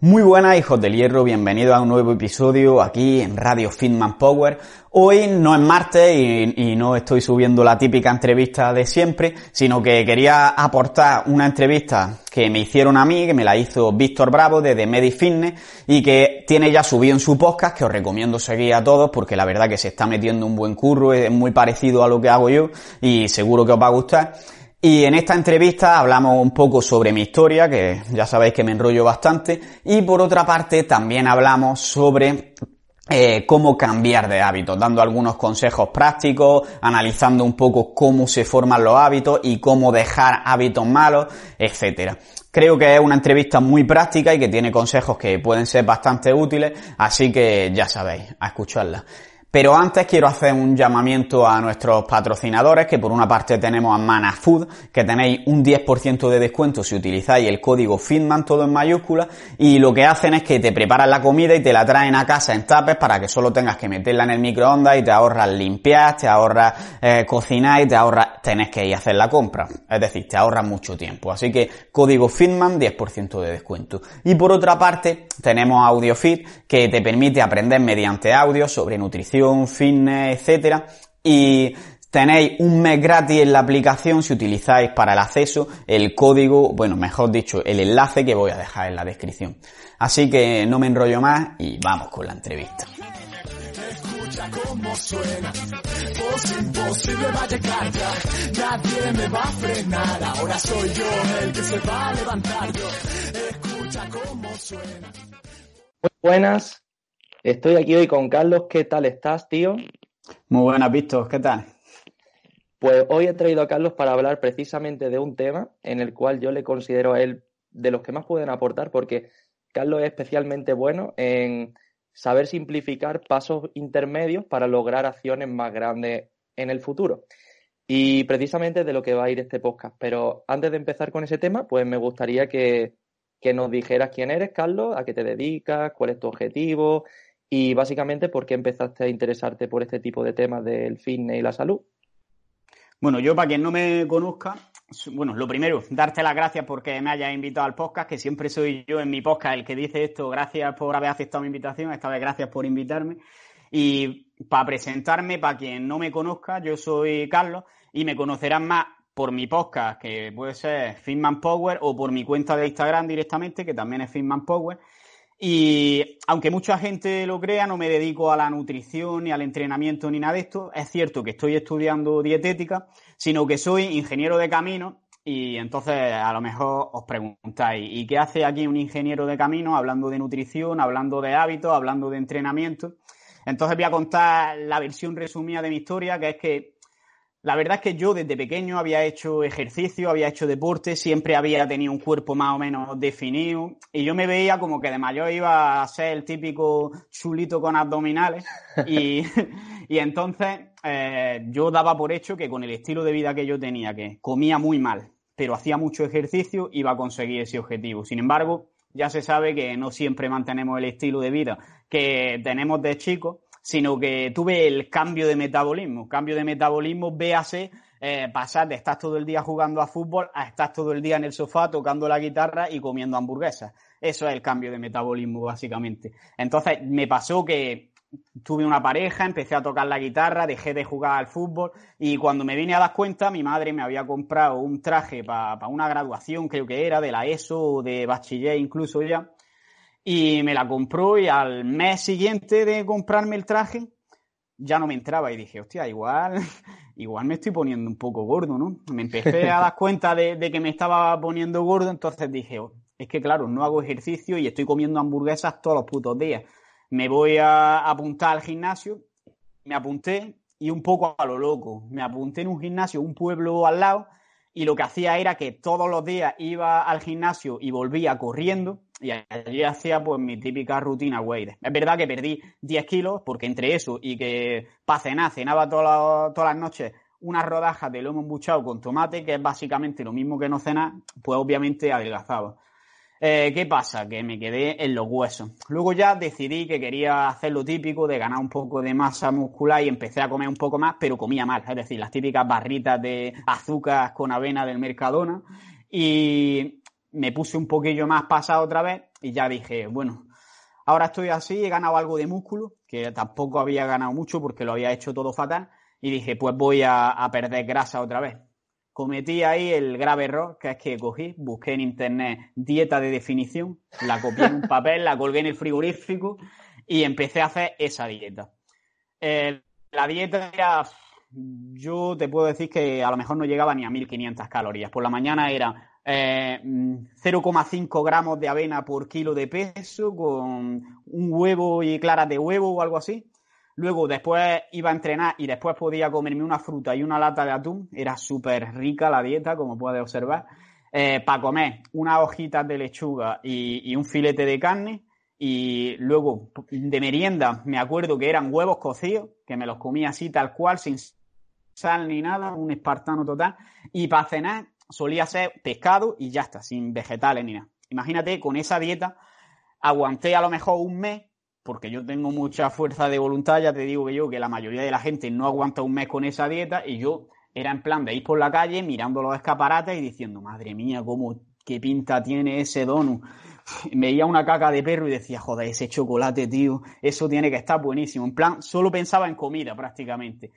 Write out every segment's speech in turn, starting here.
Muy buenas hijos del hierro, bienvenidos a un nuevo episodio aquí en Radio Fitman Power. Hoy no es martes y, no estoy subiendo la típica entrevista de siempre, sino que quería aportar una entrevista que me hicieron a mí, que me la hizo Víctor Bravo de The Medi Fitness y que tiene ya subido en su podcast, que os recomiendo seguir a todos porque la verdad que se está metiendo un buen curro, es muy parecido a lo que hago yo y seguro que os va a gustar. Y en esta entrevista hablamos un poco sobre mi historia, que ya sabéis que me enrollo bastante, y por otra parte también hablamos sobre eh, cómo cambiar de hábitos, dando algunos consejos prácticos, analizando un poco cómo se forman los hábitos y cómo dejar hábitos malos, etcétera. Creo que es una entrevista muy práctica y que tiene consejos que pueden ser bastante útiles, así que ya sabéis, a escucharla. Pero antes quiero hacer un llamamiento a nuestros patrocinadores, que por una parte tenemos a Mana Food, que tenéis un 10% de descuento si utilizáis el código FITMAN todo en mayúscula, y lo que hacen es que te preparan la comida y te la traen a casa en tapes para que solo tengas que meterla en el microondas y te ahorras limpiar, te ahorras eh, cocinar y te ahorras, tenés que ir a hacer la compra. Es decir, te ahorras mucho tiempo. Así que código FITMAN 10% de descuento. Y por otra parte tenemos AudioFit, que te permite aprender mediante audio sobre nutrición fitness, etcétera. Y tenéis un mes gratis en la aplicación si utilizáis para el acceso el código, bueno, mejor dicho, el enlace que voy a dejar en la descripción. Así que no me enrollo más y vamos con la entrevista. Escucha cómo suena, voz imposible va a llegar ya, nadie me va a frenar, ahora soy yo el que se va a levantar yo, escucha cómo suena. Muy buenas, Estoy aquí hoy con Carlos. ¿Qué tal estás, tío? Muy buenas, Víctor. ¿Qué tal? Pues hoy he traído a Carlos para hablar precisamente de un tema en el cual yo le considero a él de los que más pueden aportar porque Carlos es especialmente bueno en saber simplificar pasos intermedios para lograr acciones más grandes en el futuro. Y precisamente de lo que va a ir este podcast. Pero antes de empezar con ese tema, pues me gustaría que, que nos dijeras quién eres, Carlos, a qué te dedicas, cuál es tu objetivo y básicamente por qué empezaste a interesarte por este tipo de temas del fitness y la salud. Bueno, yo para quien no me conozca, bueno, lo primero, darte las gracias porque me hayas invitado al podcast, que siempre soy yo en mi podcast el que dice esto, gracias por haber aceptado mi invitación, esta vez gracias por invitarme. Y para presentarme, para quien no me conozca, yo soy Carlos y me conocerán más por mi podcast, que puede ser Fitman Power, o por mi cuenta de Instagram directamente, que también es Fitman Power. Y aunque mucha gente lo crea, no me dedico a la nutrición ni al entrenamiento ni nada de esto. Es cierto que estoy estudiando dietética, sino que soy ingeniero de camino y entonces a lo mejor os preguntáis, ¿y qué hace aquí un ingeniero de camino hablando de nutrición, hablando de hábitos, hablando de entrenamiento? Entonces voy a contar la versión resumida de mi historia, que es que la verdad es que yo desde pequeño había hecho ejercicio, había hecho deporte, siempre había tenido un cuerpo más o menos definido y yo me veía como que de mayor iba a ser el típico chulito con abdominales y, y entonces eh, yo daba por hecho que con el estilo de vida que yo tenía, que comía muy mal, pero hacía mucho ejercicio, iba a conseguir ese objetivo. Sin embargo, ya se sabe que no siempre mantenemos el estilo de vida que tenemos de chicos sino que tuve el cambio de metabolismo. Cambio de metabolismo, véase, eh, pasar de estar todo el día jugando a fútbol a estar todo el día en el sofá tocando la guitarra y comiendo hamburguesas. Eso es el cambio de metabolismo, básicamente. Entonces, me pasó que tuve una pareja, empecé a tocar la guitarra, dejé de jugar al fútbol y cuando me vine a dar cuenta, mi madre me había comprado un traje para una graduación, creo que era, de la ESO o de bachiller incluso ya y me la compró y al mes siguiente de comprarme el traje ya no me entraba y dije, hostia, igual, igual me estoy poniendo un poco gordo, ¿no? Me empecé a dar cuenta de, que me estaba poniendo gordo, entonces dije, oh, es que claro, no hago ejercicio y estoy comiendo hamburguesas todos los putos días. me voy a apuntar al gimnasio, me apunté y un poco a lo loco, me apunté en un gimnasio, un pueblo al lado, y lo que hacía era que todos los días iba al gimnasio y volvía corriendo y allí hacía pues mi típica rutina weight. Es verdad que perdí 10 kilos porque entre eso y que para cenar cenaba todas las noches unas rodajas de lomo embuchado con tomate, que es básicamente lo mismo que no cenar, pues obviamente adelgazaba. Eh, ¿Qué pasa? Que me quedé en los huesos. Luego ya decidí que quería hacer lo típico de ganar un poco de masa muscular y empecé a comer un poco más, pero comía mal. Es decir, las típicas barritas de azúcar con avena del Mercadona. Y me puse un poquillo más pasado otra vez y ya dije, bueno, ahora estoy así, he ganado algo de músculo, que tampoco había ganado mucho porque lo había hecho todo fatal. Y dije, pues voy a perder grasa otra vez cometí ahí el grave error, que es que cogí, busqué en internet dieta de definición, la copié en un papel, la colgué en el frigorífico y empecé a hacer esa dieta. Eh, la dieta era, yo te puedo decir que a lo mejor no llegaba ni a 1500 calorías. Por la mañana era 0,5 eh, gramos de avena por kilo de peso con un huevo y claras de huevo o algo así. Luego, después iba a entrenar y después podía comerme una fruta y una lata de atún. Era súper rica la dieta, como puedes observar. Eh, para comer unas hojitas de lechuga y, un filete de carne. Y luego, de merienda, me acuerdo que eran huevos cocidos, que me los comía así tal cual, sin sal ni nada, un espartano total. Y para cenar solía ser pescado y ya está, sin vegetales ni nada. Imagínate, con esa dieta aguanté a lo mejor un mes porque yo tengo mucha fuerza de voluntad, ya te digo que yo, que la mayoría de la gente no aguanta un mes con esa dieta y yo era en plan de ir por la calle mirando los escaparates y diciendo, madre mía, cómo, qué pinta tiene ese donut. Veía una caca de perro y decía, joder, ese chocolate, tío, eso tiene que estar buenísimo. En plan, solo pensaba en comida prácticamente.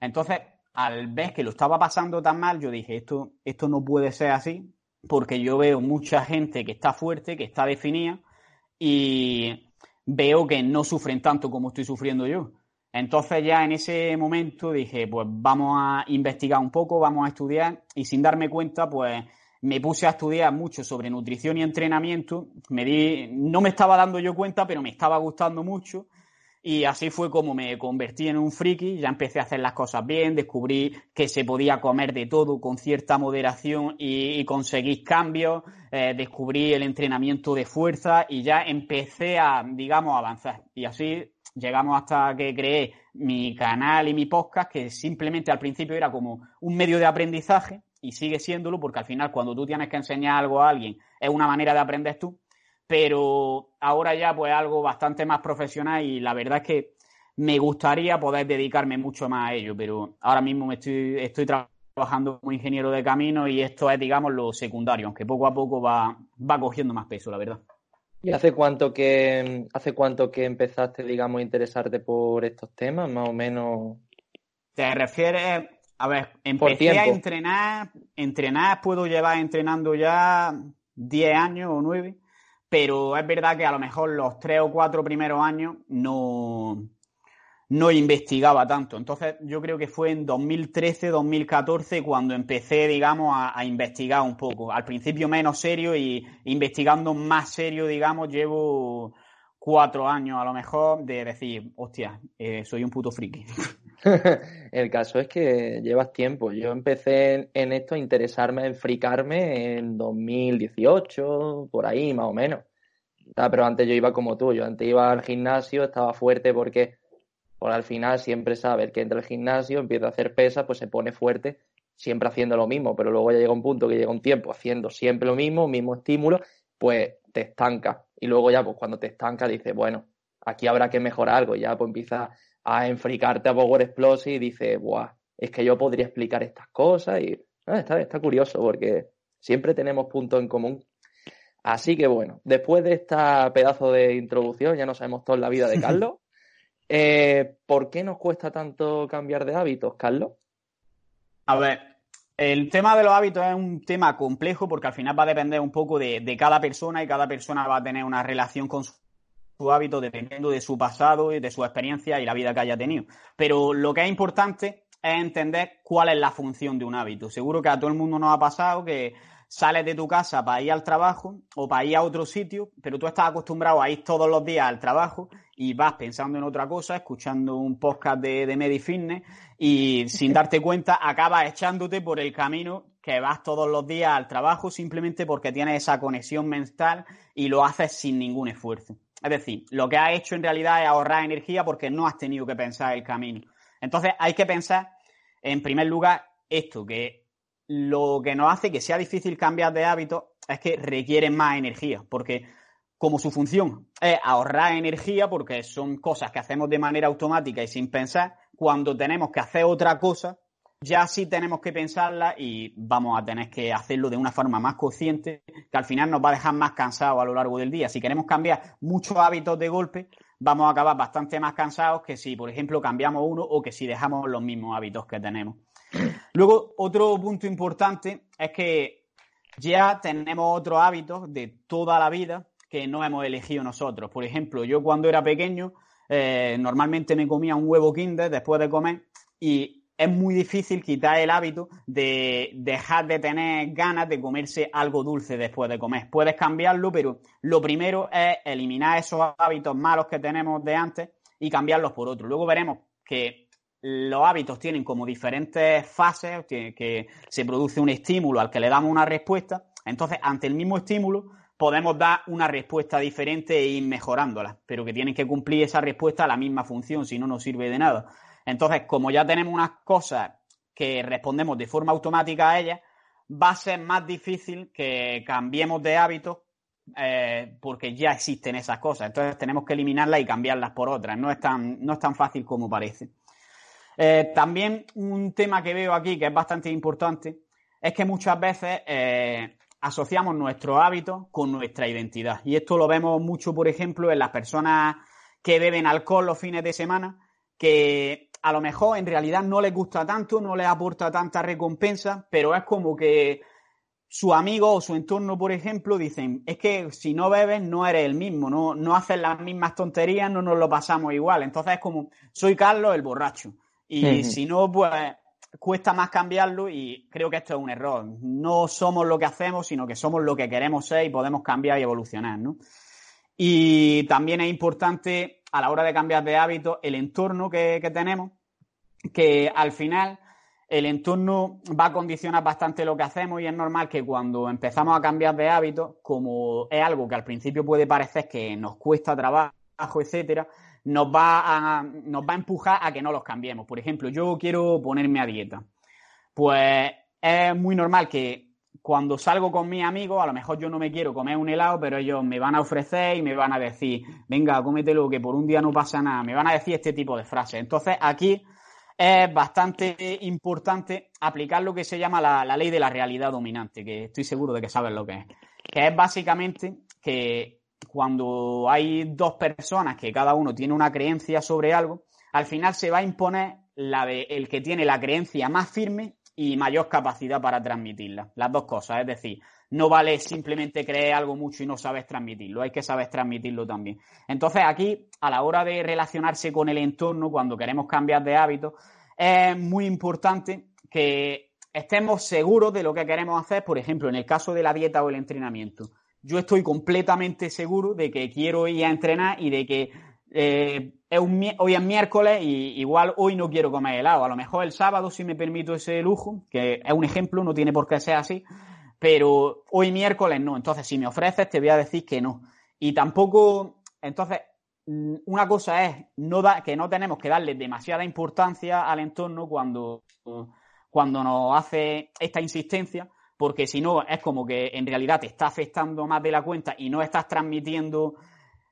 Entonces, al ver que lo estaba pasando tan mal, yo dije, esto, esto no puede ser así, porque yo veo mucha gente que está fuerte, que está definida, y veo que no sufren tanto como estoy sufriendo yo. Entonces ya en ese momento dije, pues vamos a investigar un poco, vamos a estudiar y sin darme cuenta, pues me puse a estudiar mucho sobre nutrición y entrenamiento. Me di, no me estaba dando yo cuenta, pero me estaba gustando mucho y así fue como me convertí en un friki, ya empecé a hacer las cosas bien, descubrí que se podía comer de todo con cierta moderación y, conseguir cambios, eh, descubrí el entrenamiento de fuerza y ya empecé a, digamos, avanzar. Y así llegamos hasta que creé mi canal y mi podcast, que simplemente al principio era como un medio de aprendizaje y sigue siéndolo porque al final cuando tú tienes que enseñar algo a alguien es una manera de aprender tú pero ahora ya pues algo bastante más profesional y la verdad es que me gustaría poder dedicarme mucho más a ello, pero ahora mismo me estoy, estoy trabajando como ingeniero de camino y esto es, digamos, lo secundario, aunque poco a poco va, va cogiendo más peso, la verdad. ¿Y hace cuánto que hace cuánto que empezaste, digamos, a interesarte por estos temas, más o menos? ¿Te refieres? A ver, empecé a entrenar, entrenar puedo llevar entrenando ya 10 años o 9 pero es verdad que a lo mejor los tres o cuatro primeros años no, no investigaba tanto. Entonces yo creo que fue en 2013, 2014 cuando empecé, digamos, a, investigar un poco. Al principio menos serio y investigando más serio, digamos, llevo cuatro años a lo mejor de decir, hostia, eh, soy un puto friki. El caso es que llevas tiempo. Yo empecé en esto a interesarme, a enfricarme en 2018, por ahí más o menos. pero antes yo iba como tú, yo antes iba al gimnasio, estaba fuerte porque por al final siempre sabes que entra al gimnasio, empieza a hacer pesas, pues se pone fuerte, siempre haciendo lo mismo, pero luego ya llega un punto que llega un tiempo haciendo siempre lo mismo, mismo estímulo, pues te estanca. Y luego ya, pues cuando te estanca, dices, bueno, aquí habrá que mejorar algo, ya pues empieza a enfricarte a Power Explosive y dice, Buah, es que yo podría explicar estas cosas y ah, está, está curioso porque siempre tenemos puntos en común. Así que bueno, después de esta pedazo de introducción, ya no sabemos toda la vida de Carlos. Eh, ¿Por qué nos cuesta tanto cambiar de hábitos, Carlos? A ver, el tema de los hábitos es un tema complejo porque al final va a depender un poco de, cada persona y cada persona va a tener una relación con su hábito dependiendo de su pasado y de su experiencia y la vida que haya tenido. Pero lo que es importante es entender cuál es la función de un hábito. Seguro que a todo el mundo nos ha pasado que sales de tu casa para ir al trabajo o para ir a otro sitio, pero tú estás acostumbrado a ir todos los días al trabajo y vas pensando en otra cosa, escuchando un podcast de, de y sin darte cuenta acabas echándote por el camino que vas todos los días al trabajo simplemente porque tienes esa conexión mental y lo haces sin ningún esfuerzo. Es decir, lo que has hecho en realidad es ahorrar energía porque no has tenido que pensar el camino. Entonces hay que pensar, en primer lugar, esto, que lo que nos hace que sea difícil cambiar de hábito es que requiere más energía, porque como su función es ahorrar energía, porque son cosas que hacemos de manera automática y sin pensar, cuando tenemos que hacer otra cosa, ya sí tenemos que pensarla y vamos a tener que hacerlo de una forma más consciente, que al final nos va a dejar más cansados a lo largo del día. Si queremos cambiar muchos hábitos de golpe, vamos a acabar bastante más cansados que si, por ejemplo, cambiamos uno o que si dejamos los mismos hábitos que tenemos. Luego, otro punto importante es que ya tenemos otros hábitos de toda la vida que no hemos elegido nosotros. Por ejemplo, yo cuando era pequeño, eh, normalmente me comía un huevo kinder después de comer y es muy difícil quitar el hábito de dejar de tener ganas de comerse algo dulce después de comer. Puedes cambiarlo, pero lo primero es eliminar esos hábitos malos que tenemos de antes y cambiarlos por otros. Luego veremos que los hábitos tienen como diferentes fases, que se produce un estímulo al que le damos una respuesta. Entonces, ante el mismo estímulo, podemos dar una respuesta diferente e ir mejorándola, pero que tienen que cumplir esa respuesta a la misma función, si no, no sirve de nada. Entonces, como ya tenemos unas cosas que respondemos de forma automática a ellas, va a ser más difícil que cambiemos de hábito eh, porque ya existen esas cosas. Entonces tenemos que eliminarlas y cambiarlas por otras. No es tan, no es tan fácil como parece. Eh, también un tema que veo aquí que es bastante importante es que muchas veces eh, asociamos nuestros hábitos con nuestra identidad. Y esto lo vemos mucho, por ejemplo, en las personas que beben alcohol los fines de semana, que a lo mejor en realidad no les gusta tanto, no les aporta tanta recompensa, pero es como que su amigo o su entorno, por ejemplo, dicen, es que si no bebes no eres el mismo, no, no haces las mismas tonterías, no nos lo pasamos igual. Entonces es como, soy Carlos el borracho. Y si no, pues cuesta más cambiarlo y creo que esto es un error. No somos lo que hacemos, sino que somos lo que queremos ser y podemos cambiar y evolucionar, ¿no? Y también es importante a la hora de cambiar de hábito el entorno que, tenemos, que al final el entorno va a condicionar bastante lo que hacemos y es normal que cuando empezamos a cambiar de hábito, como es algo que al principio puede parecer que nos cuesta trabajo, etcétera, nos va a, nos va a empujar a que no los cambiemos. Por ejemplo, yo quiero ponerme a dieta. Pues es muy normal que cuando salgo con mis amigos, a lo mejor yo no me quiero comer un helado, pero ellos me van a ofrecer y me van a decir, venga, cómetelo, que por un día no pasa nada. Me van a decir este tipo de frases. Entonces, aquí es bastante importante aplicar lo que se llama la, ley de la realidad dominante, que estoy seguro de que sabes lo que es. Que es básicamente que cuando hay dos personas que cada uno tiene una creencia sobre algo, al final se va a imponer la de el que tiene la creencia más firme y mayor capacidad para transmitirla. Las dos cosas, es decir, no vale simplemente creer algo mucho y no sabes transmitirlo, hay que saber transmitirlo también. Entonces aquí, a la hora de relacionarse con el entorno, cuando queremos cambiar de hábito, es muy importante que estemos seguros de lo que queremos hacer, por ejemplo, en el caso de la dieta o el entrenamiento. Yo estoy completamente seguro de que quiero ir a entrenar y de que eh, hoy es miércoles y igual hoy no quiero comer helado. A lo mejor el sábado sí me permito ese lujo, que es un ejemplo, no tiene por qué ser así, pero hoy miércoles no. Entonces, si me ofreces, te voy a decir que no. Y tampoco, entonces, mm, una cosa es no que no tenemos que darle demasiada importancia al entorno cuando, cuando nos hace esta insistencia, porque si no, es como que en realidad te está afectando más de la cuenta y no estás transmitiendo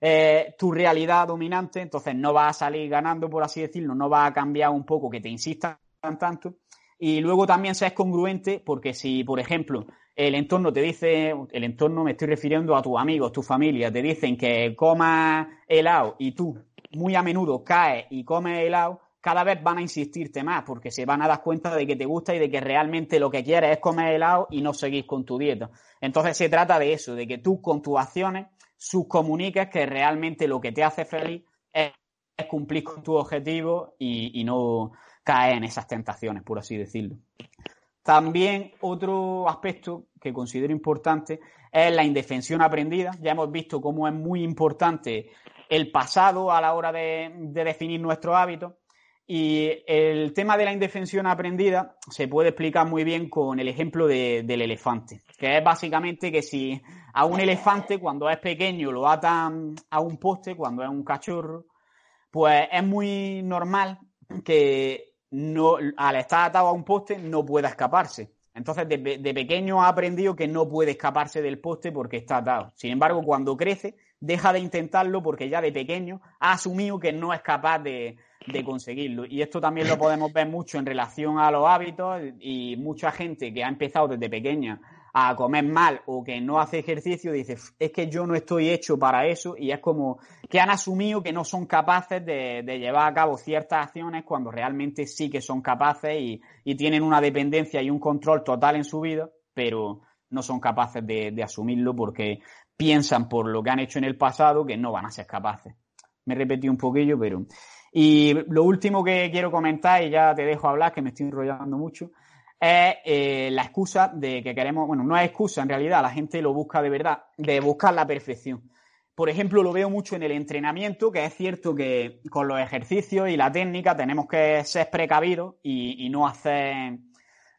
eh, tu realidad dominante, entonces no vas a salir ganando, por así decirlo, no va a cambiar un poco que te insistan tanto. Y luego también seas congruente, porque si, por ejemplo, el entorno te dice, el entorno me estoy refiriendo a tus amigos, tu familia, te dicen que comas helado y tú muy a menudo caes y comes helado, cada vez van a insistirte más porque se van a dar cuenta de que te gusta y de que realmente lo que quieres es comer helado y no seguir con tu dieta. Entonces se trata de eso, de que tú con tus acciones subcomuniques que realmente lo que te hace feliz es, cumplir con tu objetivo y, no caer en esas tentaciones, por así decirlo. También otro aspecto que considero importante es la indefensión aprendida. Ya hemos visto cómo es muy importante el pasado a la hora de, definir nuestros hábitos. Y el tema de la indefensión aprendida se puede explicar muy bien con el ejemplo del elefante, que es básicamente que si a un elefante cuando es pequeño lo atan a un poste, cuando es un cachorro, pues es muy normal que no, al estar atado a un poste no pueda escaparse. Entonces, de, de, pequeño ha aprendido que no puede escaparse del poste porque está atado. Sin embargo, cuando crece, deja de intentarlo porque ya de pequeño ha asumido que no es capaz de, de conseguirlo. Y esto también lo podemos ver mucho en relación a los hábitos y mucha gente que ha empezado desde pequeña a comer mal o que no hace ejercicio, dice, es que yo no estoy hecho para eso y es como que han asumido que no son capaces de, llevar a cabo ciertas acciones cuando realmente sí que son capaces y, tienen una dependencia y un control total en su vida, pero no son capaces de, de asumirlo porque piensan por lo que han hecho en el pasado que no van a ser capaces. Me he repetido un poquillo, pero... Y lo último que quiero comentar, y ya te dejo hablar, que me estoy enrollando mucho, es eh, la excusa de que queremos, bueno, no es excusa en realidad, la gente lo busca de verdad, de buscar la perfección. Por ejemplo, lo veo mucho en el entrenamiento, que es cierto que con los ejercicios y la técnica tenemos que ser precavidos y, y no hacer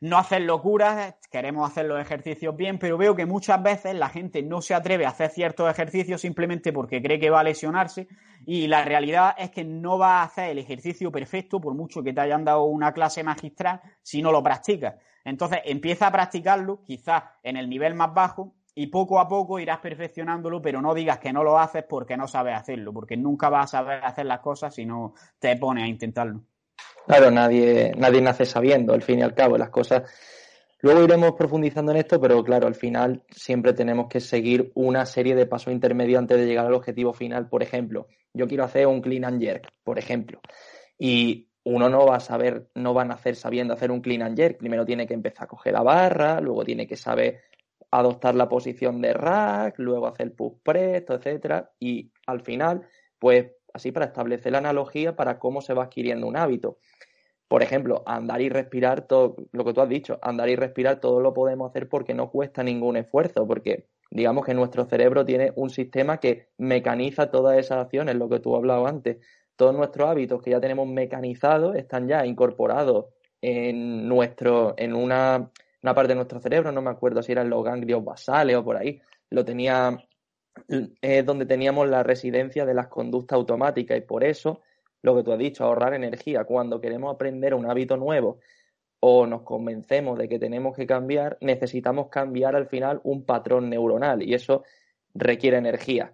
no hacer locuras, queremos hacer los ejercicios bien, pero veo que muchas veces la gente no se atreve a hacer ciertos ejercicios simplemente porque cree que va a lesionarse y la realidad es que no va a hacer el ejercicio perfecto por mucho que te hayan dado una clase magistral si no lo practicas. Entonces empieza a practicarlo, quizás en el nivel más bajo, y poco a poco irás perfeccionándolo, pero no digas que no lo haces porque no sabes hacerlo, porque nunca vas a saber hacer las cosas si no te pones a intentarlo. Claro, nadie, nadie nace sabiendo, al fin y al cabo, las cosas. Luego iremos profundizando en esto, pero claro, al final siempre tenemos que seguir una serie de pasos intermedios antes de llegar al objetivo final. Por ejemplo, yo quiero hacer un clean and jerk, por ejemplo, y uno no va a saber, no va a nacer sabiendo hacer un clean and jerk. Primero tiene que empezar a coger la barra, luego tiene que saber adoptar la posición de rack, luego hacer push press, etcétera, y al final, pues así para establecer la analogía para cómo se va adquiriendo un hábito. Por ejemplo, andar y respirar, todo lo que tú has dicho, andar y respirar, todo lo podemos hacer porque no cuesta ningún esfuerzo, porque digamos que nuestro cerebro tiene un sistema que mecaniza todas esas acciones, lo que tú has hablado antes. Todos nuestros hábitos que ya tenemos mecanizados están ya incorporados en nuestro, en una, una parte de nuestro cerebro, no me acuerdo si eran los ganglios basales o por ahí, lo tenía es donde teníamos la residencia de las conductas automáticas y por eso lo que tú has dicho, ahorrar energía. Cuando queremos aprender un hábito nuevo o nos convencemos de que tenemos que cambiar, necesitamos cambiar al final un patrón neuronal y eso requiere energía.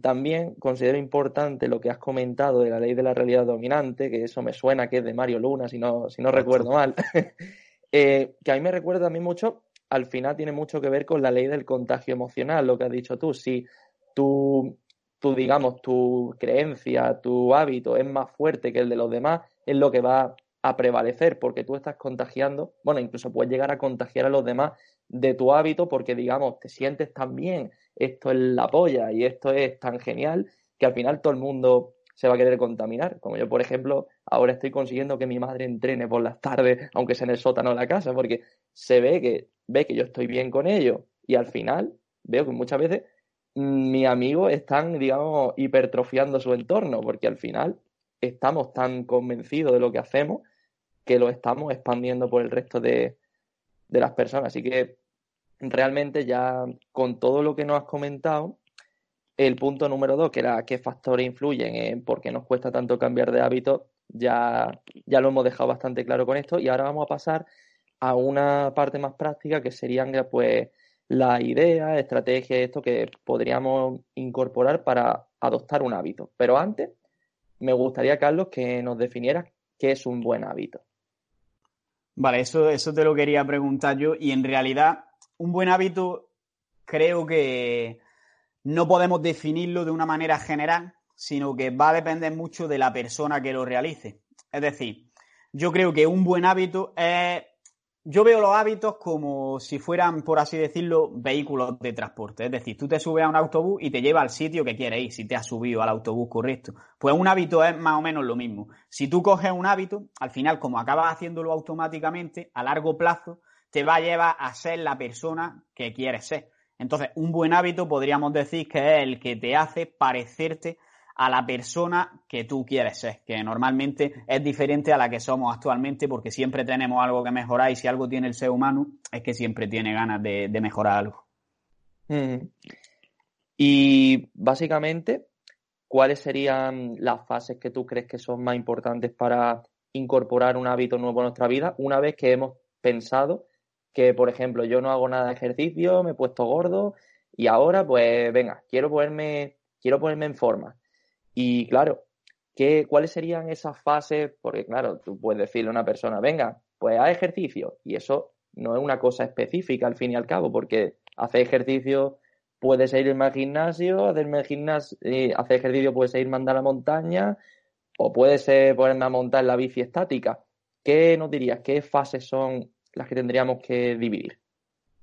también considero importante lo que has comentado de la ley de la realidad dominante, que eso me suena que es de Mario Luna, si no, si no recuerdo mal, eh, que a mí me recuerda a mí mucho al final tiene mucho que ver con la ley del contagio emocional, lo que has dicho tú. Si tu, digamos, tu creencia, tu hábito es más fuerte que el de los demás, es lo que va a prevalecer, porque tú estás contagiando, bueno, incluso puedes llegar a contagiar a los demás de tu hábito porque, digamos, te sientes tan bien, esto es la polla y esto es tan genial, que al final todo el mundo se va a querer contaminar. Como yo, por ejemplo, ahora estoy consiguiendo que mi madre entrene por las tardes, aunque sea en el sótano de la casa, porque se ve que, ve que yo estoy bien con ello. Y al final veo que muchas veces mis amigos están, digamos, hipertrofiando su entorno, porque al final estamos tan convencidos de lo que hacemos que lo estamos expandiendo por el resto de, de las personas. Así que realmente ya con todo lo que nos has comentado, el punto número dos, que era qué factores influyen en por qué nos cuesta tanto cambiar de hábito, ya, ya lo hemos dejado bastante claro con esto. Y ahora vamos a pasar a una parte más práctica que serían pues las ideas, estrategias, esto que podríamos incorporar para adoptar un hábito. Pero antes, me gustaría, Carlos, que nos definieras qué es un buen hábito. Vale, eso, eso te lo quería preguntar yo. Y en realidad, un buen hábito creo que no podemos definirlo de una manera general, sino que va a depender mucho de la persona que lo realice. Es decir, yo creo que un buen hábito es yo veo los hábitos como si fueran, por así decirlo, vehículos de transporte. Es decir, tú te subes a un autobús y te lleva al sitio que quieres ir, si te has subido al autobús correcto. Pues un hábito es más o menos lo mismo. Si tú coges un hábito, al final, como acabas haciéndolo automáticamente, a largo plazo, te va a llevar a ser la persona que quieres ser. Entonces, un buen hábito podríamos decir que es el que te hace parecerte a la persona que tú quieres ser, que normalmente es diferente a la que somos actualmente porque siempre tenemos algo que mejorar y si algo tiene el ser humano es que siempre tiene ganas de, mejorar algo. Y básicamente, ¿cuáles serían las fases que tú crees que son más importantes para incorporar un hábito nuevo a nuestra vida una vez que hemos pensado que, por ejemplo, yo no hago nada de ejercicio, me he puesto gordo y ahora, pues, venga, quiero ponerme, quiero ponerme en forma. Y claro, ¿qué, ¿cuáles serían esas fases? Porque claro, tú puedes decirle a una persona, venga, pues haz ejercicio. Y eso no es una cosa específica al fin y al cabo, porque hacer ejercicio puedes irme al gimnasio, hacerme gimnasio, eh, hacer ejercicio puedes ir a a la montaña, o puedes ponerme a montar la bici estática. ¿Qué nos dirías? ¿Qué fases son las que tendríamos que dividir?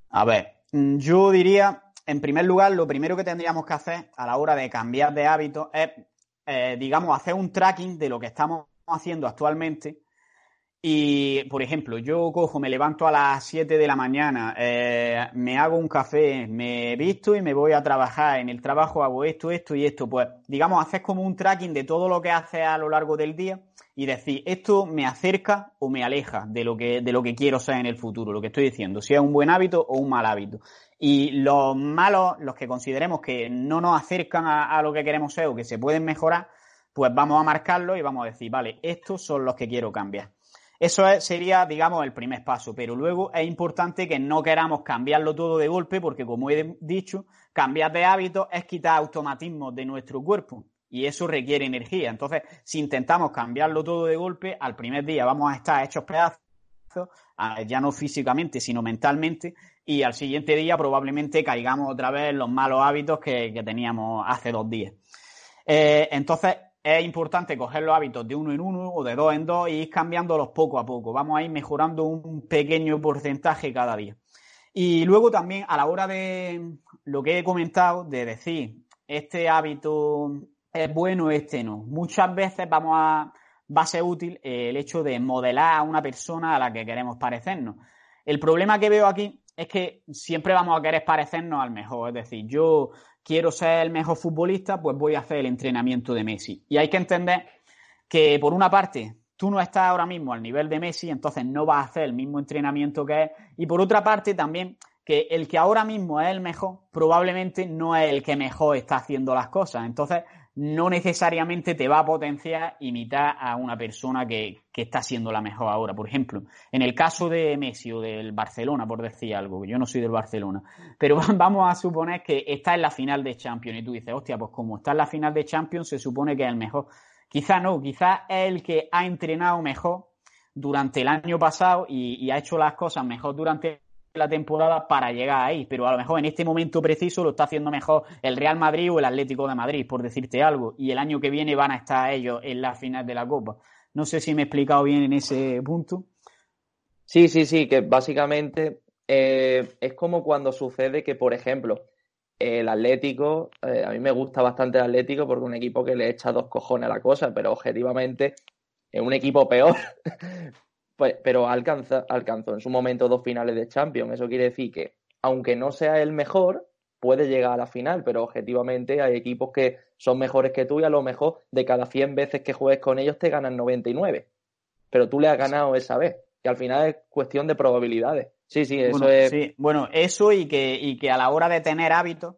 A ver, yo diría, en primer lugar, lo primero que tendríamos que hacer a la hora de cambiar de hábito es eh, digamos, hacer un tracking de lo que estamos haciendo actualmente. Y, por ejemplo, yo cojo, me levanto a las 7 de la mañana, eh, me hago un café, me visto y me voy a trabajar. En el trabajo hago esto, esto y esto. Pues, digamos, haces como un tracking de todo lo que haces a lo largo del día y decir, esto me acerca o me aleja de lo que, de lo que quiero ser en el futuro, lo que estoy diciendo, si es un buen hábito o un mal hábito. Y los malos, los que consideremos que no nos acercan a, lo que queremos ser o que se pueden mejorar, pues vamos a marcarlo y vamos a decir, vale, estos son los que quiero cambiar. Eso sería, digamos, el primer paso, pero luego es importante que no queramos cambiarlo todo de golpe porque, como he dicho, cambiar de hábito es quitar automatismos de nuestro cuerpo y eso requiere energía. Entonces, si intentamos cambiarlo todo de golpe, al primer día vamos a estar hechos pedazos, ya no físicamente, sino mentalmente, y al siguiente día probablemente caigamos otra vez los malos hábitos que, teníamos hace dos días. Eh, entonces, es importante coger los hábitos de uno en uno o de dos en dos y ir cambiándolos poco a poco. Vamos a ir mejorando un pequeño porcentaje cada día. Y luego también a la hora de lo que he comentado, de decir, este hábito es bueno, este no. Muchas veces vamos a, va a ser útil el hecho de modelar a una persona a la que queremos parecernos. El problema que veo aquí es que siempre vamos a querer parecernos al mejor. Es decir, yo quiero ser el mejor futbolista, pues voy a hacer el entrenamiento de Messi. Y hay que entender que, por una parte, tú no estás ahora mismo al nivel de Messi, entonces no vas a hacer el mismo entrenamiento que él. Y por otra parte, también que el que ahora mismo es el mejor, probablemente no es el que mejor está haciendo las cosas. Entonces, no necesariamente te va a potenciar imitar a una persona que, está siendo la mejor ahora. Por ejemplo, en el caso de Messi o del Barcelona, por decir algo, yo no soy del Barcelona, pero vamos a suponer que está en la final de Champions y tú dices, hostia, pues como está en la final de Champions, se supone que es el mejor. Quizá no, quizá es el que ha entrenado mejor durante el año pasado y ha hecho las cosas mejor durante la temporada para llegar ahí, pero a lo mejor en este momento preciso lo está haciendo mejor el Real Madrid o el Atlético de Madrid, por decirte algo, y el año que viene van a estar ellos en la final de la Copa. No sé si me he explicado bien en ese punto. Sí, sí, sí, que básicamente eh, es como cuando sucede que, por ejemplo, el Atlético, eh, a mí me gusta bastante el Atlético porque es un equipo que le echa dos cojones a la cosa, pero objetivamente es un equipo peor pero alcanza, alcanzó en su momento dos finales de Champions. Eso quiere decir que, aunque no sea el mejor, puede llegar a la final, pero objetivamente hay equipos que son mejores que tú y a lo mejor de cada 100 veces que juegues con ellos te ganan 99. Pero tú le has ganado esa vez, que al final es cuestión de probabilidades. Sí, sí, eso es. Sí. Bueno, eso y que, y que a la hora de tener hábitos,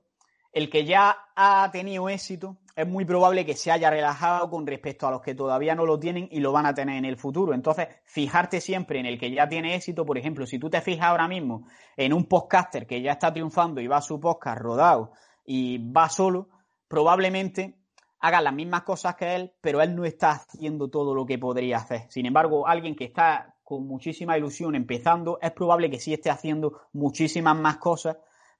el que ya ha tenido éxito es muy probable que se haya relajado con respecto a los que todavía no lo tienen y lo van a tener en el futuro. Entonces, fijarte siempre en el que ya tiene éxito. Por ejemplo, si tú te fijas ahora mismo en un podcaster que ya está triunfando y va a su podcast rodado y va solo, probablemente haga las mismas cosas que él, pero él no está haciendo todo lo que podría hacer. Sin embargo, alguien que está con muchísima ilusión empezando, es probable que sí esté haciendo muchísimas más cosas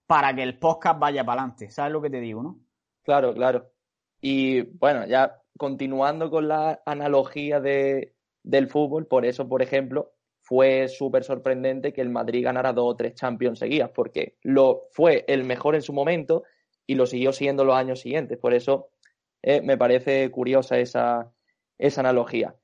para que el podcast vaya para adelante. ¿Sabes lo que te digo, no? Claro, claro. Y bueno, ya continuando con la analogía de, del fútbol, por eso, por ejemplo, fue súper sorprendente que el Madrid ganara dos o tres Champions seguidas, porque lo fue el mejor en su momento y lo siguió siendo los años siguientes. Por eso eh, me parece curiosa esa, esa analogía.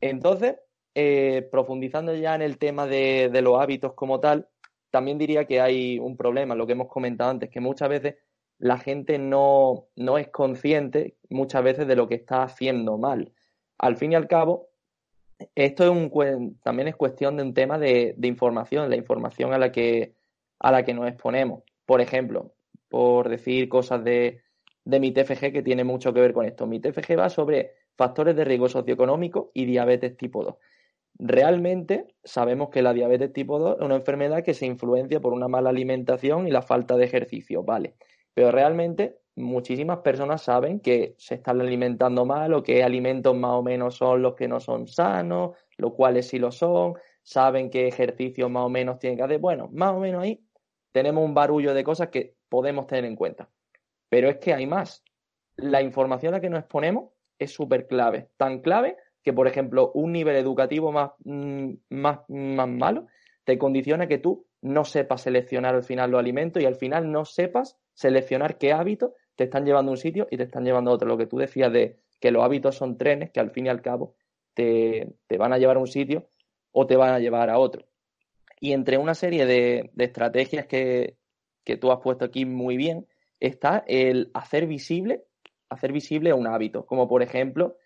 Entonces, eh, profundizando ya en el tema de, de, los hábitos como tal, también diría que hay un problema, lo que hemos comentado antes, que muchas veces la gente no, no es consciente muchas veces de lo que está haciendo mal. Al fin y al cabo, esto es un, también es cuestión de un tema de, de, información, la información a la, que, a la que nos exponemos. Por ejemplo, por decir cosas de, de mi TFG que tiene mucho que ver con esto. Mi TFG va sobre factores de riesgo socioeconómico y diabetes tipo 2. Realmente sabemos que la diabetes tipo 2 es una enfermedad que se influencia por una mala alimentación y la falta de ejercicio, ¿vale? Pero realmente muchísimas personas saben que se están alimentando mal o que alimentos más o menos son los que no son sanos, los cuales sí lo son, saben qué ejercicios más o menos tienen que hacer. Bueno, más o menos ahí tenemos un barullo de cosas que podemos tener en cuenta. Pero es que hay más. La información a la que nos exponemos es súper clave. Tan clave que, por ejemplo, un nivel educativo más, mm, más, más malo te condiciona que tú no sepas seleccionar al final los alimentos y al final no sepas seleccionar qué hábitos te están llevando a un sitio y te están llevando a otro. Lo que tú decías de que los hábitos son trenes que al fin y al cabo te, van a llevar a un sitio o te van a llevar a otro. Y entre una serie de, estrategias que, que, tú has puesto aquí muy bien, está el hacer visible, hacer visible un hábito. Como por ejemplo,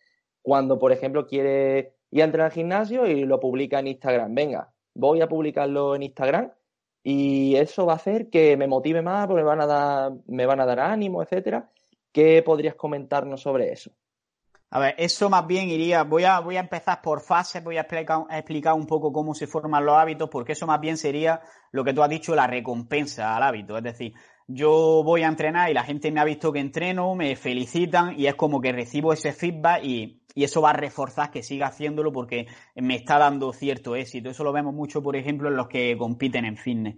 cuando por ejemplo quiere ir a entrenar al gimnasio y lo publica en Instagram. Venga, voy a publicarlo en Instagram y eso va a hacer que me motive más, porque me van a dar, me van a dar ánimo, etcétera. ¿Qué podrías comentarnos sobre eso? A ver, eso más bien iría, voy a, voy a empezar por fases, voy a explicar, a explicar un poco cómo se forman los hábitos, porque eso más bien sería lo que tú has dicho, la recompensa al hábito. Es decir, yo voy a entrenar y la gente me ha visto que entreno, me felicitan y es como que recibo ese feedback y, y eso va a reforzar que siga haciéndolo porque me está dando cierto éxito. Eso lo vemos mucho, por ejemplo, en los que compiten en fitness.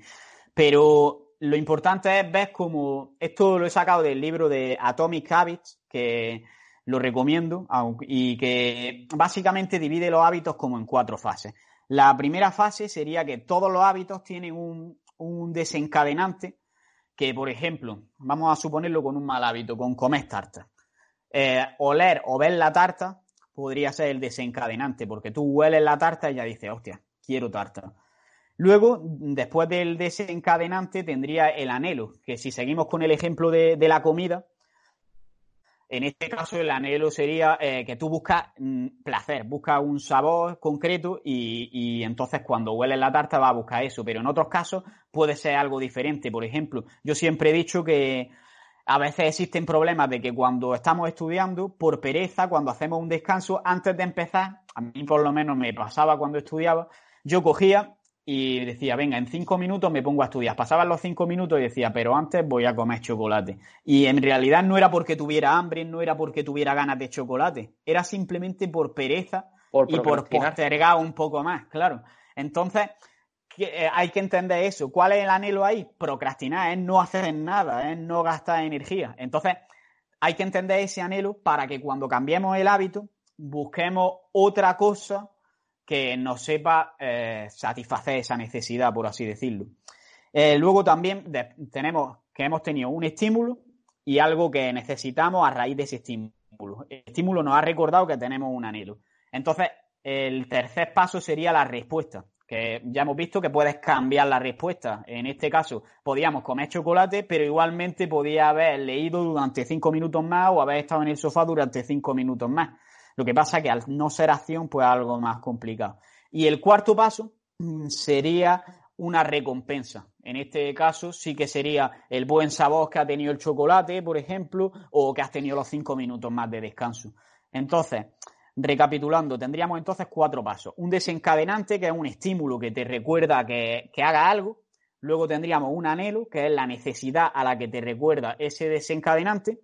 Pero lo importante es ver cómo, esto lo he sacado del libro de Atomic Habits, que lo recomiendo, y que básicamente divide los hábitos como en cuatro fases. La primera fase sería que todos los hábitos tienen un, un desencadenante, que por ejemplo, vamos a suponerlo con un mal hábito, con comer tarta. Eh, oler o ver la tarta podría ser el desencadenante, porque tú hueles la tarta y ya dices, hostia, quiero tarta. Luego, después del desencadenante, tendría el anhelo, que si seguimos con el ejemplo de, la comida, en este caso el anhelo sería eh, que tú buscas mm, placer, buscas un sabor concreto y, y, entonces cuando hueles la tarta vas a buscar eso, pero en otros casos puede ser algo diferente. Por ejemplo, yo siempre he dicho que a veces existen problemas de que cuando estamos estudiando, por pereza, cuando hacemos un descanso, antes de empezar, a mí por lo menos me pasaba cuando estudiaba, yo cogía y decía, venga, en cinco minutos me pongo a estudiar. Pasaban los cinco minutos y decía, pero antes voy a comer chocolate. Y en realidad no era porque tuviera hambre, no era porque tuviera ganas de chocolate, era simplemente por pereza y por postergar un poco más, claro. Entonces, hay que entender eso. ¿Cuál es el anhelo ahí? Procrastinar, es no hacer nada, es no gastar energía. Entonces, hay que entender ese anhelo para que cuando cambiemos el hábito, busquemos otra cosa que nos sepa eh, satisfacer esa necesidad, por así decirlo. Eh, luego también tenemos que hemos tenido un estímulo y algo que necesitamos a raíz de ese estímulo. El estímulo nos ha recordado que tenemos un anhelo. Entonces, el tercer paso sería la respuesta que ya hemos visto que puedes cambiar la respuesta. En este caso, podíamos comer chocolate, pero igualmente podía haber leído durante cinco minutos más o haber estado en el sofá durante cinco minutos más. Lo que pasa es que al no ser acción, pues algo más complicado. Y el cuarto paso mm, sería una recompensa. En este caso sí que sería el buen sabor que ha tenido el chocolate, por ejemplo, o que has tenido los cinco minutos más de descanso. Entonces, Recapitulando, tendríamos entonces cuatro pasos. Un desencadenante, que es un estímulo que te recuerda que, haga algo. Luego tendríamos un anhelo, que es la necesidad a la que te recuerda ese desencadenante.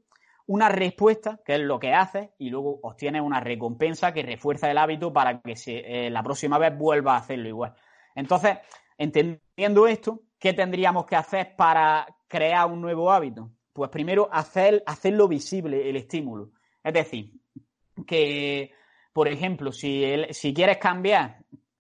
Una respuesta, que es lo que haces, y luego obtienes una recompensa que refuerza el hábito para que eh, la próxima vez vuelva a hacerlo igual. Entonces, entendiendo esto, ¿qué tendríamos que hacer para crear un nuevo hábito? Pues primero hacer, hacerlo visible el estímulo. Es decir, que, por ejemplo, si, si quieres cambiar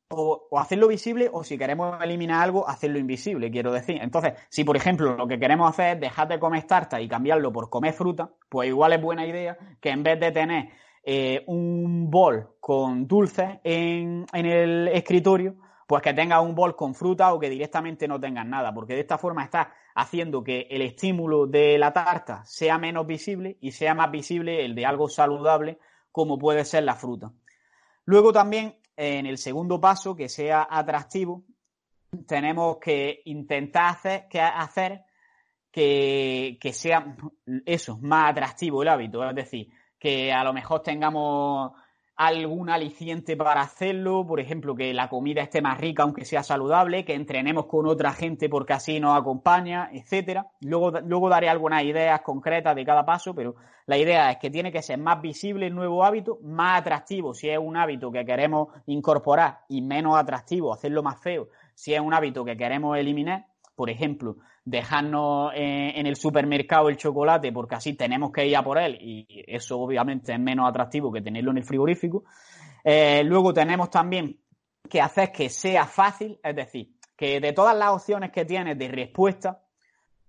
o, hacerlo visible o si queremos eliminar algo, hacerlo invisible, quiero decir. Entonces, si por ejemplo lo que queremos hacer es dejar de comer tarta y cambiarlo por comer fruta, pues igual es buena idea que en vez de tener eh, un bol con dulces en, en el escritorio, pues que tengas un bol con fruta o que directamente no tengas nada, porque de esta forma estás haciendo que el estímulo de la tarta sea menos visible y sea más visible el de algo saludable como puede ser la fruta. Luego también en el segundo paso, que sea atractivo, tenemos que intentar hacer que, que sea eso, más atractivo el hábito, es decir, que a lo mejor tengamos algún aliciente para hacerlo, por ejemplo, que la comida esté más rica aunque sea saludable, que entrenemos con otra gente porque así nos acompaña, etcétera. Luego, luego daré algunas ideas concretas de cada paso, pero la idea es que tiene que ser más visible el nuevo hábito, más atractivo si es un hábito que queremos incorporar y menos atractivo, hacerlo más feo si es un hábito que queremos eliminar. Por ejemplo, dejarnos en el supermercado el chocolate porque así tenemos que ir a por él y eso obviamente es menos atractivo que tenerlo en el frigorífico. Eh, luego tenemos también que hacer que sea fácil, es decir, que de todas las opciones que tienes de respuesta,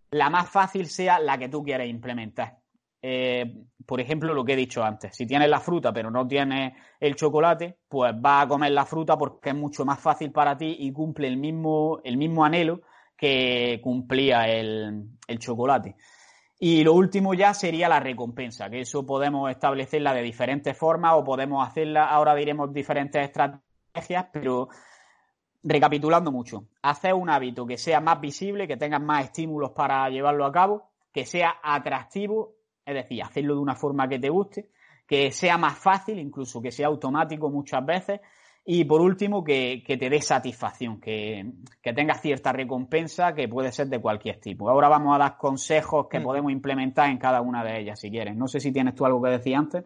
la más fácil sea la que tú quieres implementar. Eh, por ejemplo, lo que he dicho antes, si tienes la fruta pero no tienes el chocolate, pues vas a comer la fruta porque es mucho más fácil para ti y cumple el mismo, el mismo anhelo que cumplía el, chocolate. Y lo último ya sería la recompensa, que eso podemos establecerla de diferentes formas o podemos hacerla, ahora diremos diferentes estrategias, pero recapitulando mucho, hacer un hábito que sea más visible, que tenga más estímulos para llevarlo a cabo, que sea atractivo, es decir, hacerlo de una forma que te guste, que sea más fácil, incluso que sea automático muchas veces, y por último, que, te dé satisfacción, que, que tengas cierta recompensa que puede ser de cualquier tipo. Ahora vamos a dar consejos que mm. podemos implementar en cada una de ellas, si quieres. No sé si tienes tú algo que decir antes.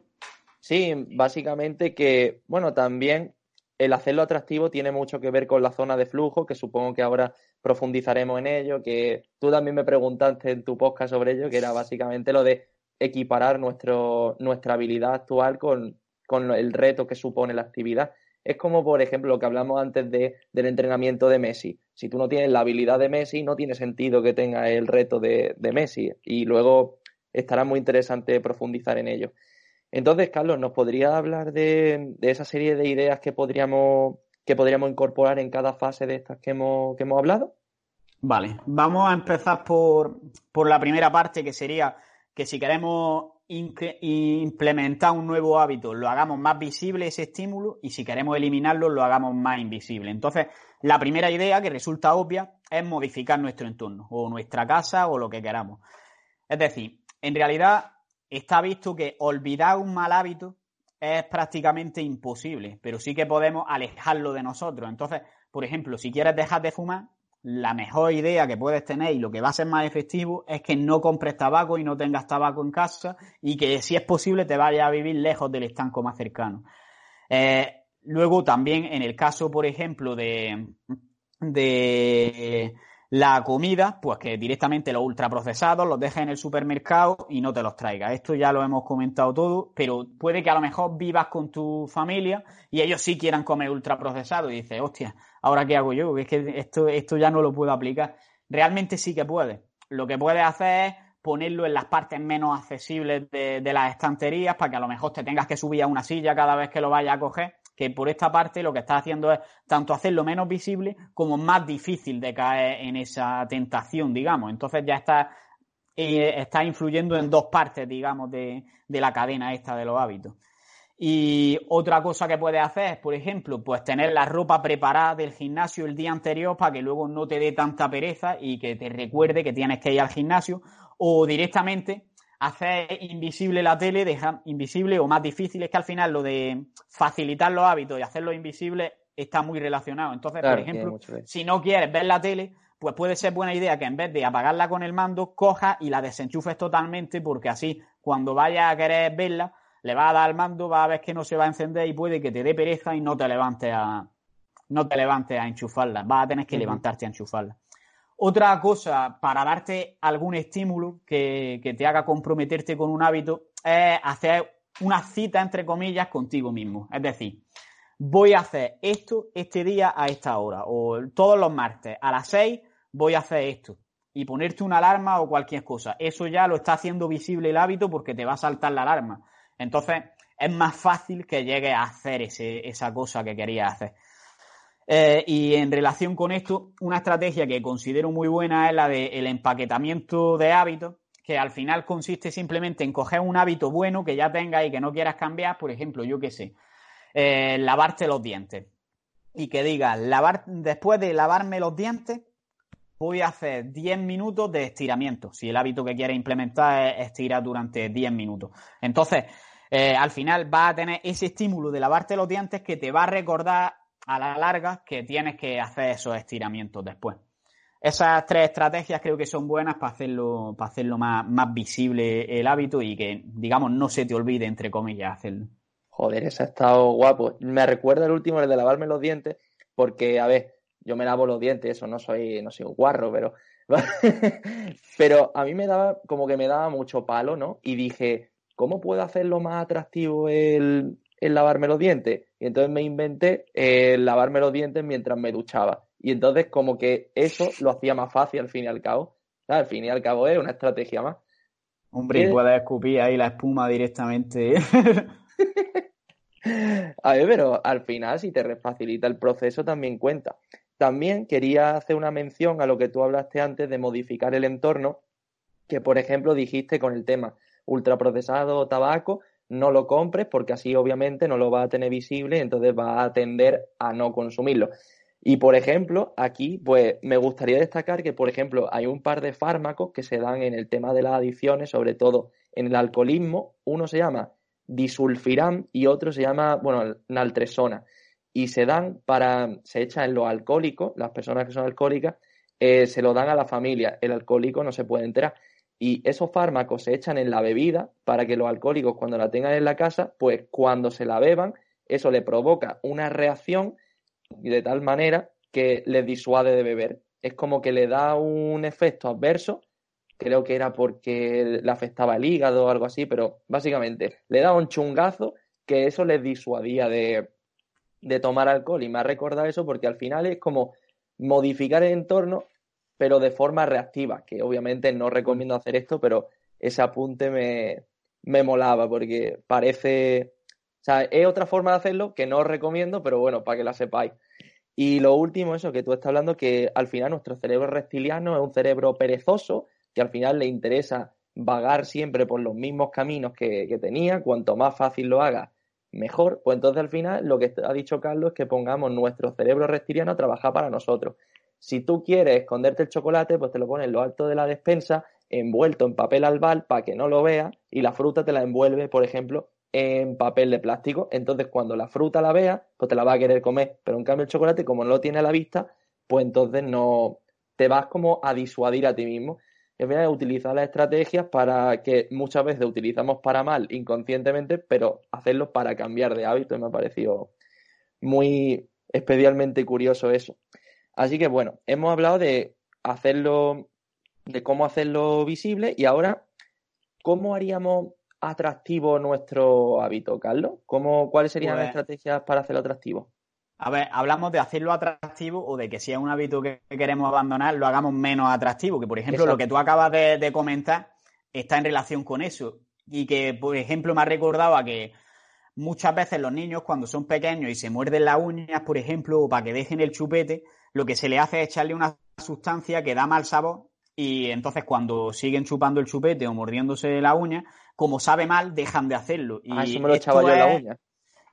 Sí, básicamente que, bueno, también el hacerlo atractivo tiene mucho que ver con la zona de flujo, que supongo que ahora profundizaremos en ello, que tú también me preguntaste en tu podcast sobre ello, que era básicamente lo de equiparar nuestro, nuestra habilidad actual con, con el reto que supone la actividad. Es como, por ejemplo, lo que hablamos antes de, del entrenamiento de Messi. Si tú no tienes la habilidad de Messi, no tiene sentido que tenga el reto de, Messi. Y luego estará muy interesante profundizar en ello. Entonces, Carlos, ¿nos podría hablar de, esa serie de ideas que podríamos, que podríamos incorporar en cada fase de estas que hemos, que hemos hablado? Vale, vamos a empezar por, por la primera parte, que sería que si queremos implementar un nuevo hábito, lo hagamos más visible ese estímulo y si queremos eliminarlo, lo hagamos más invisible. Entonces, la primera idea que resulta obvia es modificar nuestro entorno o nuestra casa o lo que queramos. Es decir, en realidad está visto que olvidar un mal hábito es prácticamente imposible, pero sí que podemos alejarlo de nosotros. Entonces, por ejemplo, si quieres dejar de fumar, la mejor idea que puedes tener y lo que va a ser más efectivo es que no compres tabaco y no tengas tabaco en casa y que si es posible te vayas a vivir lejos del estanco más cercano. Eh, luego también en el caso, por ejemplo, de, de la comida, pues que directamente los ultraprocesados los dejes en el supermercado y no te los traigas. Esto ya lo hemos comentado todo, pero puede que a lo mejor vivas con tu familia y ellos sí quieran comer ultraprocesado y dices, hostia, ¿ahora qué hago yo? Es que esto, esto ya no lo puedo aplicar. Realmente sí que puede. Lo que puedes hacer es ponerlo en las partes menos accesibles de, de las estanterías para que a lo mejor te tengas que subir a una silla cada vez que lo vayas a coger que por esta parte lo que está haciendo es tanto hacerlo menos visible como más difícil de caer en esa tentación, digamos. Entonces ya está, eh, está influyendo en dos partes, digamos, de, de la cadena esta de los hábitos. Y otra cosa que puedes hacer es, por ejemplo, pues tener la ropa preparada del gimnasio el día anterior para que luego no te dé tanta pereza y que te recuerde que tienes que ir al gimnasio o directamente hacer invisible la tele, dejar invisible o más difícil es que al final lo de facilitar los hábitos y hacerlo invisible está muy relacionado. Entonces, por ejemplo, si no quieres ver la tele, pues puede ser buena idea que en vez de apagarla con el mando, cojas y la desenchufes totalmente, porque así, cuando vayas a querer verla, le vas a dar al mando, va a ver que no se va a encender y puede que te dé pereza y no te levantes a, no te levantes a enchufarla. Vas a tener que levantarte a enchufarla. Otra cosa para darte algún estímulo que, te haga comprometerte con un hábito es hacer una cita, entre comillas, contigo mismo. Es decir, voy a hacer esto este día a esta hora, o todos los martes a las 6 voy a hacer esto, y ponerte una alarma o cualquier cosa. Eso ya lo está haciendo visible el hábito porque te va a saltar la alarma. Entonces, es más fácil que llegues a hacer esa cosa que querías hacer. Eh, y en relación con esto, una estrategia que considero muy buena es la del empaquetamiento de hábitos, que al final consiste simplemente en coger un hábito bueno que ya tengas y que no quieras cambiar, por ejemplo, yo qué sé, eh, lavarte los dientes. Y que digas, lavar, después de lavarme los dientes, voy a hacer 10 minutos de estiramiento. Si el hábito que quieres implementar es estirar durante 10 minutos. Entonces, eh, al final vas a tener ese estímulo de lavarte los dientes que te va a recordar a la larga que tienes que hacer esos estiramientos después. Esas tres estrategias creo que son buenas para hacerlo, para hacerlo más, más visible el hábito y que, digamos, no se te olvide, entre comillas, hacerlo. Joder, ese ha estado guapo. Me recuerda el último, el de lavarme los dientes, porque, a ver, yo me lavo los dientes, eso no soy, no soy un guarro, pero. pero a mí me daba, como que me daba mucho palo, ¿no? Y dije, ¿cómo puedo hacerlo más atractivo el, el lavarme los dientes? Y entonces me inventé el lavarme los dientes mientras me duchaba. Y entonces, como que eso lo hacía más fácil al fin y al cabo. al fin y al cabo es una estrategia más. Hombre, y puedes escupir ahí la espuma directamente. A ver, pero al final, si te facilita el proceso, también cuenta. También quería hacer una mención a lo que tú hablaste antes de modificar el entorno, que por ejemplo dijiste con el tema ultraprocesado o tabaco, no lo compres porque así obviamente no lo va a tener visible, entonces va a tender a no consumirlo. Y por ejemplo, aquí pues me gustaría destacar que por ejemplo hay un par de fármacos que se dan en el tema de las adicciones, sobre todo en el alcoholismo. Uno se llama disulfiram y otro se llama, bueno, naltresona. Y se dan para, se echa en los alcohólicos, las personas que son alcohólicas, eh, se lo dan a la familia. El alcohólico no se puede enterar. Y esos fármacos se echan en la bebida para que los alcohólicos cuando la tengan en la casa, pues cuando se la beban, eso le provoca una reacción de tal manera que les disuade de beber. Es como que le da un efecto adverso creo que era porque le afectaba el hígado o algo así, pero básicamente le daba un chungazo que eso les disuadía de, tomar alcohol. Y me ha recordado eso porque al final es como modificar el entorno, pero de forma reactiva, que obviamente no recomiendo hacer esto, pero ese apunte me, me molaba porque parece... O sea, es otra forma de hacerlo que no os recomiendo, pero bueno, para que la sepáis. Y lo último, eso que tú estás hablando, que al final nuestro cerebro reptiliano es un cerebro perezoso, que al final le interesa vagar siempre por los mismos caminos que, tenía, cuanto más fácil lo haga, mejor. Pues entonces al final lo que ha dicho Carlos es que pongamos nuestro cerebro reptiliano a trabajar para nosotros. Si tú quieres esconderte el chocolate, pues te lo pones en lo alto de la despensa, envuelto en papel albal para que no lo veas, y la fruta te la envuelve, por ejemplo, en papel de plástico. Entonces, cuando la fruta la veas, pues te la va a querer comer. Pero en cambio, el chocolate, como no lo tiene a la vista, pues entonces no te vas como a disuadir a ti mismo es utilizar las estrategias para que muchas veces utilizamos para mal inconscientemente, pero hacerlo para cambiar de hábito y me ha parecido muy especialmente curioso eso. Así que bueno, hemos hablado de hacerlo, de cómo hacerlo visible y ahora, ¿cómo haríamos atractivo nuestro hábito, Carlos? ¿Cómo, ¿Cuáles serían las pues estrategias para hacerlo atractivo? A ver, hablamos de hacerlo atractivo o de que si es un hábito que queremos abandonar, lo hagamos menos atractivo. Que, por ejemplo, lo que tú acabas de, comentar está en relación con eso. Y que, por ejemplo, me ha recordado a que muchas veces los niños, cuando son pequeños y se muerden las uñas, por ejemplo, o para que dejen el chupete, lo que se le hace es echarle una sustancia que da mal sabor. Y entonces, cuando siguen chupando el chupete o mordiéndose la uña, como sabe mal, dejan de hacerlo. Y ah, eso me lo echaba yo en la uña.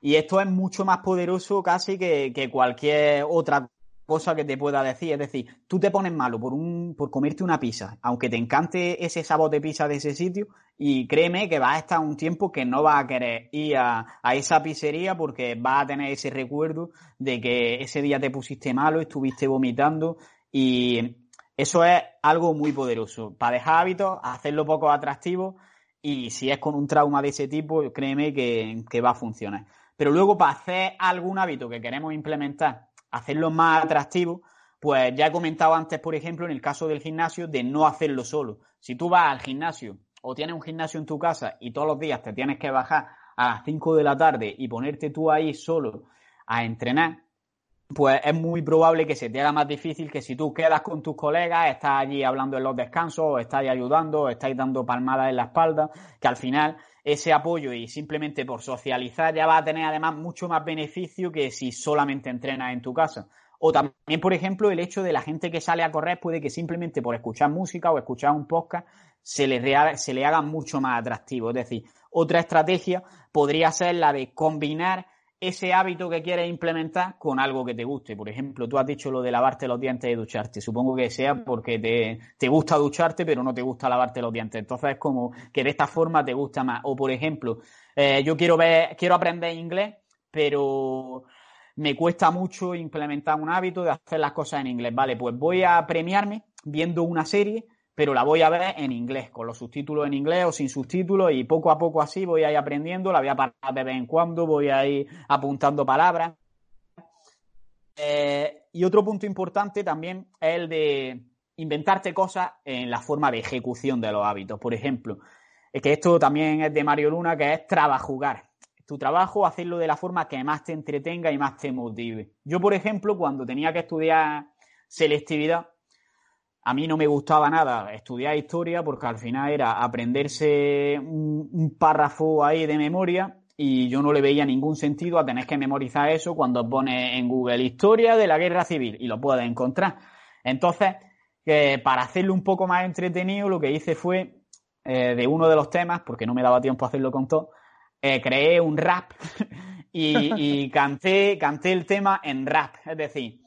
Y esto es mucho más poderoso casi que, cualquier otra cosa que te pueda decir. Es decir, tú te pones malo por, un, por comerte una pizza, aunque te encante ese sabor de pizza de ese sitio, y créeme que vas a estar un tiempo que no vas a querer ir a, esa pizzería porque vas a tener ese recuerdo de que ese día te pusiste malo, estuviste vomitando, y eso es algo muy poderoso. Para dejar hábitos, hacerlo poco atractivo, y si es con un trauma de ese tipo, créeme que va a funcionar. Pero luego para hacer algún hábito que queremos implementar, hacerlo más atractivo, pues ya he comentado antes, por ejemplo, en el caso del gimnasio, de no hacerlo solo. Si tú vas al gimnasio o tienes un gimnasio en tu casa y todos los días te tienes que bajar a las 5 de la tarde y ponerte tú ahí solo a entrenar, pues es muy probable que se te haga más difícil que si tú quedas con tus colegas, estás allí hablando en los descansos, o estáis ayudando, o estáis dando palmadas en la espalda, que al final ese apoyo y simplemente por socializar ya va a tener además mucho más beneficio que si solamente entrenas en tu casa. O también, por ejemplo, el hecho de la gente que sale a correr puede que simplemente por escuchar música o escuchar un podcast se le, se le haga mucho más atractivo. Es decir, otra estrategia podría ser la de combinar ese hábito que quieres implementar con algo que te guste. Por ejemplo, tú has dicho lo de lavarte los dientes y ducharte. Supongo que sea porque te, gusta ducharte, pero no te gusta lavarte los dientes. Entonces es como que de esta forma te gusta más. O por ejemplo, eh, yo quiero ver, quiero aprender inglés, pero me cuesta mucho implementar un hábito de hacer las cosas en inglés. Vale, pues voy a premiarme viendo una serie pero la voy a ver en inglés, con los subtítulos en inglés o sin subtítulos y poco a poco así voy a ir aprendiendo, la voy a parar de vez en cuando, voy a ir apuntando palabras. Eh, y otro punto importante también es el de inventarte cosas en la forma de ejecución de los hábitos. Por ejemplo, es que esto también es de Mario Luna, que es trabajugar. Tu trabajo, hacerlo de la forma que más te entretenga y más te motive. Yo, por ejemplo, cuando tenía que estudiar selectividad, a mí no me gustaba nada estudiar historia porque al final era aprenderse un, párrafo ahí de memoria y yo no le veía ningún sentido a tener que memorizar eso cuando pones en Google historia de la guerra civil y lo puedes encontrar. Entonces, para hacerlo un poco más entretenido, lo que hice fue eh, de uno de los temas, porque no me daba tiempo a hacerlo con todo, eh, creé un rap y, y canté, canté el tema en rap. Es decir,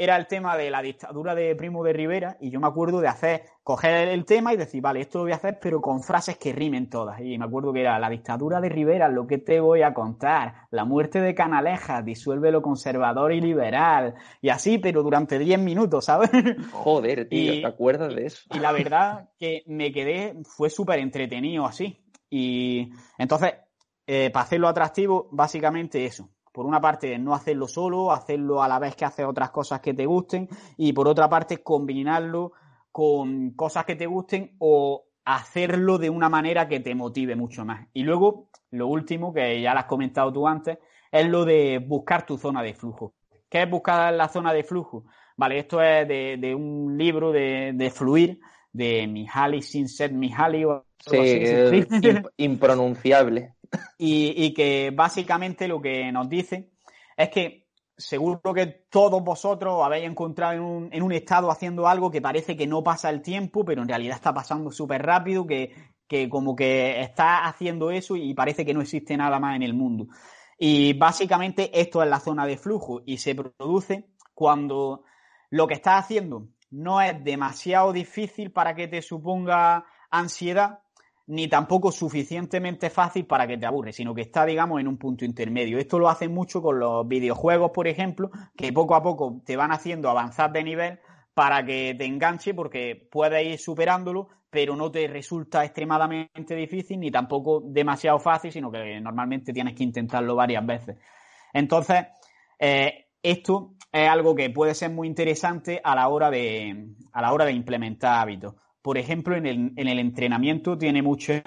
era el tema de la dictadura de Primo de Rivera y yo me acuerdo de hacer, coger el tema y decir, vale, esto lo voy a hacer, pero con frases que rimen todas. Y me acuerdo que era la dictadura de Rivera, lo que te voy a contar, la muerte de Canaleja, disuelve lo conservador y liberal, y así, pero durante 10 minutos, ¿sabes? Joder, tío, ¿te acuerdas de eso? Y la verdad que me quedé, fue súper entretenido así. Y entonces, eh, para hacerlo atractivo, básicamente eso por una parte, no hacerlo solo, hacerlo a la vez que haces otras cosas que te gusten y por otra parte, combinarlo con cosas que te gusten o hacerlo de una manera que te motive mucho más. Y luego, lo último, que ya lo has comentado tú antes, es lo de buscar tu zona de flujo. ¿Qué es buscar la zona de flujo? Vale, esto es de, un libro de, fluir de Mihaly Sinset Mihaly. O sí, impronunciable. Y, que básicamente lo que nos dice es que seguro que todos vosotros habéis encontrado en un, en un, estado haciendo algo que parece que no pasa el tiempo, pero en realidad está pasando súper rápido, que, que como que está haciendo eso y parece que no existe nada más en el mundo. Y básicamente esto es la zona de flujo y se produce cuando lo que estás haciendo no es demasiado difícil para que te suponga ansiedad, ni tampoco suficientemente fácil para que te aburre, sino que está, digamos, en un punto intermedio. Esto lo hacen mucho con los videojuegos, por ejemplo, que poco a poco te van haciendo avanzar de nivel para que te enganche, porque puedes ir superándolo, pero no te resulta extremadamente difícil ni tampoco demasiado fácil, sino que normalmente tienes que intentarlo varias veces. Entonces, eh, esto es algo que puede ser muy interesante a la hora de, a la hora de implementar hábitos por ejemplo, en el, en el entrenamiento tiene mucha,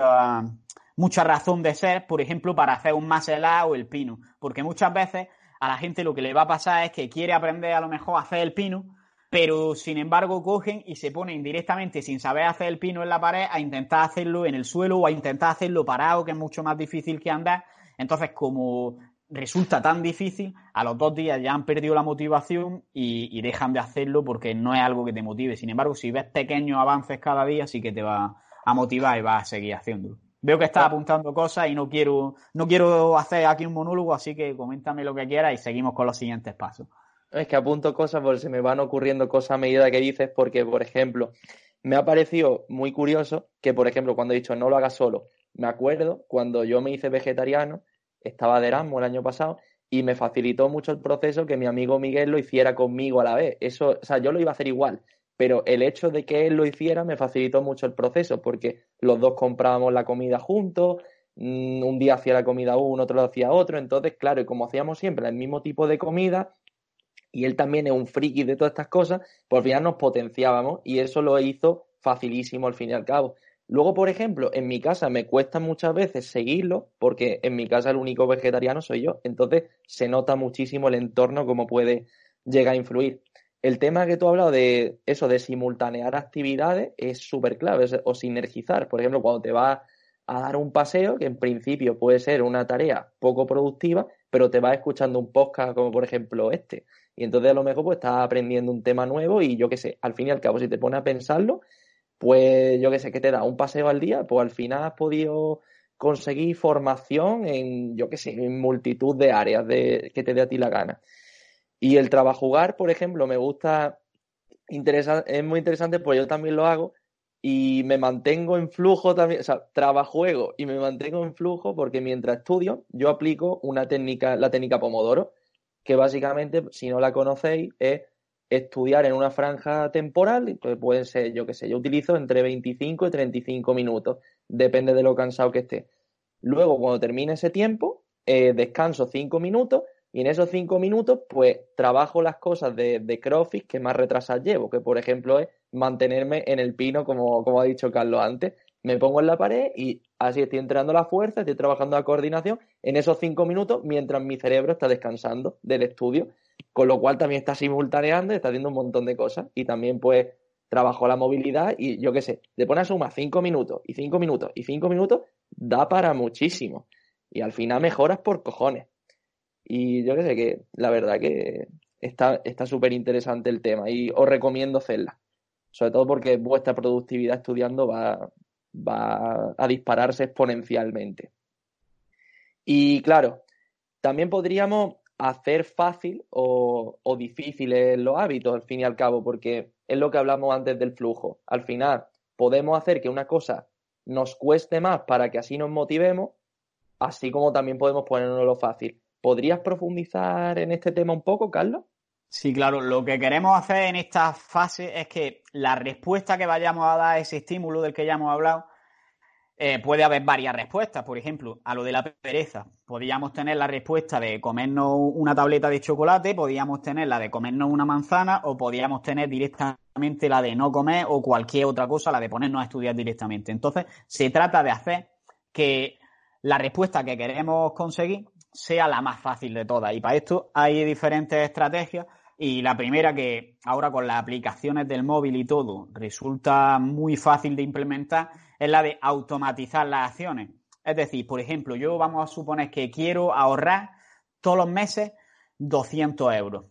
mucha razón de ser, por ejemplo, para hacer un muscle o el pino. Porque muchas veces a la gente lo que le va a pasar es que quiere aprender a lo mejor a hacer el pino, pero sin embargo cogen y se ponen directamente sin saber hacer el pino en la pared a intentar hacerlo en el suelo o a intentar hacerlo parado, que es mucho más difícil que andar. Entonces, como resulta tan difícil, a los dos días ya han perdido la motivación y, dejan de hacerlo porque no es algo que te motive. Sin embargo, si ves pequeños avances cada día, sí que te va a motivar y vas a seguir haciéndolo. Veo que estás apuntando cosas y no quiero, no quiero hacer aquí un monólogo, así que coméntame lo que quieras y seguimos con los siguientes pasos. Es que apunto cosas porque se me van ocurriendo cosas a medida que dices, porque, por ejemplo, me ha parecido muy curioso que, por ejemplo, cuando he dicho no lo hagas solo, me acuerdo cuando yo me hice vegetariano, estaba de Erasmus el año pasado y me facilitó mucho el proceso que mi amigo Miguel lo hiciera conmigo a la vez. Eso, o sea, yo lo iba a hacer igual, pero el hecho de que él lo hiciera me facilitó mucho el proceso porque los dos comprábamos la comida juntos, mm, un día hacía la comida uno, otro lo hacía otro, entonces, claro, y como hacíamos siempre el mismo tipo de comida, y él también es un friki de todas estas cosas, pues al nos potenciábamos y eso lo hizo facilísimo al fin y al cabo. Luego, por ejemplo, en mi casa me cuesta muchas veces seguirlo porque en mi casa el único vegetariano soy yo. Entonces se nota muchísimo el entorno, cómo puede llegar a influir. El tema que tú has hablado de eso, de simultanear actividades, es súper clave, o sinergizar. Por ejemplo, cuando te vas a dar un paseo, que en principio puede ser una tarea poco productiva, pero te vas escuchando un podcast como por ejemplo este. Y entonces a lo mejor pues estás aprendiendo un tema nuevo y yo qué sé, al fin y al cabo, si te pones a pensarlo, pues yo qué sé, que te da un paseo al día, pues al final has podido conseguir formación en, yo qué sé, en multitud de áreas de, que te dé a ti la gana. Y el trabajo jugar, por ejemplo, me gusta, es muy interesante, pues yo también lo hago y me mantengo en flujo también, o sea, trabajo y me mantengo en flujo porque mientras estudio yo aplico una técnica, la técnica Pomodoro, que básicamente, si no la conocéis, es estudiar en una franja temporal, pues pueden ser, yo qué sé, yo utilizo entre 25 y 35 minutos, depende de lo cansado que esté. Luego, cuando termine ese tiempo, eh, descanso 5 minutos y en esos 5 minutos, pues trabajo las cosas de, de CrossFit que más retrasas llevo, que por ejemplo es mantenerme en el pino, como, como ha dicho Carlos antes. Me pongo en la pared y así estoy entrenando la fuerza, estoy trabajando la coordinación en esos cinco minutos mientras mi cerebro está descansando del estudio, con lo cual también está simultaneando, está haciendo un montón de cosas y también pues trabajo la movilidad y yo qué sé, te pones a sumar cinco minutos y cinco minutos y cinco minutos, da para muchísimo y al final mejoras por cojones. Y yo qué sé que la verdad que está súper interesante el tema y os recomiendo hacerla sobre todo porque vuestra productividad estudiando va, va a dispararse exponencialmente. Y claro, también podríamos hacer fácil o, o difíciles los hábitos, al fin y al cabo, porque es lo que hablamos antes del flujo. Al final, podemos hacer que una cosa nos cueste más para que así nos motivemos, así como también podemos ponernos lo fácil. ¿Podrías profundizar en este tema un poco, Carlos? Sí, claro, lo que queremos hacer en esta fase es que la respuesta que vayamos a dar a ese estímulo del que ya hemos hablado, eh, puede haber varias respuestas. Por ejemplo, a lo de la pereza, podríamos tener la respuesta de comernos una tableta de chocolate, podríamos tener la de comernos una manzana o podríamos tener directamente la de no comer o cualquier otra cosa, la de ponernos a estudiar directamente. Entonces, se trata de hacer que la respuesta que queremos conseguir sea la más fácil de todas. Y para esto hay diferentes estrategias y la primera que ahora con las aplicaciones del móvil y todo resulta muy fácil de implementar es la de automatizar las acciones. Es decir, por ejemplo, yo vamos a suponer que quiero ahorrar todos los meses 200 euros.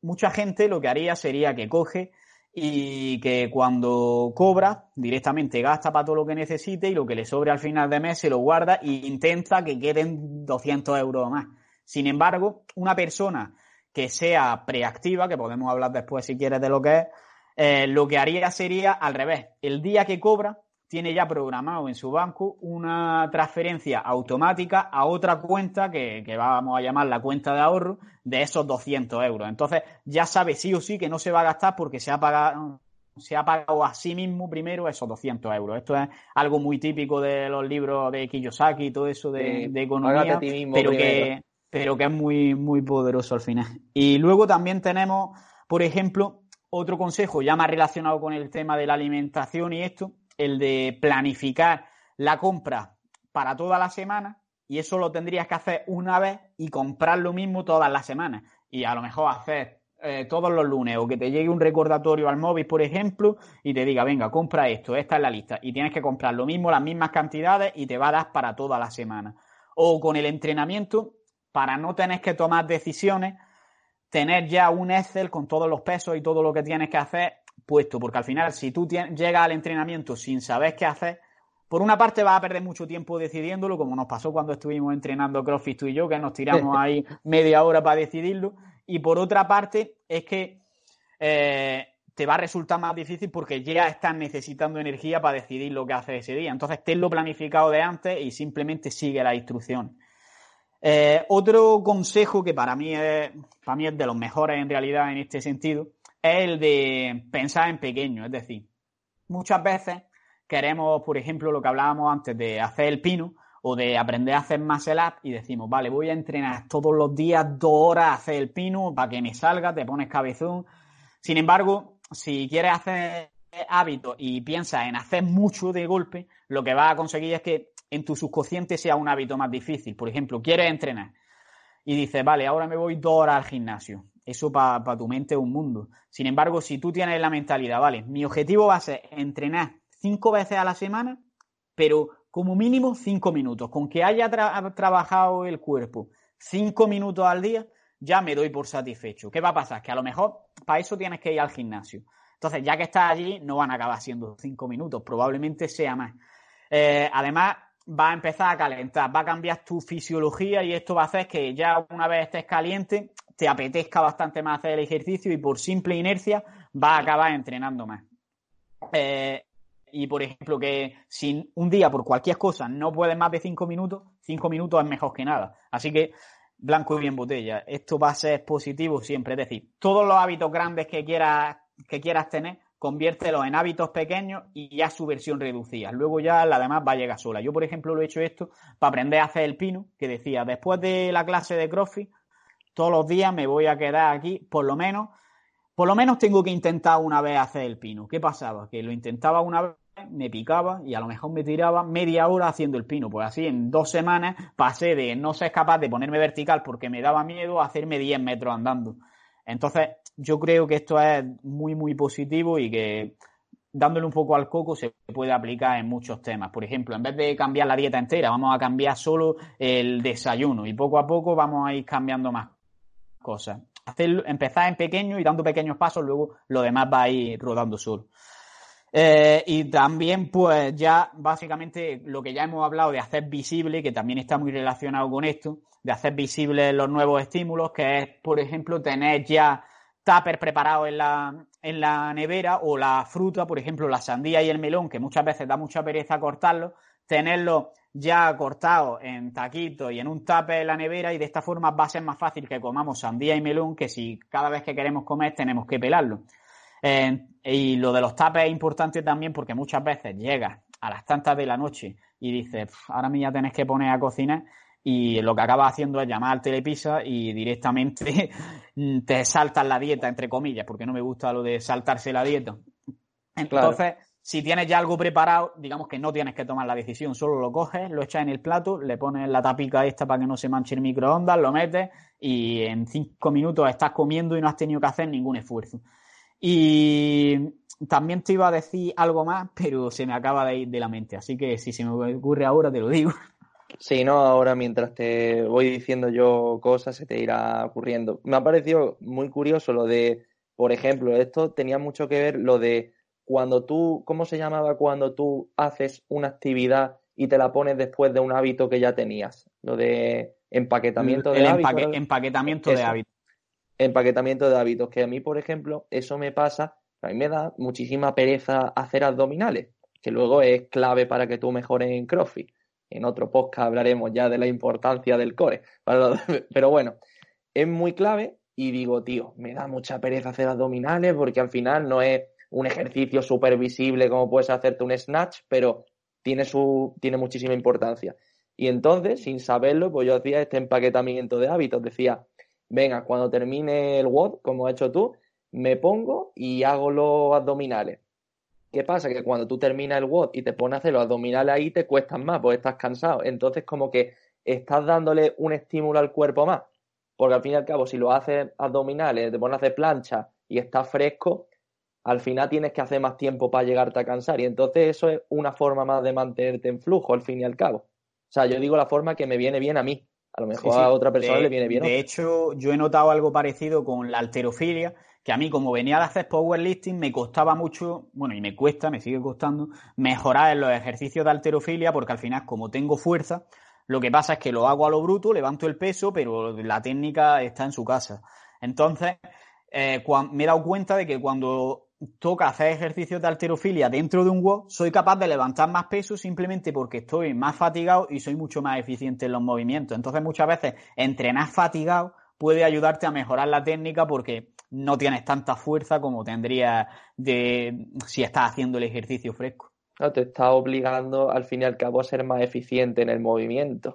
Mucha gente lo que haría sería que coge y que cuando cobra directamente gasta para todo lo que necesite y lo que le sobre al final de mes se lo guarda e intenta que queden 200 euros más. Sin embargo, una persona que sea preactiva, que podemos hablar después si quieres de lo que es, eh, lo que haría sería al revés. El día que cobra, tiene ya programado en su banco una transferencia automática a otra cuenta que, vamos a llamar la cuenta de ahorro de esos 200 euros. Entonces ya sabe sí o sí que no se va a gastar porque se ha pagado se ha pagado a sí mismo primero esos 200 euros. Esto es algo muy típico de los libros de Kiyosaki y todo eso de, economía, pero que, pero que es muy, muy poderoso al final. Y luego también tenemos, por ejemplo, otro consejo ya más relacionado con el tema de la alimentación y esto, el de planificar la compra para toda la semana y eso lo tendrías que hacer una vez y comprar lo mismo todas las semanas. Y a lo mejor hacer eh, todos los lunes o que te llegue un recordatorio al móvil, por ejemplo, y te diga, venga, compra esto, esta es la lista. Y tienes que comprar lo mismo, las mismas cantidades y te va a dar para toda la semana. O con el entrenamiento, para no tener que tomar decisiones, tener ya un Excel con todos los pesos y todo lo que tienes que hacer puesto, porque al final si tú llegas al entrenamiento sin saber qué hacer, por una parte vas a perder mucho tiempo decidiéndolo, como nos pasó cuando estuvimos entrenando CrossFit tú y yo, que nos tiramos ahí media hora para decidirlo, y por otra parte es que eh, te va a resultar más difícil porque ya estás necesitando energía para decidir lo que haces ese día. Entonces, tenlo planificado de antes y simplemente sigue la instrucción. Eh, otro consejo que para mí, es, para mí es de los mejores en realidad en este sentido es el de pensar en pequeño. Es decir, muchas veces queremos, por ejemplo, lo que hablábamos antes de hacer el pino o de aprender a hacer más el up y decimos, vale, voy a entrenar todos los días dos horas a hacer el pino para que me salga, te pones cabezón. Sin embargo, si quieres hacer hábitos y piensas en hacer mucho de golpe, lo que vas a conseguir es que en tu subconsciente sea un hábito más difícil. Por ejemplo, quieres entrenar y dices, vale, ahora me voy dos horas al gimnasio. Eso para tu mente es un mundo. Sin embargo, si tú tienes la mentalidad, vale, mi objetivo va a ser entrenar cinco veces a la semana, pero como mínimo cinco minutos. Con que haya trabajado el cuerpo cinco minutos al día, ya me doy por satisfecho. ¿Qué va a pasar? Que a lo mejor para eso tienes que ir al gimnasio. Entonces, ya que estás allí, no van a acabar siendo cinco minutos, probablemente sea más. Eh, además, va a empezar a calentar, va a cambiar tu fisiología y esto va a hacer que ya una vez estés caliente, te apetezca bastante más hacer el ejercicio y por simple inercia va a acabar entrenando más. Eh, y por ejemplo, que si un día por cualquier cosa no puedes más de cinco minutos, cinco minutos es mejor que nada. Así que blanco y bien botella. Esto va a ser positivo siempre. Es decir, todos los hábitos grandes que quieras, que quieras tener, conviértelos en hábitos pequeños y ya su versión reducida. Luego ya la demás va a llegar sola. Yo, por ejemplo, lo he hecho esto para aprender a hacer el pino, que decía, después de la clase de CrossFit, todos los días me voy a quedar aquí, por lo menos, por lo menos tengo que intentar una vez hacer el pino. ¿Qué pasaba? Que lo intentaba una vez, me picaba y a lo mejor me tiraba media hora haciendo el pino. Pues así en dos semanas pasé de no ser capaz de ponerme vertical porque me daba miedo a hacerme 10 metros andando. Entonces, yo creo que esto es muy, muy positivo y que dándole un poco al coco se puede aplicar en muchos temas. Por ejemplo, en vez de cambiar la dieta entera, vamos a cambiar solo el desayuno y poco a poco vamos a ir cambiando más cosas. Hacer, empezar en pequeño y dando pequeños pasos, luego lo demás va a ir rodando solo. Eh, y también, pues ya básicamente lo que ya hemos hablado de hacer visible, que también está muy relacionado con esto, de hacer visibles los nuevos estímulos, que es, por ejemplo, tener ya tupper preparado en la, en la nevera o la fruta, por ejemplo, la sandía y el melón, que muchas veces da mucha pereza cortarlo, tenerlo ya cortado en taquitos y en un tupper en la nevera y de esta forma va a ser más fácil que comamos sandía y melón que si cada vez que queremos comer tenemos que pelarlo. Eh, y lo de los tapes es importante también porque muchas veces llegas a las tantas de la noche y dices, ahora me ya tenés que poner a cocinar y lo que acabas haciendo es llamar al telepisa y directamente te saltas la dieta, entre comillas, porque no me gusta lo de saltarse la dieta. Entonces, si tienes ya algo preparado, digamos que no tienes que tomar la decisión, solo lo coges, lo echas en el plato, le pones la tapica esta para que no se manche el microondas, lo metes y en cinco minutos estás comiendo y no has tenido que hacer ningún esfuerzo. Y también te iba a decir algo más, pero se me acaba de ir de la mente. Así que si se me ocurre ahora, te lo digo. Sí, no, ahora mientras te voy diciendo yo cosas, se te irá ocurriendo. Me ha parecido muy curioso lo de, por ejemplo, esto tenía mucho que ver lo de cuando tú, ¿cómo se llamaba cuando tú haces una actividad y te la pones después de un hábito que ya tenías? Lo de empaquetamiento de hábitos. Empaquetamiento de hábitos empaquetamiento de hábitos, que a mí, por ejemplo, eso me pasa, a mí me da muchísima pereza hacer abdominales, que luego es clave para que tú mejores en CrossFit. En otro podcast hablaremos ya de la importancia del core. Pero bueno, es muy clave y digo, tío, me da mucha pereza hacer abdominales porque al final no es un ejercicio súper visible como puedes hacerte un snatch, pero tiene, su, tiene muchísima importancia. Y entonces, sin saberlo, pues yo hacía este empaquetamiento de hábitos. Decía, venga, cuando termine el WOD, como has hecho tú, me pongo y hago los abdominales. ¿Qué pasa? Que cuando tú terminas el WOD y te pones a hacer los abdominales ahí, te cuestan más, porque estás cansado. Entonces, como que estás dándole un estímulo al cuerpo más. Porque al fin y al cabo, si lo haces abdominales, te pones a hacer plancha y estás fresco, al final tienes que hacer más tiempo para llegarte a cansar. Y entonces eso es una forma más de mantenerte en flujo, al fin y al cabo. O sea, yo digo la forma que me viene bien a mí. A lo mejor a otra persona le viene bien. De hecho, yo he notado algo parecido con la alterofilia, que a mí, como venía de hacer powerlifting, me costaba mucho, bueno, y me cuesta, me sigue costando, mejorar en los ejercicios de alterofilia, porque al final, como tengo fuerza, lo que pasa es que lo hago a lo bruto, levanto el peso, pero la técnica está en su casa. Entonces, eh, me he dado cuenta de que cuando toca hacer ejercicios de alterofilia dentro de un WOD, soy capaz de levantar más peso simplemente porque estoy más fatigado y soy mucho más eficiente en los movimientos. Entonces, muchas veces entrenar fatigado puede ayudarte a mejorar la técnica porque no tienes tanta fuerza como tendrías de si estás haciendo el ejercicio fresco. te está obligando al fin y al cabo a ser más eficiente en el movimiento.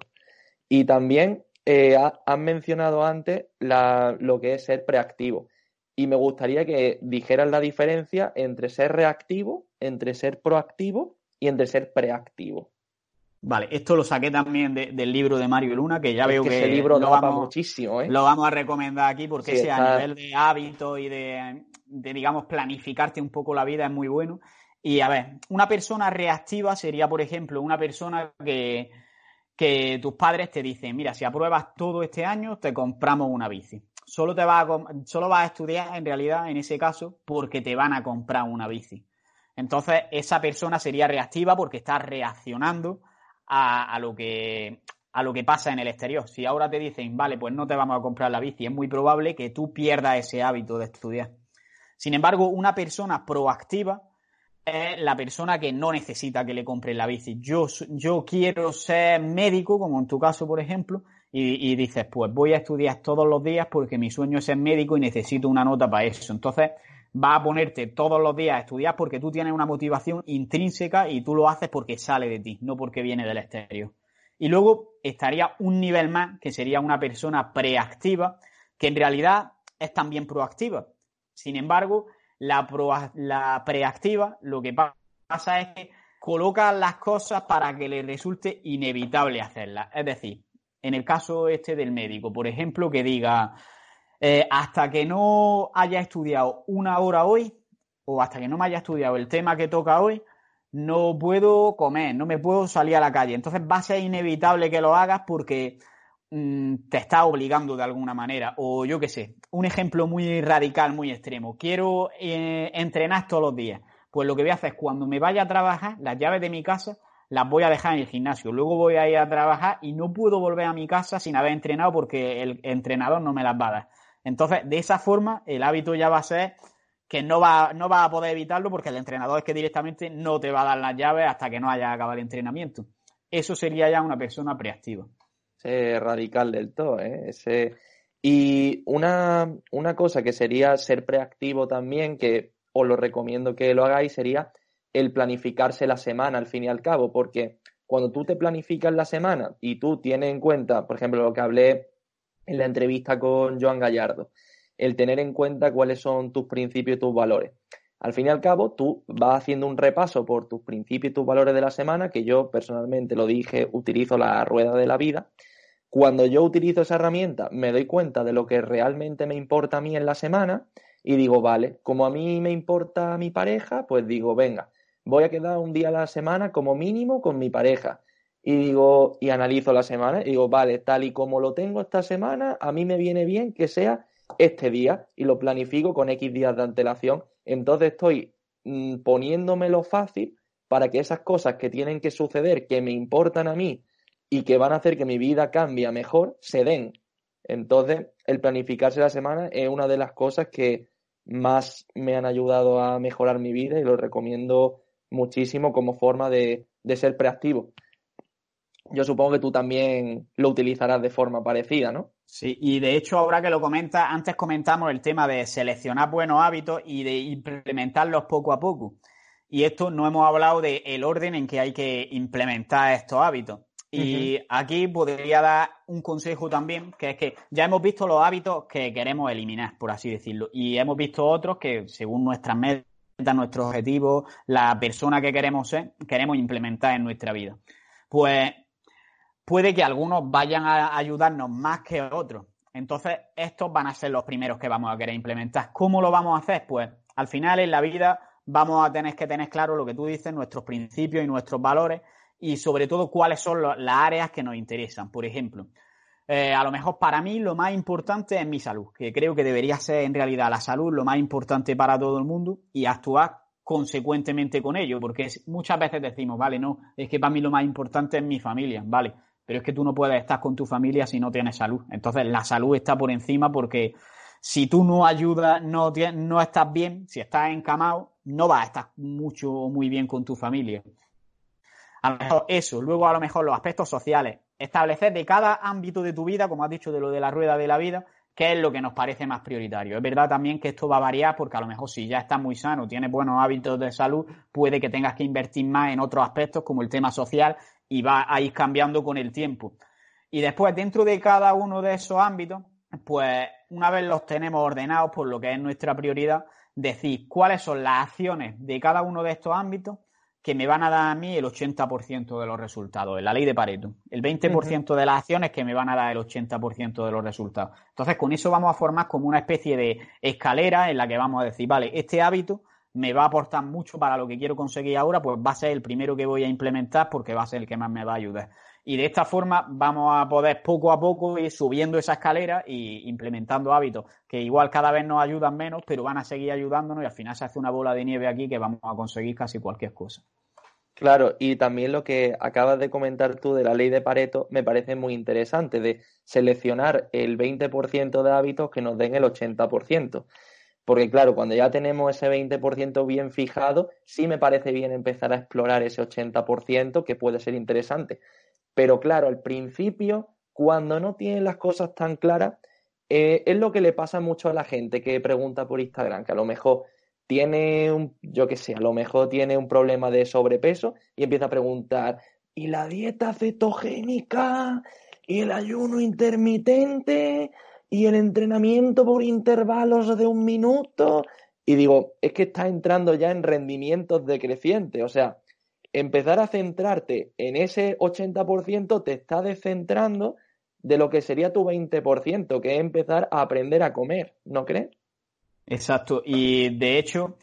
Y también eh, has mencionado antes lo que es ser preactivo. y me gustaría que dijeras la diferencia entre ser reactivo, entre ser proactivo y entre ser preactivo. Vale, esto lo saqué también del libro de Mario Luna, que ya veo que, ese libro lo vamos, muchísimo, ¿eh? Lo vamos a recomendar aquí porque ese a nivel de hábito y de, digamos, planificarte un poco la vida es muy bueno. Y a ver, una persona reactiva sería, por ejemplo, una persona que, que tus padres te dicen, mira, si apruebas todo este año, te compramos una bici. Solo, te vas a, solo vas a estudiar, en realidad, en ese caso, porque te van a comprar una bici. Entonces, esa persona sería reactiva porque está reaccionando a, lo que, a lo que pasa en el exterior. Si ahora te dicen, vale, pues no te vamos a comprar la bici, es muy probable que tú pierdas ese hábito de estudiar. Sin embargo, una persona proactiva es la persona que no necesita que le compren la bici. Yo, yo quiero ser médico, como en tu caso, por ejemplo, y, y, dices, pues voy a estudiar todos los días porque mi sueño es ser médico y necesito una nota para eso. Entonces, va a ponerte todos los días a estudiar porque tú tienes una motivación intrínseca y tú lo haces porque sale de ti, no porque viene del exterior. Y luego estaría un nivel más, que sería una persona preactiva, que en realidad es también proactiva. Sin embargo, la, preactiva lo que pasa es que coloca las cosas para que le resulte inevitable hacerlas. Es decir, en el caso este del médico, por ejemplo, que diga, eh, hasta que no haya estudiado una hora hoy, o hasta que no me haya estudiado el tema que toca hoy, no puedo comer, no me puedo salir a la calle. Entonces va a ser inevitable que lo hagas porque mm, te está obligando de alguna manera. O yo qué sé, un ejemplo muy radical, muy extremo. Quiero eh, entrenar todos los días. Pues lo que voy a hacer es cuando me vaya a trabajar, las llaves de mi casa las voy a dejar en el gimnasio. Luego voy a ir a trabajar y no puedo volver a mi casa sin haber entrenado porque el entrenador no me las va a dar. Entonces, de esa forma, el hábito ya va a ser que no va, no va a poder evitarlo porque el entrenador es que directamente no te va a dar las llaves hasta que no haya acabado el entrenamiento. Eso sería ya una persona preactiva. Ese radical del todo, ¿eh? Y una, una cosa que sería ser preactivo también, que os lo recomiendo que lo hagáis, sería el planificarse la semana al fin y al cabo, porque cuando tú te planificas la semana y tú tienes en cuenta, por ejemplo, lo que hablé en la entrevista con Joan Gallardo, el tener en cuenta cuáles son tus principios y tus valores. Al fin y al cabo, tú vas haciendo un repaso por tus principios y tus valores de la semana, que yo personalmente lo dije, utilizo la rueda de la vida. Cuando yo utilizo esa herramienta, me doy cuenta de lo que realmente me importa a mí en la semana y digo, vale, como a mí me importa mi pareja, pues digo, venga, voy a quedar un día a la semana como mínimo con mi pareja y digo, y analizo la semana y digo, vale, tal y como lo tengo esta semana, a mí me viene bien que sea este día y lo planifico con X días de antelación. Entonces estoy mm, poniéndomelo fácil para que esas cosas que tienen que suceder, que me importan a mí y que van a hacer que mi vida cambie mejor, se den. Entonces, el planificarse la semana es una de las cosas que más me han ayudado a mejorar mi vida y lo recomiendo muchísimo como forma de, de ser preactivo yo supongo que tú también lo utilizarás de forma parecida, ¿no? Sí, y de hecho, ahora que lo comentas, antes comentamos el tema de seleccionar buenos hábitos y de implementarlos poco a poco. Y esto no hemos hablado del el orden en que hay que implementar estos hábitos. Y aquí podría dar un consejo también, que es que ya hemos visto los hábitos que queremos eliminar, por así decirlo, y hemos visto otros que, según nuestras metas, nuestros objetivos, la persona que queremos ser, queremos implementar en nuestra vida. Pues puede que algunos vayan a ayudarnos más que otros. Entonces, estos van a ser los primeros que vamos a querer implementar. ¿Cómo lo vamos a hacer? Pues al final en la vida vamos a tener que tener claro lo que tú dices, nuestros principios y nuestros valores y sobre todo cuáles son las áreas que nos interesan. Por ejemplo, eh, a lo mejor para mí lo más importante es mi salud, que creo que debería ser en realidad la salud lo más importante para todo el mundo y actuar consecuentemente con ello, porque muchas veces decimos, vale, no, es que para mí lo más importante es mi familia, vale, pero es que tú no puedes estar con tu familia si no tienes salud. Entonces la salud está por encima porque si tú no ayudas, no, no estás bien, si estás encamado, no vas a estar mucho o muy bien con tu familia. A lo mejor eso, luego a lo mejor los aspectos sociales, establecer de cada ámbito de tu vida, como has dicho de lo de la rueda de la vida, qué es lo que nos parece más prioritario. Es verdad también que esto va a variar porque a lo mejor si ya estás muy sano, tienes buenos hábitos de salud, puede que tengas que invertir más en otros aspectos como el tema social y va a ir cambiando con el tiempo. Y después, dentro de cada uno de esos ámbitos, pues una vez los tenemos ordenados por lo que es nuestra prioridad, decir cuáles son las acciones de cada uno de estos ámbitos que me van a dar a mí el 80% de los resultados, en la ley de Pareto. El 20% de las acciones que me van a dar el 80% de los resultados. Entonces, con eso vamos a formar como una especie de escalera en la que vamos a decir, vale, este hábito me va a aportar mucho para lo que quiero conseguir ahora, pues va a ser el primero que voy a implementar porque va a ser el que más me va a ayudar. Y de esta forma vamos a poder poco a poco ir subiendo esa escalera y implementando hábitos que igual cada vez nos ayudan menos, pero van a seguir ayudándonos y al final se hace una bola de nieve aquí que vamos a conseguir casi cualquier cosa. Claro, y también lo que acabas de comentar tú de la ley de Pareto me parece muy interesante, de seleccionar el 20% de hábitos que nos den el 80%. Porque claro, cuando ya tenemos ese 20% bien fijado, sí me parece bien empezar a explorar ese 80% que puede ser interesante. Pero claro, al principio, cuando no tienen las cosas tan claras, eh, es lo que le pasa mucho a la gente que pregunta por Instagram, que a lo mejor tiene un, yo qué sé, a lo mejor tiene un problema de sobrepeso y empieza a preguntar, ¿y la dieta cetogénica? ¿Y el ayuno intermitente? ¿Y el entrenamiento por intervalos de un minuto? Y digo, es que está entrando ya en rendimientos decrecientes, o sea, empezar a centrarte en ese 80% te está descentrando de lo que sería tu 20%, que es empezar a aprender a comer, ¿no crees? Exacto. Y de hecho,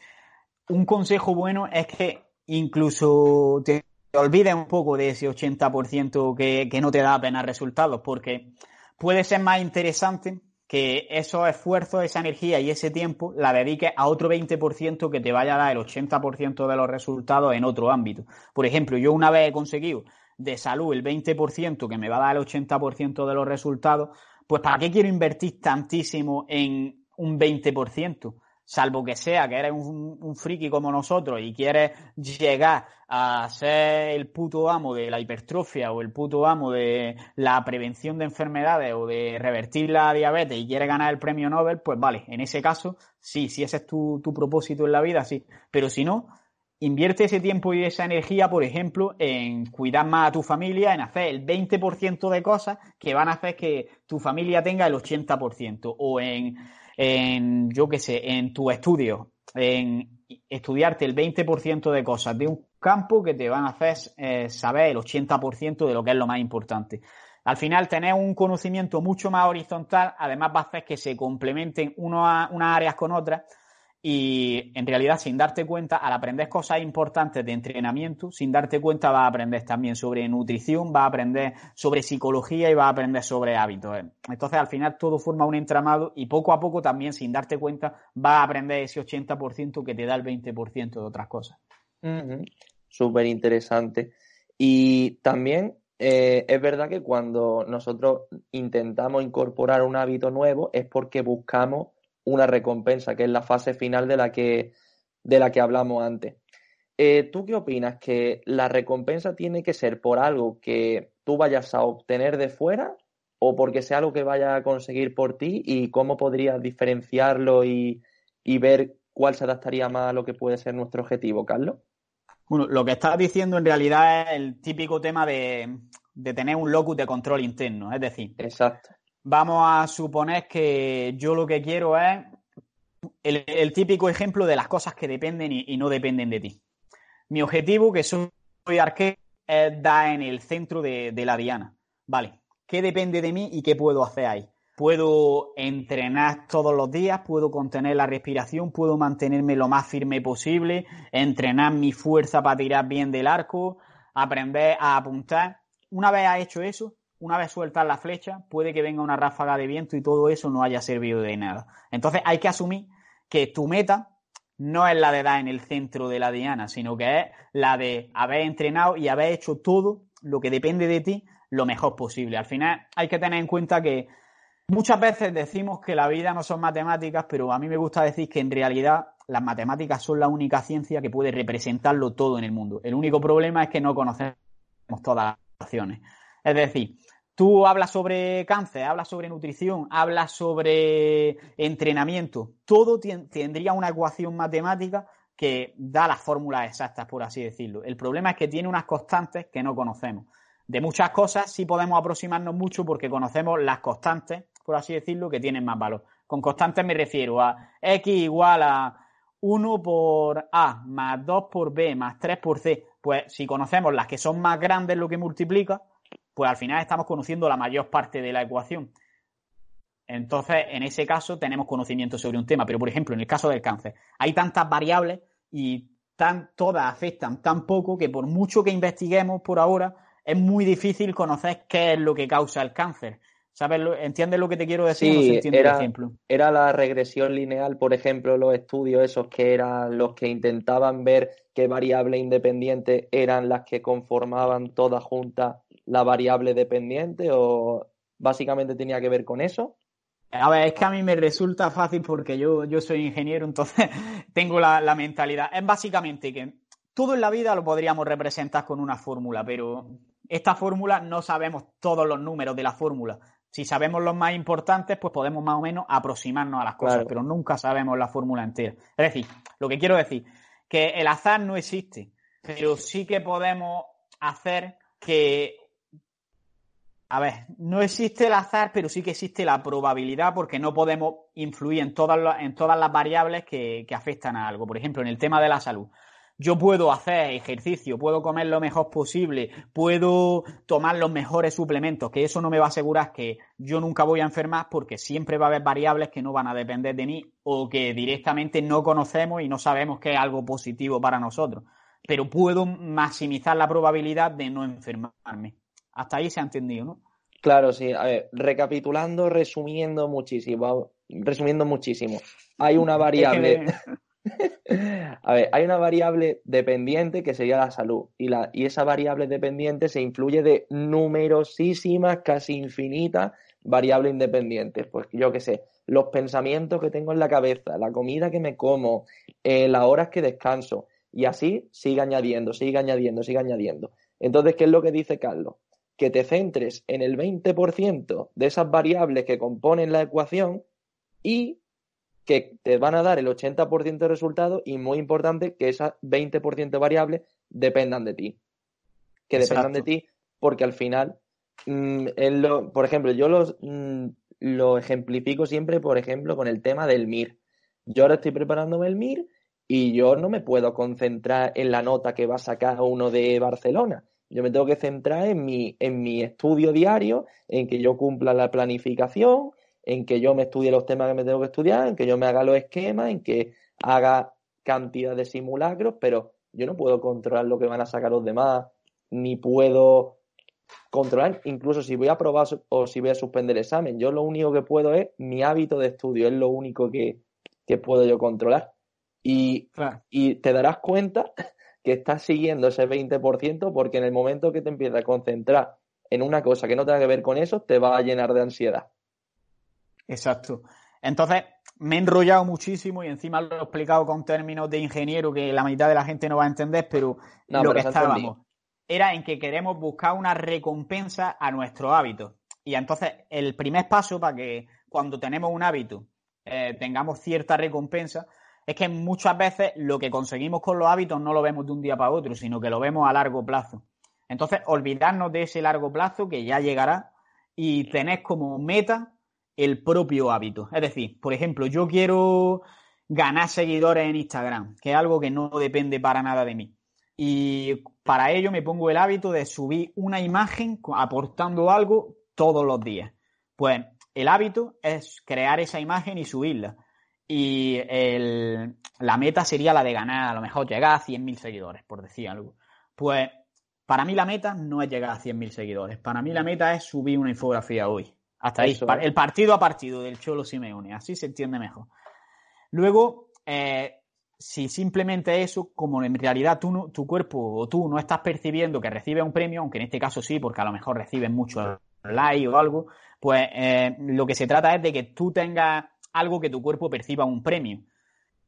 un consejo bueno es que incluso te olvides un poco de ese 80% que, que no te da apenas resultados, porque puede ser más interesante que esos esfuerzos, esa energía y ese tiempo la dediques a otro 20% que te vaya a dar el 80% de los resultados en otro ámbito. Por ejemplo, yo una vez he conseguido de salud el 20% que me va a dar el 80% de los resultados, pues ¿para qué quiero invertir tantísimo en un 20%? Salvo que sea que eres un, friki como nosotros y quieres llegar a ser el puto amo de la hipertrofia o el puto amo de la prevención de enfermedades o de revertir la diabetes y quieres ganar el premio Nobel, pues vale, en ese caso, sí, si ese es tu, tu propósito en la vida, sí. Pero si no, invierte ese tiempo y esa energía, por ejemplo, en cuidar más a tu familia, en hacer el 20% de cosas que van a hacer que tu familia tenga el 80% o en en, yo qué sé, en tu estudio, en estudiarte el 20% de cosas de un campo que te van a hacer eh, saber el 80% de lo que es lo más importante. Al final, tener un conocimiento mucho más horizontal, además va a hacer que se complementen unas áreas con otras y en realidad, sin darte cuenta, al aprender cosas importantes de entrenamiento, sin darte cuenta, vas a aprender también sobre nutrición, vas a aprender sobre psicología y vas a aprender sobre hábitos. Entonces, al final, todo forma un entramado y poco a poco también, sin darte cuenta, vas a aprender ese 80% que te da el 20% de otras cosas. Súper interesante. Y también eh, es verdad que cuando nosotros intentamos incorporar un hábito nuevo es porque buscamos una recompensa, que es la fase final de la que, de la que hablamos antes. Eh, ¿Tú qué opinas? ¿Que la recompensa tiene que ser por algo que tú vayas a obtener de fuera o porque sea algo que vaya a conseguir por ti y cómo podrías diferenciarlo y, ver cuál se adaptaría más a lo que puede ser nuestro objetivo, Carlos? Bueno, lo que estás diciendo en realidad es el típico tema de, de tener un locus de control interno, es decir, Exacto. Vamos a suponer que yo lo que quiero es el, típico ejemplo de las cosas que dependen y, no dependen de ti. Mi objetivo, que soy arquero, es dar en el centro de, de la diana. Vale, ¿qué depende de mí y qué puedo hacer ahí? Puedo entrenar todos los días, puedo contener la respiración, puedo mantenerme lo más firme posible, entrenar mi fuerza para tirar bien del arco, aprender a apuntar. Una vez ha hecho eso, una vez sueltas la flecha, puede que venga una ráfaga de viento y todo eso no haya servido de nada. Entonces hay que asumir que tu meta no es la de dar en el centro de la diana, sino que es la de haber entrenado y haber hecho todo lo que depende de ti lo mejor posible. Al final hay que tener en cuenta que muchas veces decimos que la vida no son matemáticas, pero a mí me gusta decir que en realidad las matemáticas son la única ciencia que puede representarlo todo en el mundo. El único problema es que no conocemos todas las acciones. Es decir, Tú hablas sobre cáncer, hablas sobre nutrición, hablas sobre entrenamiento. Todo tendría una ecuación matemática que da las fórmulas exactas, por así decirlo. El problema es que tiene unas constantes que no conocemos. De muchas cosas sí podemos aproximarnos mucho porque conocemos las constantes por así decirlo, que tienen más valor. Con constantes me refiero a X igual a 1 por A más 2 por B más 3 por C. Pues si conocemos las que son más grandes lo que multiplica, pues al final estamos conociendo la mayor parte de la ecuación. Entonces, en ese caso, tenemos conocimiento sobre un tema. Pero, por ejemplo, en el caso del cáncer, hay tantas variables y tan, todas afectan tan poco que por mucho que investiguemos por ahora, es muy difícil conocer qué es lo que causa el cáncer. ¿Sabes? ¿Entiendes lo que te quiero decir? Sí, era, era la regresión lineal, por ejemplo, los estudios esos que eran los que intentaban ver qué variables independientes eran las que conformaban todas juntas la variable dependiente o básicamente tenía que ver con eso. A ver, es que a mí me resulta fácil porque yo, yo soy ingeniero, entonces tengo la, la mentalidad. Es básicamente que todo en la vida lo podríamos representar con una fórmula, pero esta fórmula no sabemos todos los números de la fórmula. Si sabemos los más importantes, pues podemos más o menos aproximarnos a las cosas, pero nunca sabemos la fórmula entera. Es decir, lo que quiero decir, que el azar no existe, pero sí que podemos hacer que a ver, no existe el azar, pero sí que existe la probabilidad porque no podemos influir en todas, las, todas las variables que, afectan a algo. Por ejemplo, en el tema de la salud. Yo puedo hacer ejercicio, puedo comer lo mejor posible, puedo tomar los mejores suplementos, que eso no me va a asegurar que yo nunca voy a enfermar porque siempre va a haber variables que no van a depender de mí o que directamente no conocemos y no sabemos que es algo positivo para nosotros. Pero puedo maximizar la probabilidad de no enfermarme. Hasta ahí se ha entendido, ¿no? Claro, sí. A ver, recapitulando, resumiendo muchísimo, resumiendo muchísimo. Hay una variable. a ver, hay una variable dependiente que sería la salud. Y, la, y esa variable dependiente se influye de numerosísimas, casi infinitas variables independientes. Pues yo qué sé, los pensamientos que tengo en la cabeza, la comida que me como, eh, las horas que descanso. Y así sigue añadiendo, sigue añadiendo, sigue añadiendo. Entonces, ¿qué es lo que dice Carlos? Que te centres en el 20% de esas variables que componen la ecuación y que te van a dar el 80% de resultados y muy importante que esas 20% de variables dependan de ti. Que dependan de ti porque al final, mm, por ejemplo, yo los, mm, lo ejemplifico siempre, por ejemplo, con el tema del MIR. Yo ahora estoy preparándome el MIR y yo no me puedo concentrar en la nota que va a sacar uno de Barcelona yo me tengo que centrar en mi, en mi estudio diario, en que yo cumpla la planificación, en que yo me estudie los temas que me tengo que estudiar, en que yo me haga los esquemas, en que haga cantidad de simulacros, pero yo no puedo controlar lo que van a sacar los demás, ni puedo controlar, incluso si voy a probar o si voy a suspender el examen. Yo lo único que puedo es mi hábito de estudio, es lo único que, puedo yo controlar. Y, y te darás cuenta que estás siguiendo ese 20% porque en el momento que te empiezas a concentrar en una cosa que no tenga que ver con eso, te va a llenar de ansiedad. Exacto. Entonces, me he enrollado muchísimo y encima lo he explicado con términos de ingeniero que la mitad de la gente no va a entender, pero lo que estábamos era en que queremos buscar una recompensa a nuestro hábito. Y entonces, el primer paso para que cuando tenemos un hábito eh, tengamos cierta recompensa es que muchas veces lo que conseguimos con los hábitos no lo vemos de un día para otro, sino que lo vemos a largo plazo. Entonces, olvidarnos de ese largo plazo que ya llegará y tener como meta el propio hábito. Es decir, por ejemplo, yo quiero ganar seguidores en Instagram, que es algo que no depende para nada de mí. Y para ello me pongo el hábito de subir una imagen aportando algo todos los días. Pues el hábito es crear esa imagen y subirla y la meta sería la de ganar, a lo mejor llegar a 100.000 seguidores, por decir algo. Pues para mí la meta no es llegar a 100.000 seguidores, para mí la meta es subir una infografía hoy. Hasta ahí, el partido a partido del Cholo Simeone, así se entiende mejor. Luego, eh, si simplemente eso, como en realidad tú tu cuerpo o tú no estás percibiendo que recibes un premio, aunque en este caso sí, porque a lo mejor recibes mucho like o algo, pues eh, lo que se trata es de que tú tengas algo que tu cuerpo perciba un premio.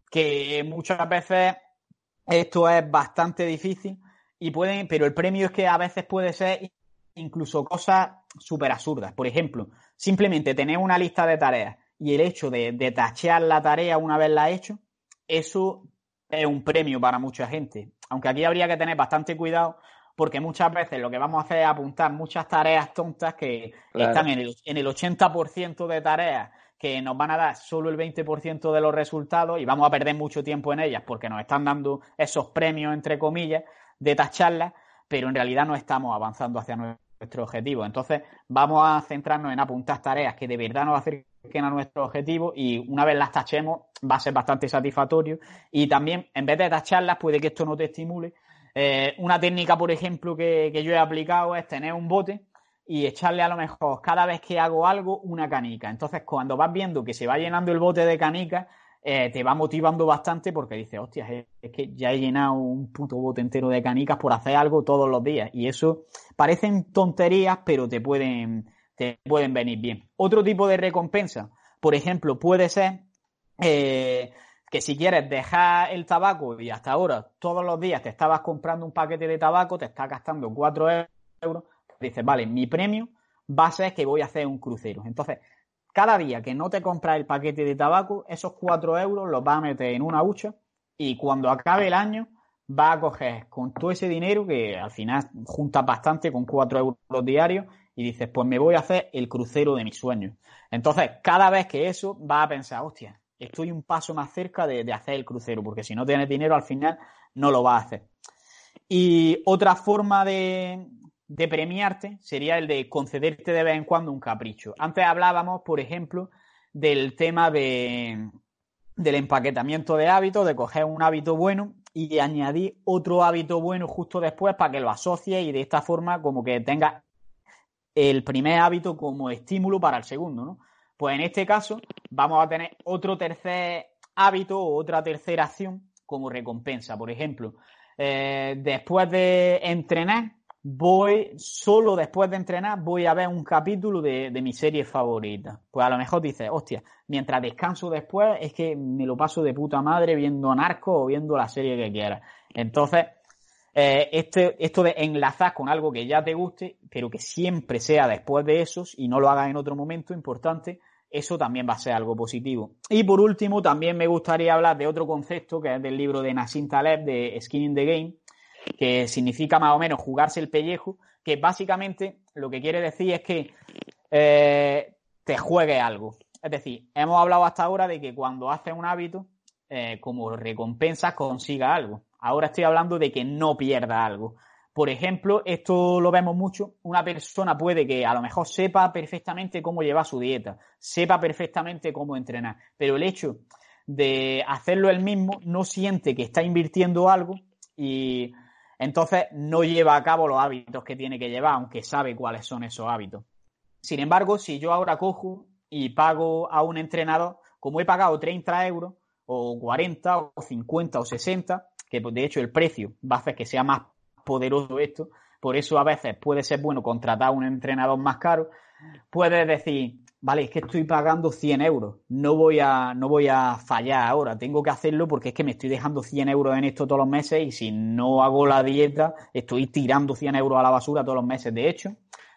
Que muchas veces esto es bastante difícil y pueden, pero el premio es que a veces puede ser incluso cosas súper absurdas. Por ejemplo, simplemente tener una lista de tareas y el hecho de, de tachear la tarea una vez la hecho, eso es un premio para mucha gente. Aunque aquí habría que tener bastante cuidado porque muchas veces lo que vamos a hacer es apuntar muchas tareas tontas que están en el, en el 80% de tareas que nos van a dar solo el 20% de los resultados y vamos a perder mucho tiempo en ellas porque nos están dando esos premios, entre comillas, de tacharlas, pero en realidad no estamos avanzando hacia nuestro objetivo. Entonces, vamos a centrarnos en apuntar tareas que de verdad nos acerquen a nuestro objetivo y una vez las tachemos va a ser bastante satisfactorio. Y también, en vez de tacharlas, puede que esto no te estimule. Eh, una técnica, por ejemplo, que, que yo he aplicado es tener un bote y echarle a lo mejor cada vez que hago algo una canica. Entonces, cuando vas viendo que se va llenando el bote de canicas, eh, te va motivando bastante porque dices, hostia, es, que ya he llenado un puto bote entero de canicas por hacer algo todos los días. Y eso parecen tonterías, pero te pueden, te pueden venir bien. Otro tipo de recompensa, por ejemplo, puede ser eh, que si quieres dejar el tabaco y hasta ahora todos los días te estabas comprando un paquete de tabaco, te estás gastando 4 euros dices, vale, mi premio va a ser que voy a hacer un crucero. Entonces, cada día que no te compras el paquete de tabaco, esos 4 euros los vas a meter en una hucha y cuando acabe el año vas a coger con todo ese dinero que al final juntas bastante con 4 euros diarios y dices, pues me voy a hacer el crucero de mis sueños. Entonces, cada vez que eso, vas a pensar, hostia, estoy un paso más cerca de, de hacer el crucero, porque si no tienes dinero al final no lo vas a hacer. Y otra forma de, de premiarte sería el de concederte de vez en cuando un capricho. Antes hablábamos, por ejemplo, del tema de, del empaquetamiento de hábitos, de coger un hábito bueno y añadir otro hábito bueno justo después para que lo asocies y de esta forma como que tengas el primer hábito como estímulo para el segundo, ¿no? Pues en este caso vamos a tener otro tercer hábito o otra tercera acción como recompensa. Por ejemplo, eh, después de entrenar, voy, solo después de entrenar, voy a ver un capítulo de, mi serie favorita. Pues a lo mejor dices, hostia, mientras descanso después, es que me lo paso de puta madre viendo Narco o viendo la serie que quieras. Entonces, eh, este, esto de enlazar con algo que ya te guste, pero que siempre sea después de esos y no lo hagas en otro momento importante, eso también va a ser algo positivo. Y por último, también me gustaría hablar de otro concepto que es del libro de Nassim Taleb de Skin in the Game, que significa más o menos jugarse el pellejo, que básicamente lo que quiere decir es que eh, te juegue algo. Es decir, hemos hablado hasta ahora de que cuando haces un hábito, eh, como recompensa consiga algo. Ahora estoy hablando de que no pierda algo. Por ejemplo, esto lo vemos mucho. Una persona puede que a lo mejor sepa perfectamente cómo llevar su dieta, sepa perfectamente cómo entrenar, pero el hecho de hacerlo él mismo no siente que está invirtiendo algo y entonces no lleva a cabo los hábitos que tiene que llevar, aunque sabe cuáles son esos hábitos. Sin embargo, si yo ahora cojo y pago a un entrenador, como he pagado 30 euros, o 40, o 50, o 60, que de hecho el precio va a hacer que sea más poderoso esto, por eso a veces puede ser bueno contratar a un entrenador más caro, puedes decir, vale, es que estoy pagando 100 euros, no voy, a, no voy a fallar ahora, tengo que hacerlo porque es que me estoy dejando 100 euros en esto todos los meses y si no hago la dieta, estoy tirando 100 euros a la basura todos los meses. De hecho,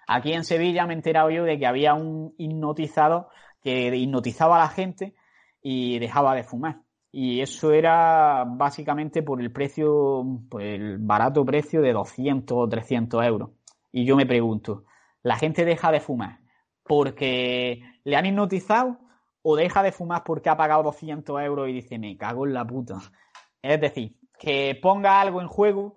aquí en Sevilla me he enterado yo de que había un hipnotizador que hipnotizaba a la gente y dejaba de fumar. Y eso era básicamente por el precio, por el barato precio de 200 o 300 euros. Y yo me pregunto, ¿la gente deja de fumar porque le han hipnotizado o deja de fumar porque ha pagado 200 euros y dice, me cago en la puta. Es decir, que ponga algo en juego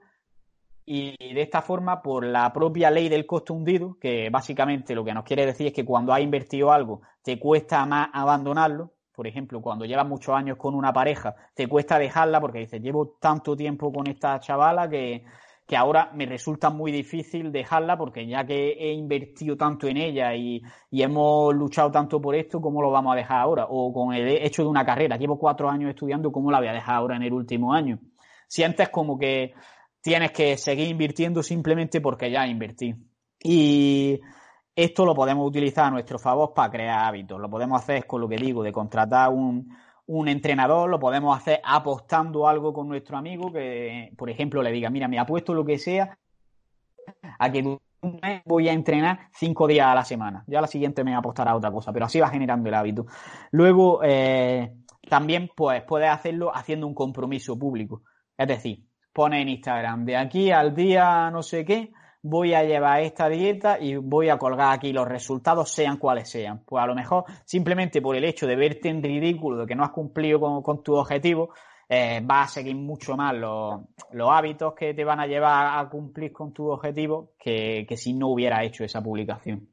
y de esta forma, por la propia ley del costo hundido, que básicamente lo que nos quiere decir es que cuando has invertido algo te cuesta más abandonarlo. Por ejemplo, cuando llevas muchos años con una pareja, te cuesta dejarla porque dices, llevo tanto tiempo con esta chavala que, que ahora me resulta muy difícil dejarla porque ya que he invertido tanto en ella y, hemos luchado tanto por esto, ¿cómo lo vamos a dejar ahora? O con el hecho de una carrera, llevo cuatro años estudiando, ¿cómo la voy a dejar ahora en el último año? Sientes como que tienes que seguir invirtiendo simplemente porque ya invertí. Y esto lo podemos utilizar a nuestro favor para crear hábitos. Lo podemos hacer con lo que digo, de contratar un, un entrenador, lo podemos hacer apostando algo con nuestro amigo, que por ejemplo le diga, mira, me apuesto lo que sea a que voy a entrenar cinco días a la semana. Ya la siguiente me apostará a otra cosa, pero así va generando el hábito. Luego, eh, también pues, puedes hacerlo haciendo un compromiso público. Es decir, pone en Instagram, de aquí al día no sé qué, voy a llevar esta dieta y voy a colgar aquí los resultados, sean cuales sean. Pues a lo mejor simplemente por el hecho de verte en ridículo, de que no has cumplido con, tu objetivo, eh, vas a seguir mucho más los, hábitos que te van a llevar a cumplir con tu objetivo que, que si no hubiera hecho esa publicación.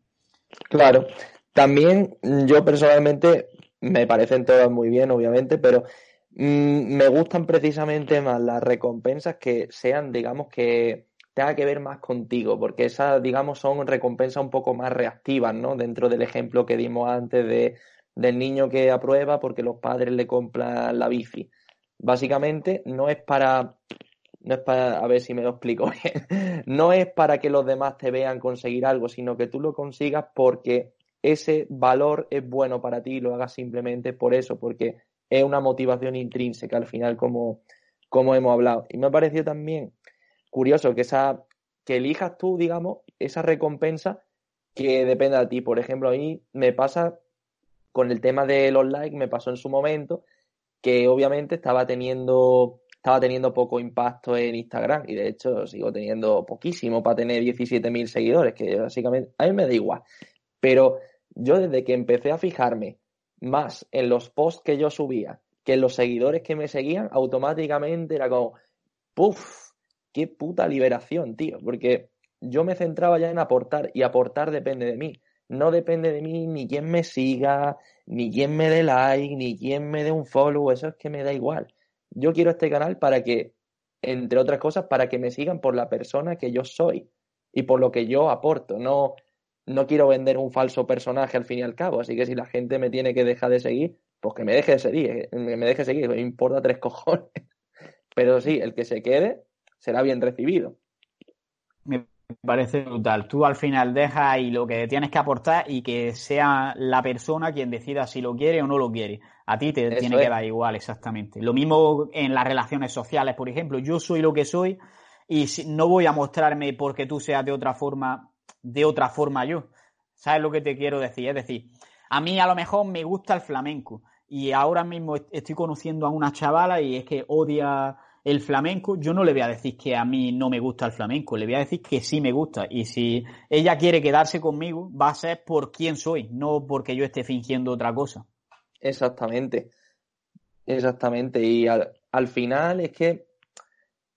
Claro. También yo personalmente me parecen todas muy bien, obviamente, pero mm, me gustan precisamente más las recompensas que sean, digamos, que tenga que ver más contigo, porque esas, digamos, son recompensas un poco más reactivas, ¿no? Dentro del ejemplo que dimos antes de, del niño que aprueba porque los padres le compran la bici. Básicamente no es para, no es para, a ver si me lo explico bien, no es para que los demás te vean conseguir algo, sino que tú lo consigas porque ese valor es bueno para ti y lo hagas simplemente por eso, porque es una motivación intrínseca al final, como, como hemos hablado. Y me ha parecido también curioso que esa que elijas tú, digamos, esa recompensa que dependa de ti. Por ejemplo, a mí me pasa con el tema de los likes, me pasó en su momento que obviamente estaba teniendo estaba teniendo poco impacto en Instagram y de hecho sigo teniendo poquísimo para tener 17.000 seguidores, que básicamente a mí me da igual. Pero yo desde que empecé a fijarme más en los posts que yo subía que en los seguidores que me seguían, automáticamente era como, puff, qué puta liberación, tío, porque yo me centraba ya en aportar y aportar depende de mí. No depende de mí ni quién me siga, ni quién me dé like, ni quién me dé un follow, eso es que me da igual. Yo quiero este canal para que, entre otras cosas, para que me sigan por la persona que yo soy y por lo que yo aporto. No, no quiero vender un falso personaje al fin y al cabo. Así que si la gente me tiene que dejar de seguir, pues que me deje de seguir, me deje de seguir, me importa tres cojones. Pero sí, el que se quede, será bien recibido. Me parece brutal. Tú al final dejas ahí lo que tienes que aportar y que sea la persona quien decida si lo quiere o no lo quiere. A ti te tiene que dar igual, exactamente. Lo mismo en las relaciones sociales, por ejemplo. Yo soy lo que soy y no voy a mostrarme porque tú seas de otra forma, de otra forma yo. ¿Sabes lo que te quiero decir? Es decir, a mí a lo mejor me gusta el flamenco y ahora mismo estoy conociendo a una chavala y es que odia el flamenco, yo no le voy a decir que a mí no me gusta el flamenco, le voy a decir que sí me gusta. Y si ella quiere quedarse conmigo, va a ser por quién soy, no porque yo esté fingiendo otra cosa. Exactamente. Exactamente. Y al, final es que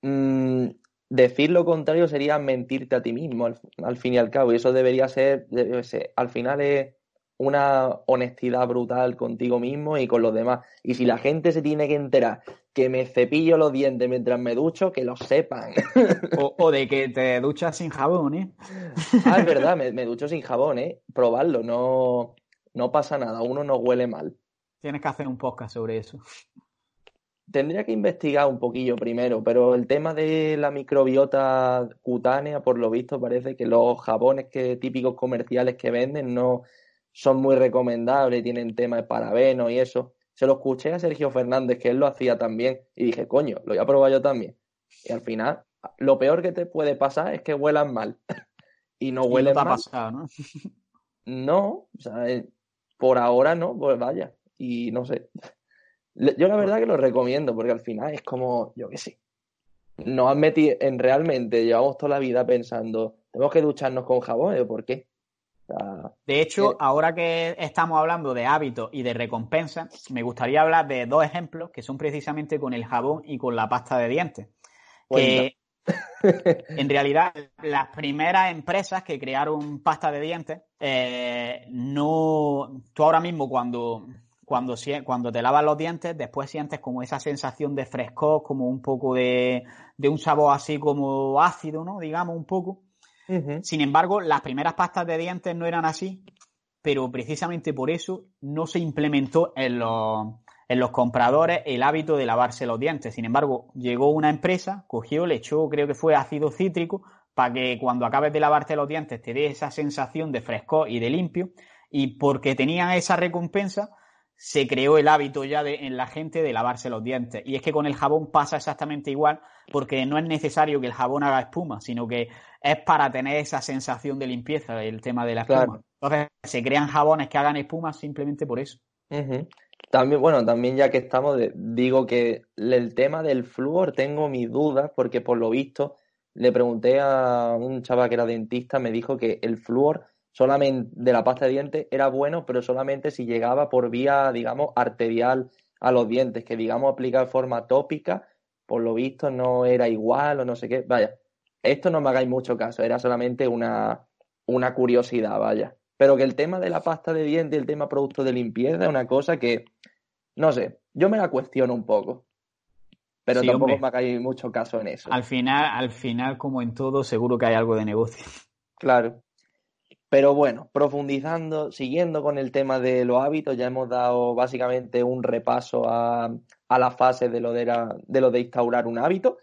mm, decir lo contrario sería mentirte a ti mismo, al, fin y al cabo. Y eso debería ser, ser al final es una honestidad brutal contigo mismo y con los demás. Y si la gente se tiene que enterar que me cepillo los dientes mientras me ducho, que lo sepan. O, de que te duchas sin jabón, ¿eh? Ah, es verdad, me, ducho sin jabón, ¿eh? Probarlo, no, no pasa nada, uno no huele mal. Tienes que hacer un podcast sobre eso. Tendría que investigar un poquillo primero, pero el tema de la microbiota cutánea, por lo visto, parece que los jabones que, típicos comerciales que venden no son muy recomendables, tienen tema de parabeno y eso. Se lo escuché a Sergio Fernández, que él lo hacía también, y dije, coño, lo voy a probar yo también. Y al final, lo peor que te puede pasar es que huelan mal. y no huelen mal. Pasado, ¿no? no, o sea, eh, por ahora no, pues vaya. Y no sé. Yo la verdad que lo recomiendo, porque al final es como, yo qué sé. Nos han metido en realmente, llevamos toda la vida pensando, tenemos que ducharnos con jabón, ¿por qué? De hecho, ahora que estamos hablando de hábitos y de recompensa, me gustaría hablar de dos ejemplos que son precisamente con el jabón y con la pasta de dientes. Que en realidad las primeras empresas que crearon pasta de dientes, eh, no. Tú ahora mismo cuando, cuando, cuando te lavas los dientes, después sientes como esa sensación de frescor, como un poco de, de un sabor así como ácido, ¿no? Digamos un poco. Sin embargo, las primeras pastas de dientes no eran así, pero precisamente por eso no se implementó en los, compradores el hábito de lavarse los dientes. Sin embargo, llegó una empresa, cogió, le echó, creo que fue ácido cítrico, para que cuando acabes de lavarte los dientes te dé esa sensación de fresco y de limpio. Y porque tenían esa recompensa, se creó el hábito ya de, en la gente de lavarse los dientes. Y es que con el jabón pasa exactamente igual, porque no es necesario que el jabón haga espuma, sino que es para tener esa sensación de limpieza, el tema de la espuma. Entonces, se crean jabones que hagan espuma simplemente por eso. También, bueno, también ya que estamos, digo que el tema del flúor tengo mis dudas porque por lo visto le pregunté a un chaval que era dentista, me dijo que el flúor solamente de la pasta de dientes era bueno, pero solamente si llegaba por vía, digamos, arterial a los dientes, que digamos aplicar de forma tópica, por lo visto no era igual o no sé qué. Vaya, esto no me hagáis mucho caso, era solamente una, una curiosidad, vaya. Pero que el tema de la pasta de dientes y el tema producto de limpieza es una cosa que, no sé, yo me la cuestiono un poco. Pero tampoco me hagáis mucho caso en eso. Al final, al final, como en todo, seguro que hay algo de negocio. Claro. Pero bueno, profundizando, siguiendo con el tema de los hábitos, ya hemos dado básicamente un repaso a, a la fase de lo de, de lo de instaurar un hábito.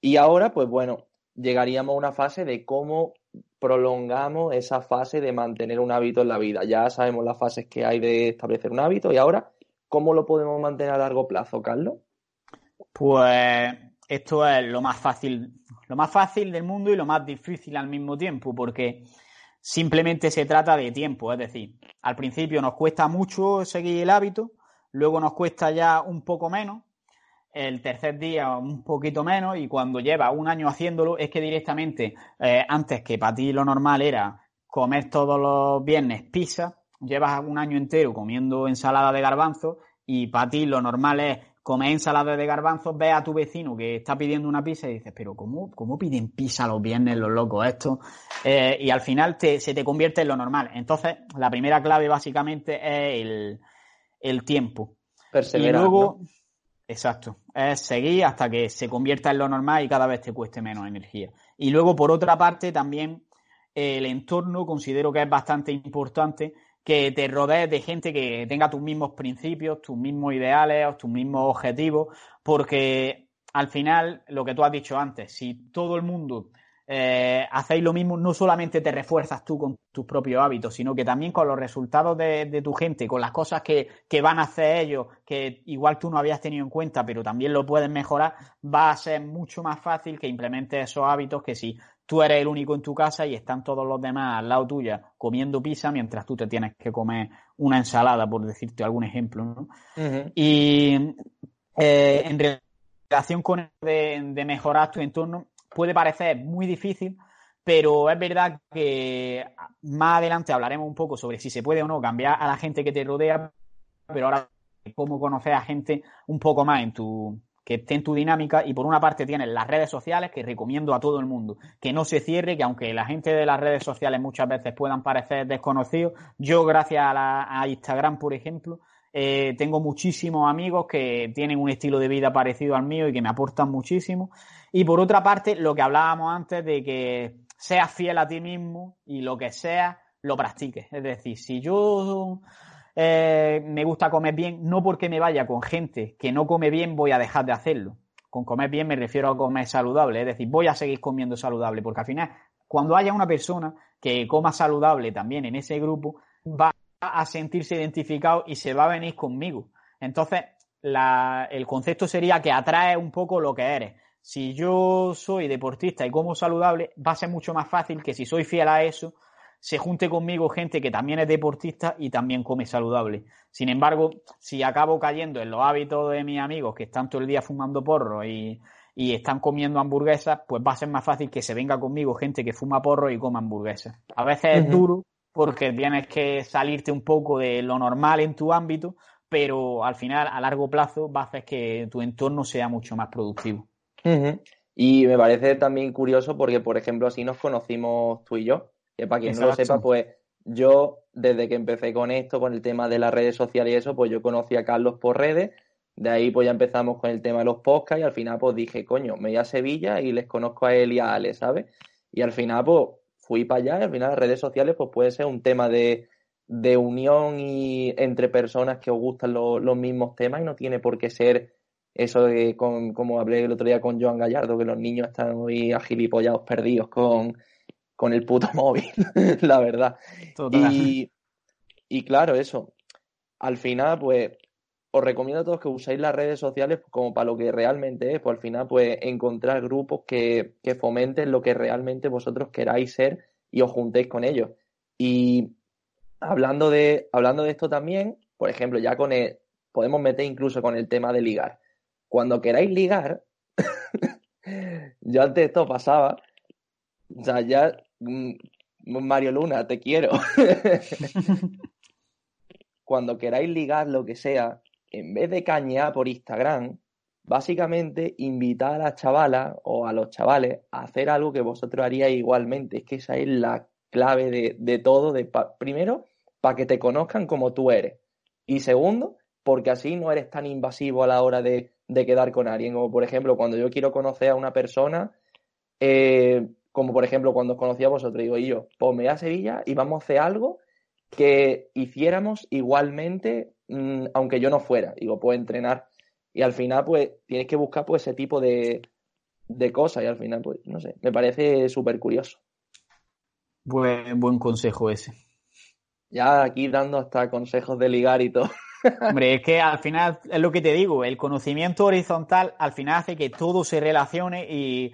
Y ahora, pues bueno, llegaríamos a una fase de cómo prolongamos esa fase de mantener un hábito en la vida. Ya sabemos las fases que hay de establecer un hábito y ahora, ¿cómo lo podemos mantener a largo plazo, Carlos? Pues esto es lo más fácil, lo más fácil del mundo y lo más difícil al mismo tiempo, porque Simplemente se trata de tiempo, es decir, al principio nos cuesta mucho seguir el hábito, luego nos cuesta ya un poco menos, el tercer día un poquito menos y cuando lleva un año haciéndolo es que directamente, eh, antes que para ti lo normal era comer todos los viernes pizza, llevas un año entero comiendo ensalada de garbanzo y para ti lo normal es comes ensalada de garbanzos, ves a tu vecino que está pidiendo una pizza y dices, pero ¿cómo, cómo piden pizza los viernes los locos estos? Eh, y al final se te convierte en lo normal. Entonces, la primera clave básicamente es el, tiempo. Perseverar. Y luego, exacto, es seguir hasta que se convierta en lo normal y cada vez te cueste menos energía. Y luego, por otra parte, también el entorno considero que es bastante importante que te rodees de gente que tenga tus mismos principios, tus mismos ideales, tus mismos objetivos, porque al final, lo que tú has dicho antes, si todo el mundo eh, hacéis lo mismo, no solamente te refuerzas tú con tus propios hábitos, sino que también con los resultados de, tu gente, con las cosas que, que, van a hacer ellos, que igual tú no habías tenido en cuenta, pero también lo puedes mejorar, va a ser mucho más fácil que implementes esos hábitos que si tú eres el único en tu casa y están todos los demás al lado tuya comiendo pizza mientras tú te tienes que comer una ensalada, por decirte algún ejemplo. ¿no? Y eh, en relación con de, de mejorar tu entorno, puede parecer muy difícil, pero es verdad que más adelante hablaremos un poco sobre si se puede o no cambiar a la gente que te rodea, pero ahora cómo conocer a gente un poco más en tu, que esté en tu dinámica y por una parte tienes las redes sociales que recomiendo a todo el mundo que no se cierre, que aunque la gente de las redes sociales muchas veces puedan parecer desconocidos, yo gracias a, Instagram, por ejemplo, eh, tengo muchísimos amigos que tienen un estilo de vida parecido al mío y que me aportan muchísimo. Y por otra parte, lo que hablábamos antes de que seas fiel a ti mismo y lo que sea, lo practiques. Es decir, si yo eh, me gusta comer bien, no porque me vaya con gente que no come bien voy a dejar de hacerlo. Con comer bien me refiero a comer saludable, es decir, voy a seguir comiendo saludable, porque al final, cuando haya una persona que coma saludable también en ese grupo, va a sentirse identificado y se va a venir conmigo. Entonces, el concepto sería que atrae un poco lo que eres. Si yo soy deportista y como saludable, va a ser mucho más fácil que si soy fiel a eso, se junte conmigo gente que también es deportista y también come saludable. Sin embargo, si acabo cayendo en los hábitos de mis amigos que están todo el día fumando porro y, están comiendo hamburguesas, pues va a ser más fácil que se venga conmigo gente que fuma porro y coma hamburguesas. A veces es duro porque tienes que salirte un poco de lo normal en tu ámbito, pero al final, a largo plazo, va a hacer que tu entorno sea mucho más productivo. Y me parece también curioso porque, por ejemplo, así nos conocimos tú y yo. Que para quien no lo sepa, pues yo, desde que empecé con esto, con el tema de las redes sociales y eso, pues yo conocí a Carlos por redes. De ahí pues ya empezamos con el tema de los podcasts y al final pues dije, coño, me voy a Sevilla y les conozco a él y a Ale, ¿sabes? Y al final pues fui para allá y al final las redes sociales pues puede ser un tema de, unión y entre personas que os gustan los mismos temas y no tiene por qué ser eso de con, como hablé el otro día con Joan Gallardo, que los niños están muy agilipollados, perdidos con con el puto móvil, la verdad. Y, y, claro, eso. Al final, pues, os recomiendo a todos que uséis las redes sociales como para lo que realmente es, pues al final, pues, encontrar grupos que, que fomenten lo que realmente vosotros queráis ser y os juntéis con ellos. Y hablando de, hablando de esto también, por ejemplo, ya con el, podemos meter incluso con el tema de ligar. Cuando queráis ligar, yo antes esto pasaba, o sea, ya, Mario Luna, te quiero. Cuando queráis ligar lo que sea, en vez de cañear por Instagram, básicamente invitar a las chavalas o a los chavales a hacer algo que vosotros haríais igualmente. Es que esa es la clave de, todo. De primero, para que te conozcan como tú eres. Y segundo, porque así no eres tan invasivo a la hora de, quedar con alguien. Como por ejemplo, cuando yo quiero conocer a una persona, eh, como por ejemplo cuando os conocí a vosotros, digo, y yo, pues me voy a Sevilla y vamos a hacer algo que hiciéramos igualmente, mm, aunque yo no fuera. Digo, puedo entrenar y al final, pues, tienes que buscar pues, ese tipo de, cosas. Y al final, pues, no sé, me parece súper curioso. Buen, buen consejo ese. Ya aquí dando hasta consejos de ligar y todo. Hombre, es que al final, es lo que te digo, el conocimiento horizontal al final hace que todo se relacione y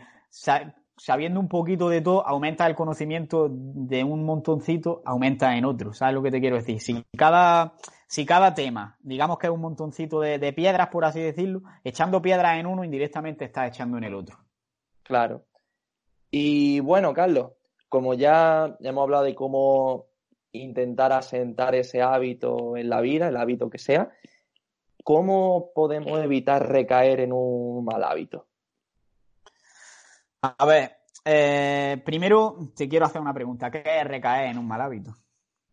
sabiendo un poquito de todo, aumenta el conocimiento de un montoncito, aumenta en otro. ¿Sabes lo que te quiero decir? Si cada si cada tema, digamos que es un montoncito de, piedras, por así decirlo, echando piedras en uno, indirectamente estás echando en el otro. Claro. Y bueno, Carlos, como ya hemos hablado de cómo intentar asentar ese hábito en la vida, el hábito que sea, ¿cómo podemos evitar recaer en un mal hábito? A ver, eh, primero te quiero hacer una pregunta. ¿Qué es recaer en un mal hábito?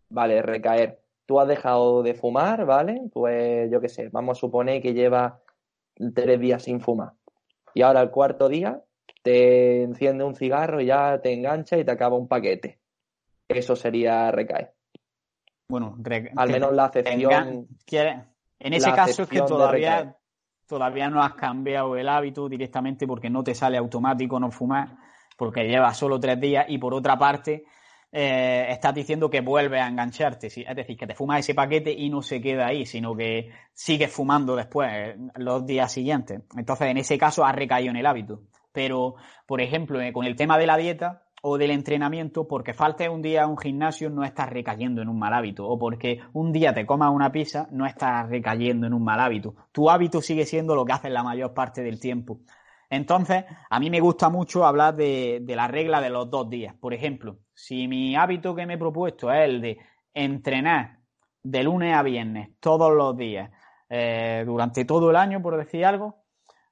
Vale, recaer tú has dejado de fumar, ¿vale? Pues yo qué sé, vamos a suponer que llevas tres días sin fumar. Y ahora el cuarto día te enciende un cigarro y ya te engancha y te acaba un paquete. Eso sería recaer. Bueno, al menos la acepción. En ese caso es que todavía, todavía no has cambiado el hábito directamente porque no te sale automático no fumar, porque llevas solo tres días y por otra parte eh, estás diciendo que vuelve a engancharte. Es decir, que te fumas ese paquete y no se queda ahí, sino que sigues fumando después, los días siguientes. Entonces, en ese caso, has recaído en el hábito. Pero, por ejemplo, eh, con el tema de la dieta o del entrenamiento, porque falte un día a un gimnasio, no estás recayendo en un mal hábito. O porque un día te comas una pizza, no estás recayendo en un mal hábito. Tu hábito sigue siendo lo que haces la mayor parte del tiempo. Entonces, a mí me gusta mucho hablar de, la regla de los dos días. Por ejemplo, si mi hábito que me he propuesto es el de entrenar de lunes a viernes todos los días eh, durante todo el año, por decir algo,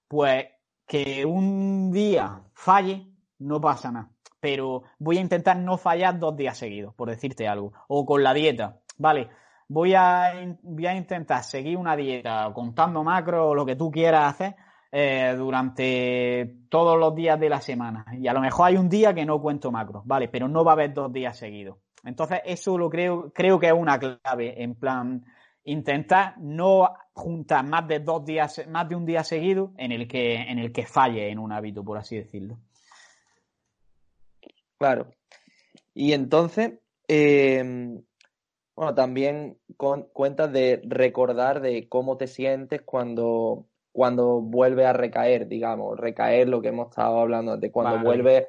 pues que un día falle, no pasa nada. Pero voy a intentar no fallar dos días seguidos, por decirte algo. O con la dieta. Vale, voy a, voy a intentar seguir una dieta contando macro o lo que tú quieras hacer eh, durante todos los días de la semana. Y a lo mejor hay un día que no cuento macros, ¿vale? Pero no va a haber dos días seguidos. Entonces, eso lo creo, creo que es una clave, en plan, intentar no juntar más de dos días, más de un día seguido en el que, en el que falle en un hábito, por así decirlo. Claro. Y entonces, eh, bueno, también con, cuentas de recordar de cómo te sientes cuando cuando vuelve a recaer, digamos, recaer lo que hemos estado hablando de cuando vuelve,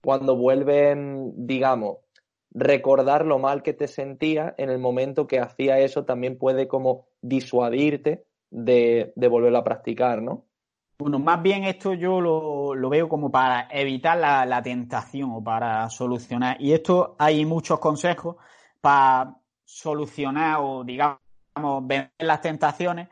cuando vuelve, digamos, recordar lo mal que te sentías en el momento que hacía eso también puede como disuadirte de, de volverlo a practicar, ¿no? Bueno, más bien esto yo lo, veo como para evitar la, tentación o para solucionar. Y esto hay muchos consejos para solucionar o, digamos, ver las tentaciones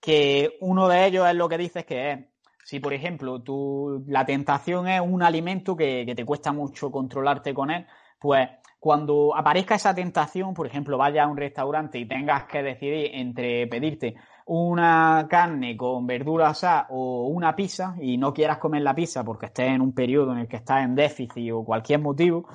que uno de ellos es lo que dices que es, si por ejemplo tu, la tentación es un alimento que, te cuesta mucho controlarte con él, pues cuando aparezca esa tentación, por ejemplo, vaya a un restaurante y tengas que decidir entre pedirte una carne con verdura asada o una pizza y no quieras comer la pizza porque estés en un periodo en el que estás en déficit o cualquier motivo,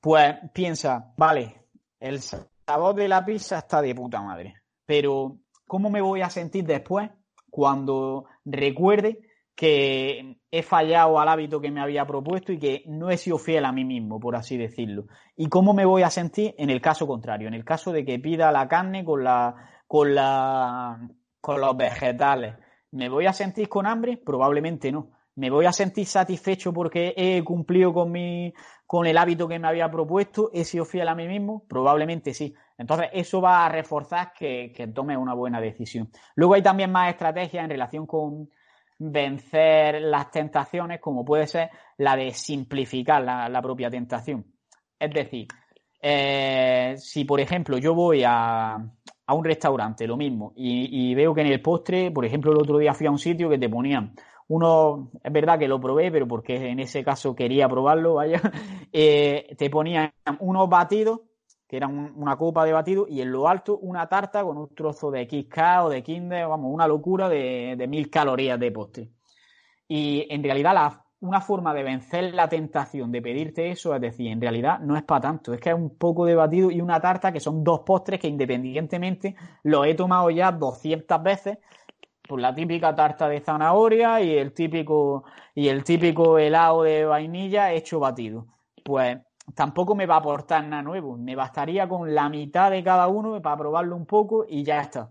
pues piensa, vale, el sabor de la pizza está de puta madre, pero ¿Cómo me voy a sentir después cuando recuerde que he fallado al hábito que me había propuesto y que no he sido fiel a mí mismo, por así decirlo? ¿Y cómo me voy a sentir en el caso contrario, en el caso de que pida la carne con la con la con los vegetales? ¿Me voy a sentir con hambre? Probablemente no. ¿Me voy a sentir satisfecho porque he cumplido con mi, con el hábito que me había propuesto? ¿He sido fiel a mí mismo? Probablemente sí. Entonces, eso va a reforzar que, que tome una buena decisión. Luego hay también más estrategias en relación con vencer las tentaciones, como puede ser la de simplificar la, propia tentación. Es decir, eh, si por ejemplo yo voy a, a un restaurante, lo mismo, y, veo que en el postre, por ejemplo, el otro día fui a un sitio que te ponían uno, es verdad que lo probé, pero porque en ese caso quería probarlo, vaya, eh, te ponían unos batidos que era una copa de batido, y en lo alto una tarta con un trozo de XK o de Kinder, vamos, una locura de, mil calorías de postre. Y en realidad una forma de vencer la tentación de pedirte eso, es decir, en realidad no es para tanto, es que es un poco de batido y una tarta que son dos postres que independientemente los he tomado ya 200 veces, por la típica tarta de zanahoria y el típico y el típico helado de vainilla hecho batido. Pues tampoco me va a aportar nada nuevo. Me bastaría con la mitad de cada uno para probarlo un poco y ya está.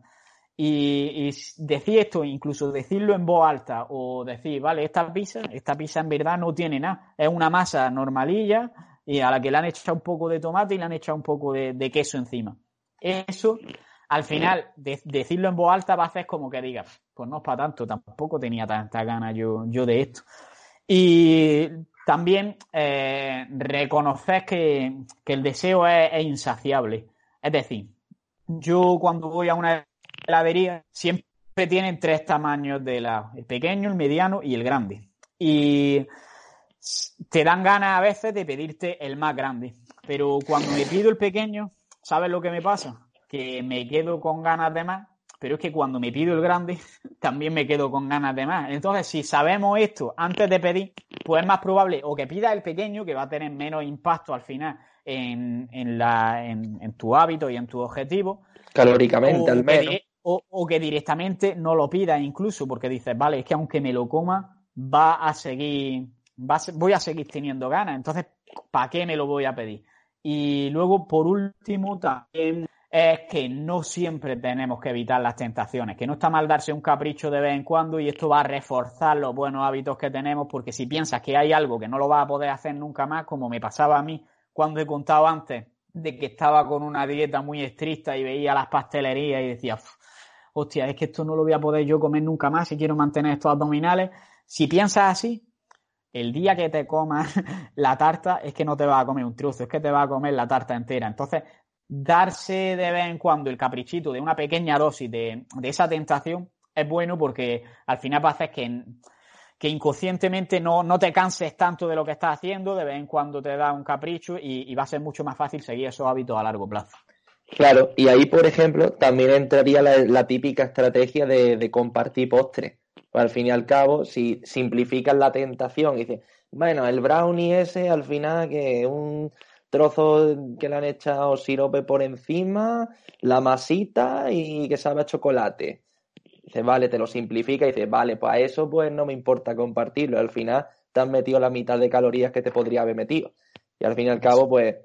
Y, decir esto, incluso decirlo en voz alta o decir, vale, esta pizza, esta pizza en verdad no tiene nada. Es una masa normalilla y a la que le han echado un poco de tomate y le han echado un poco de, queso encima. Eso, al final, decirlo en voz alta va a hacer como que diga, pues no es para tanto, tampoco tenía tanta gana yo, yo de esto. Y también eh, reconocer que, el deseo es, insaciable. Es decir, yo cuando voy a una heladería siempre tienen tres tamaños de helado, el pequeño, el mediano y el grande. Y te dan ganas a veces de pedirte el más grande. Pero cuando me pido el pequeño, ¿sabes lo que me pasa? Que me quedo con ganas de más pero es que cuando me pido el grande, también me quedo con ganas de más. Entonces, si sabemos esto antes de pedir, pues es más probable o que pidas el pequeño, que va a tener menos impacto al final en, la, en, tu hábito y en tu objetivo. Calóricamente, al menos. O, que directamente no lo pidas incluso, porque dices, vale, es que aunque me lo coma, va a seguir, va voy a seguir teniendo ganas. Entonces, ¿para qué me lo voy a pedir? Y luego, por último, también es que no siempre tenemos que evitar las tentaciones, que no está mal darse un capricho de vez en cuando y esto va a reforzar los buenos hábitos que tenemos, porque si piensas que hay algo que no lo vas a poder hacer nunca más, como me pasaba a mí cuando he contado antes de que estaba con una dieta muy estricta y veía las pastelerías y decía, hostia, es que esto no lo voy a poder yo comer nunca más si quiero mantener estos abdominales. Si piensas así, el día que te comas la tarta es que no te vas a comer un trozo, es que te vas a comer la tarta entera. Entonces, darse de vez en cuando el caprichito de una pequeña dosis de, esa tentación es bueno porque al final va a hacer que, que inconscientemente no, no, te canses tanto de lo que estás haciendo, de vez en cuando te da un capricho y, va a ser mucho más fácil seguir esos hábitos a largo plazo. Claro, y ahí, por ejemplo, también entraría la, típica estrategia de, compartir postres. Pues al fin y al cabo, si simplificas la tentación y dices, bueno, el brownie ese al final que un trozos que le han echado sirope por encima, la masita y que sabe a chocolate. Dice, vale, te lo simplifica y dice, vale, pues a eso pues no me importa compartirlo. Al final te has metido la mitad de calorías que te podría haber metido. Y al fin y al cabo, pues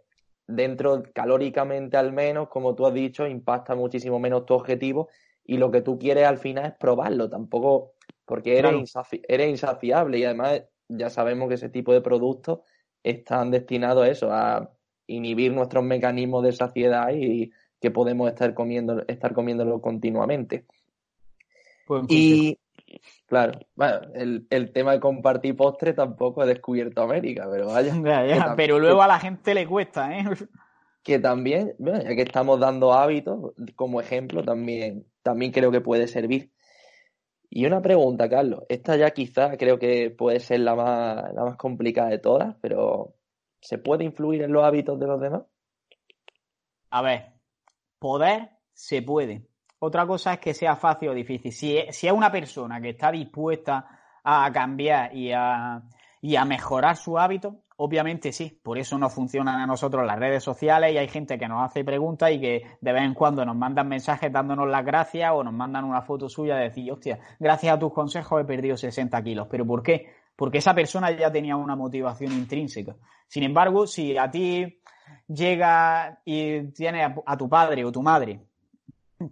dentro, calóricamente al menos, como tú has dicho, impacta muchísimo menos tu objetivo y lo que tú quieres al final es probarlo, tampoco porque eres, eres insaciable y además ya sabemos que ese tipo de productos están destinados a eso, a inhibir nuestros mecanismos de saciedad y que podemos estar comiendo, estar comiéndolo continuamente. y claro, bueno, el, tema de compartir postre tampoco he descubierto América, pero vaya. pero luego a la gente le cuesta, ¿eh? Que también, bueno, ya que estamos dando hábitos como ejemplo, también, también creo que puede servir. Y una pregunta, Carlos. Esta ya quizás creo que puede ser la más, la más complicada de todas, pero ¿Se puede influir en los hábitos de los demás? A ver, poder se puede. Otra cosa es que sea fácil o difícil. Si, es una persona que está dispuesta a cambiar y a, y a mejorar su hábito, obviamente sí. Por eso nos funcionan a nosotros las redes sociales y hay gente que nos hace preguntas y que de vez en cuando nos mandan mensajes dándonos las gracias o nos mandan una foto suya de decir, hostia, gracias a tus consejos he perdido 60 kilos. ¿Pero por qué? porque esa persona ya tenía una motivación intrínseca. Sin embargo, si a ti llega y tiene a, tu padre o tu madre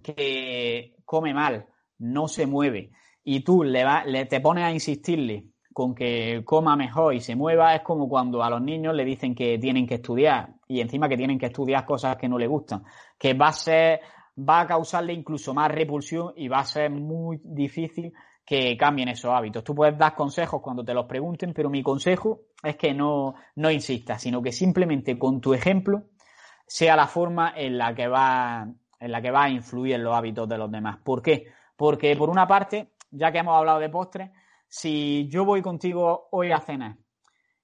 que come mal, no se mueve, y tú le, te pones a insistirle con que coma mejor y se mueva es como cuando a los niños le dicen que tienen que estudiar y encima que tienen que estudiar cosas que no les gustan, que va a ser, va a causarle incluso más repulsión y va a ser muy difícil que cambien esos hábitos. Tú puedes dar consejos cuando te los pregunten, pero mi consejo es que no, no insistas, sino que simplemente con tu ejemplo sea la forma en la que va, en la que va a influir en los hábitos de los demás. ¿Por qué? Porque por una parte, ya que hemos hablado de postres, si yo voy contigo hoy a cenar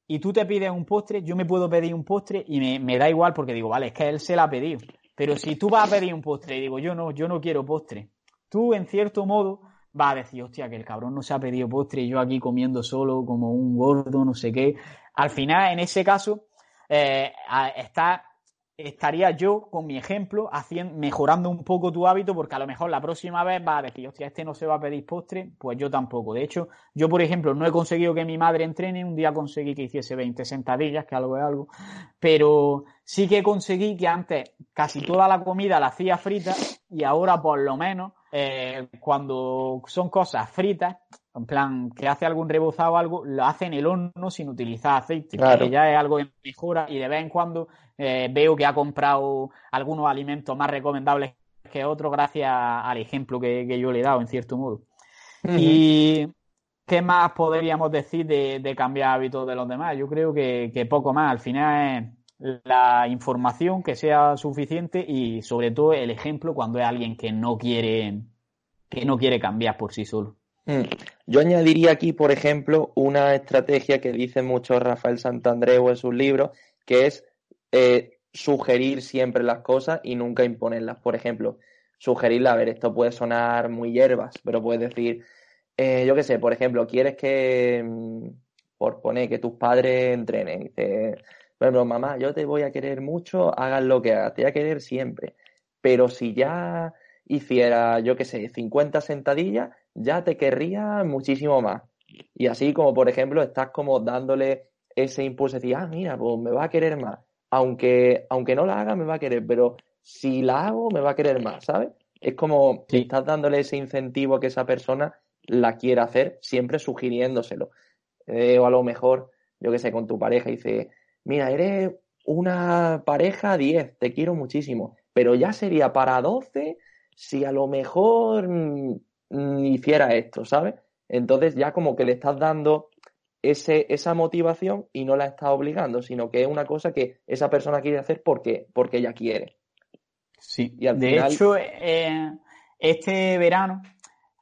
y tú te pides un postre, yo me puedo pedir un postre y me, da igual porque digo, vale, es que él se la ha pedido. Pero si tú vas a pedir un postre y digo, yo no, yo no quiero postre, tú en cierto modo va a decir, hostia, que el cabrón no se ha pedido postre y yo aquí comiendo solo como un gordo, no sé qué. Al final, en ese caso, eh, está, estaría yo con mi ejemplo haciendo, mejorando un poco tu hábito porque a lo mejor la próxima vez va a decir, hostia, este no se va a pedir postre, pues yo tampoco. De hecho, yo, por ejemplo, no he conseguido que mi madre entrene, un día conseguí que hiciese 20 sentadillas, que algo es algo, pero sí que conseguí que antes casi toda la comida la hacía frita y ahora por lo menos eh, cuando son cosas fritas, en plan que hace algún rebozado o algo, lo hace en el horno sin utilizar aceite, que ya es algo que mejora y de vez en cuando eh, veo que ha comprado algunos alimentos más recomendables que otros gracias al ejemplo que, yo le he dado, en cierto modo. Y ¿qué más podríamos decir de, cambiar hábitos de los demás? Yo creo que, que poco más. Al final es la información que sea suficiente y sobre todo el ejemplo cuando es alguien que no quiere que no quiere cambiar por sí solo. Mm. Yo añadiría aquí, por ejemplo, una estrategia que dice mucho Rafael Santandreu en sus libros, que es eh, sugerir siempre las cosas y nunca imponerlas. Por ejemplo, sugerirla, a ver, esto puede sonar muy hierbas, pero puedes decir, eh, yo qué sé, por ejemplo, quieres que, mm, por poner que tus padres entrenen, dice, bueno, mamá, yo te voy a querer mucho, hagas lo que hagas, te voy a querer siempre. Pero si ya hiciera, yo qué sé, 50 sentadillas, ya te querría muchísimo más. Y así como, por ejemplo, estás como dándole ese impulso de decir, ah, mira, pues me va a querer más. Aunque, aunque no la haga, me va a querer, pero si la hago, me va a querer más, ¿sabes? Es como estás dándole ese incentivo que esa persona la quiera hacer, siempre sugiriéndoselo. Eh, o a lo mejor, yo qué sé, con tu pareja, dice, mira, eres una pareja 10, te quiero muchísimo, pero ya sería para 12 si a lo mejor hiciera esto, ¿sabes? Entonces ya como que le estás dando ese, esa motivación y no la estás obligando, sino que es una cosa que esa persona quiere hacer porque, porque ella quiere. Sí, y de hecho, eh, este verano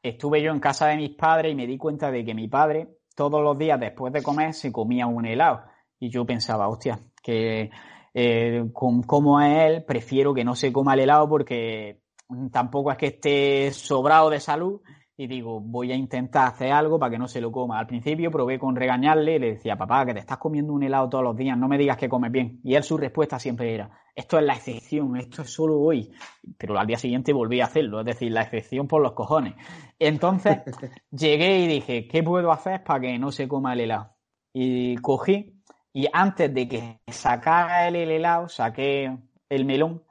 estuve yo en casa de mis padres y me di cuenta de que mi padre todos los días después de comer se comía un helado. Y yo pensaba, hostia, que eh, con cómo es él, prefiero que no se coma el helado porque tampoco es que esté sobrado de salud y digo, voy a intentar hacer algo para que no se lo coma. Al principio probé con regañarle y le decía, papá, que te estás comiendo un helado todos los días, no me digas que comes bien. Y él su respuesta siempre era, esto es la excepción, esto es solo hoy. Pero al día siguiente volví a hacerlo, es decir, la excepción por los cojones. Entonces llegué y dije, ¿qué puedo hacer para que no se coma el helado? Y cogí y antes de que sacara el helado, saqué el melón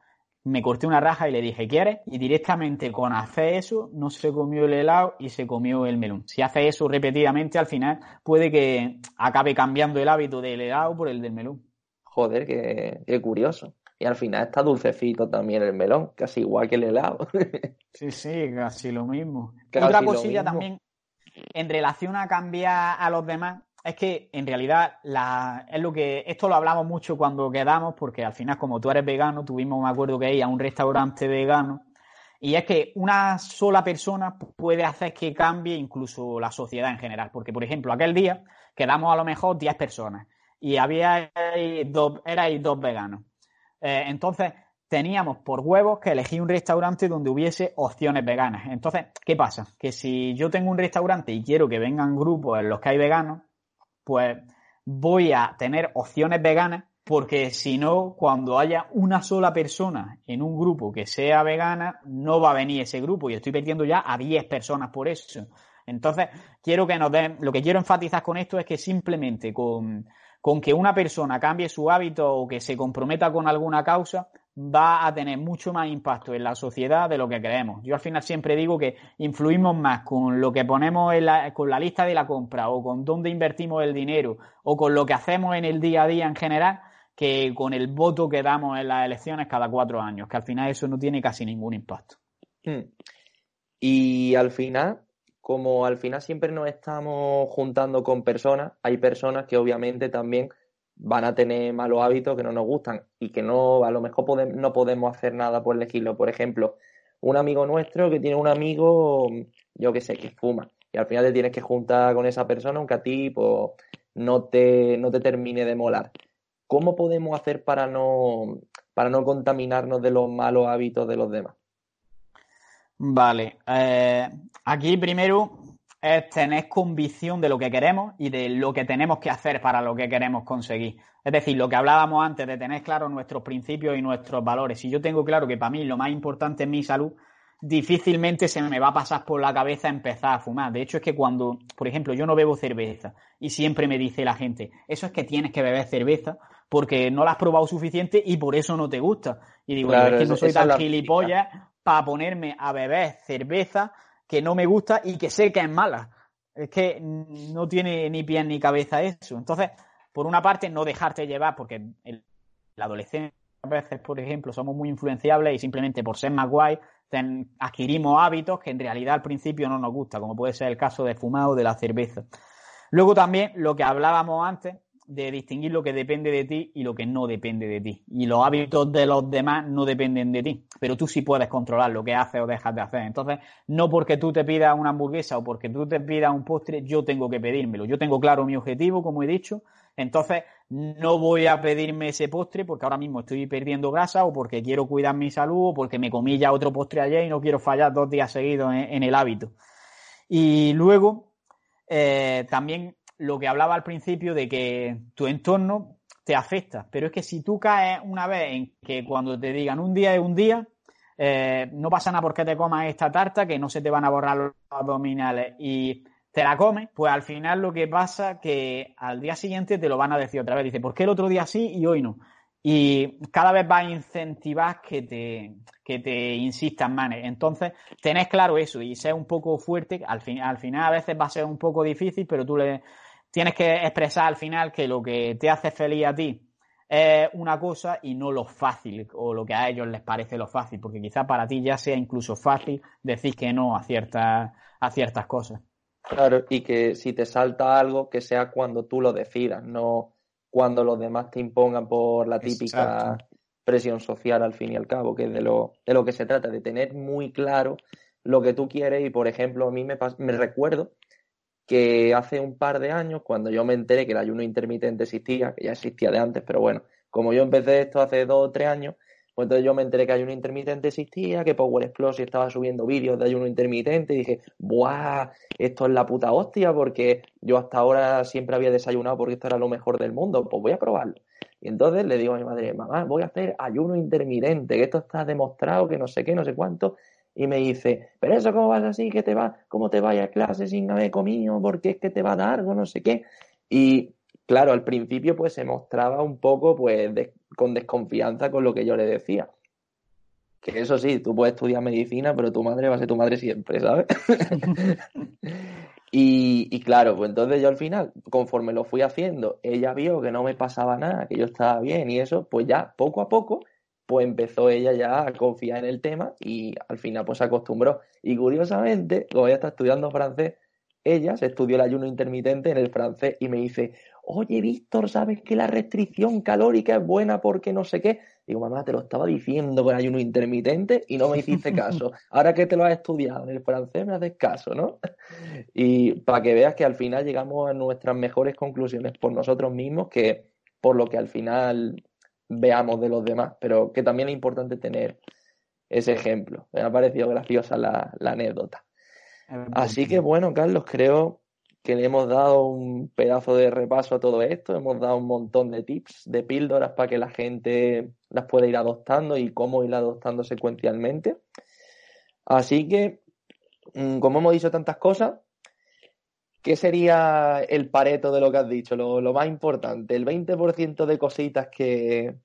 me corté una raja y le dije, ¿quieres? Y directamente con hacer eso, no se comió el helado y se comió el melón. Si hace eso repetidamente, al final puede que acabe cambiando el hábito del helado por el del melón. Joder, qué, curioso. Y al final está dulcecito también el melón, casi igual que el helado. sí, sí, casi lo mismo. Otra cosilla también, en relación a cambiar a los demás, es que en realidad la, es lo que esto lo hablamos mucho cuando quedamos porque al final como tú eres vegano tuvimos me acuerdo que ir a un restaurante vegano y es que una sola persona puede hacer que cambie incluso la sociedad en general porque por ejemplo aquel día quedamos a lo mejor 10 personas y había dos erais dos veganos eh, entonces teníamos por huevos que elegir un restaurante donde hubiese opciones veganas. Entonces, ¿qué pasa? Que si yo tengo un restaurante y quiero que vengan grupos en los que hay veganos, pues voy a tener opciones veganas porque si no, cuando haya una sola persona en un grupo que sea vegana, no va a venir ese grupo y estoy perdiendo ya a 10 personas por eso. Entonces, quiero que nos den, lo que quiero enfatizar con esto es que simplemente con, con que una persona cambie su hábito o que se comprometa con alguna causa, va a tener mucho más impacto en la sociedad de lo que creemos. Yo al final siempre digo que influimos más con lo que ponemos en la, con la lista de la compra o con dónde invertimos el dinero o con lo que hacemos en el día a día en general que con el voto que damos en las elecciones cada cuatro años, que al final eso no tiene casi ningún impacto. Hmm. Y al final, como al final siempre nos estamos juntando con personas, hay personas que obviamente también van a tener malos hábitos que no nos gustan y que no, a lo mejor no podemos hacer nada por elegirlo. Por ejemplo, un amigo nuestro que tiene un amigo, yo que sé, que fuma. Y al final te tienes que juntar con esa persona, aunque a ti pues, no, te, no te termine de molar. ¿Cómo podemos hacer para no, para no contaminarnos de los malos hábitos de los demás? Vale. Eh, aquí primero es tener convicción de lo que queremos y de lo que tenemos que hacer para lo que queremos conseguir. Es decir, lo que hablábamos antes de tener claro nuestros principios y nuestros valores. Si yo tengo claro que para mí lo más importante es mi salud, difícilmente se me va a pasar por la cabeza empezar a fumar. De hecho, es que cuando, por ejemplo, yo no bebo cerveza y siempre me dice la gente, eso es que tienes que beber cerveza porque no la has probado suficiente y por eso no te gusta. Y digo, es que no soy tan gilipollas para ponerme a beber cerveza que no me gusta y que sé que es mala. Es que no tiene ni pies ni cabeza eso. Entonces, por una parte, no dejarte llevar, porque en la adolescencia a veces, por ejemplo, somos muy influenciables y simplemente por ser más guay adquirimos hábitos que en realidad al principio no nos gusta, como puede ser el caso de fumar o de la cerveza. Luego también lo que hablábamos antes, de distinguir lo que depende de ti y lo que no depende de ti. Y los hábitos de los demás no dependen de ti, pero tú sí puedes controlar lo que haces o dejas de hacer. Entonces, no porque tú te pidas una hamburguesa o porque tú te pidas un postre, yo tengo que pedírmelo. Yo tengo claro mi objetivo, como he dicho, entonces no voy a pedirme ese postre porque ahora mismo estoy perdiendo grasa o porque quiero cuidar mi salud o porque me comí ya otro postre ayer y no quiero fallar dos días seguidos en, el hábito. Y luego, eh, también lo que hablaba al principio de que tu entorno te afecta. Pero es que si tú caes una vez en que cuando te digan un día es un día, eh, no pasa nada porque te comas esta tarta, que no se te van a borrar los abdominales y te la comes, pues al final lo que pasa que al día siguiente te lo van a decir otra vez. Dice, ¿por qué el otro día sí y hoy no? Y cada vez va a incentivar que te, que te insistan más. Entonces, tenés claro eso y sé un poco fuerte. Al, fin, al final a veces va a ser un poco difícil, pero tú le, tienes que expresar al final que lo que te hace feliz a ti es una cosa y no lo fácil o lo que a ellos les parece lo fácil, porque quizá para ti ya sea incluso fácil decir que no a ciertas, a ciertas cosas. Claro, y que si te salta algo, que sea cuando tú lo decidas, no cuando los demás te impongan por la típica presión social al fin y al cabo, que es de lo, de lo que se trata, de tener muy claro lo que tú quieres y, por ejemplo, a mí me, me recuerdo que hace un par de años, cuando yo me enteré que el ayuno intermitente existía, que ya existía de antes, pero bueno, como yo empecé esto hace dos o tres años, pues entonces yo me enteré que ayuno intermitente existía, que Power Explosive estaba subiendo vídeos de ayuno intermitente y dije, ¡buah! Esto es la puta hostia porque yo hasta ahora siempre había desayunado porque esto era lo mejor del mundo, pues voy a probarlo. Y entonces le digo a mi madre, mamá, voy a hacer ayuno intermitente, que esto está demostrado, que no sé qué, no sé cuánto y me dice, pero eso cómo vas así, que te va, cómo te vaya a clase sin haber comido, porque es que te va a dar algo, no sé qué. Y claro, al principio pues se mostraba un poco pues con desconfianza con lo que yo le decía. Que eso sí, tú puedes estudiar medicina, pero tu madre va a ser tu madre siempre, ¿sabes? y, y, claro, pues entonces yo al final, conforme lo fui haciendo, ella vio que no me pasaba nada, que yo estaba bien y eso, pues ya poco a poco pues empezó ella ya a confiar en el tema y al final pues se acostumbró. Y curiosamente, como ella está estudiando francés, ella se estudió el ayuno intermitente en el francés y me dice, oye Víctor, ¿sabes que la restricción calórica es buena porque no sé qué? Digo, mamá, te lo estaba diciendo con ayuno intermitente y no me hiciste caso. Ahora que te lo has estudiado en el francés me haces caso, ¿no? Y para que veas que al final llegamos a nuestras mejores conclusiones por nosotros mismos que por lo que al final veamos de los demás, pero que también es importante tener ese ejemplo. Me ha parecido graciosa la, anécdota. Así que bueno, Carlos, creo que le hemos dado un pedazo de repaso a todo esto, hemos dado un montón de tips, de píldoras para que la gente las pueda ir adoptando y cómo ir adoptando secuencialmente. Así que, mm, como hemos dicho tantas cosas, ¿Qué sería el pareto de lo que has dicho? Lo, más importante, el 20% de cositas que,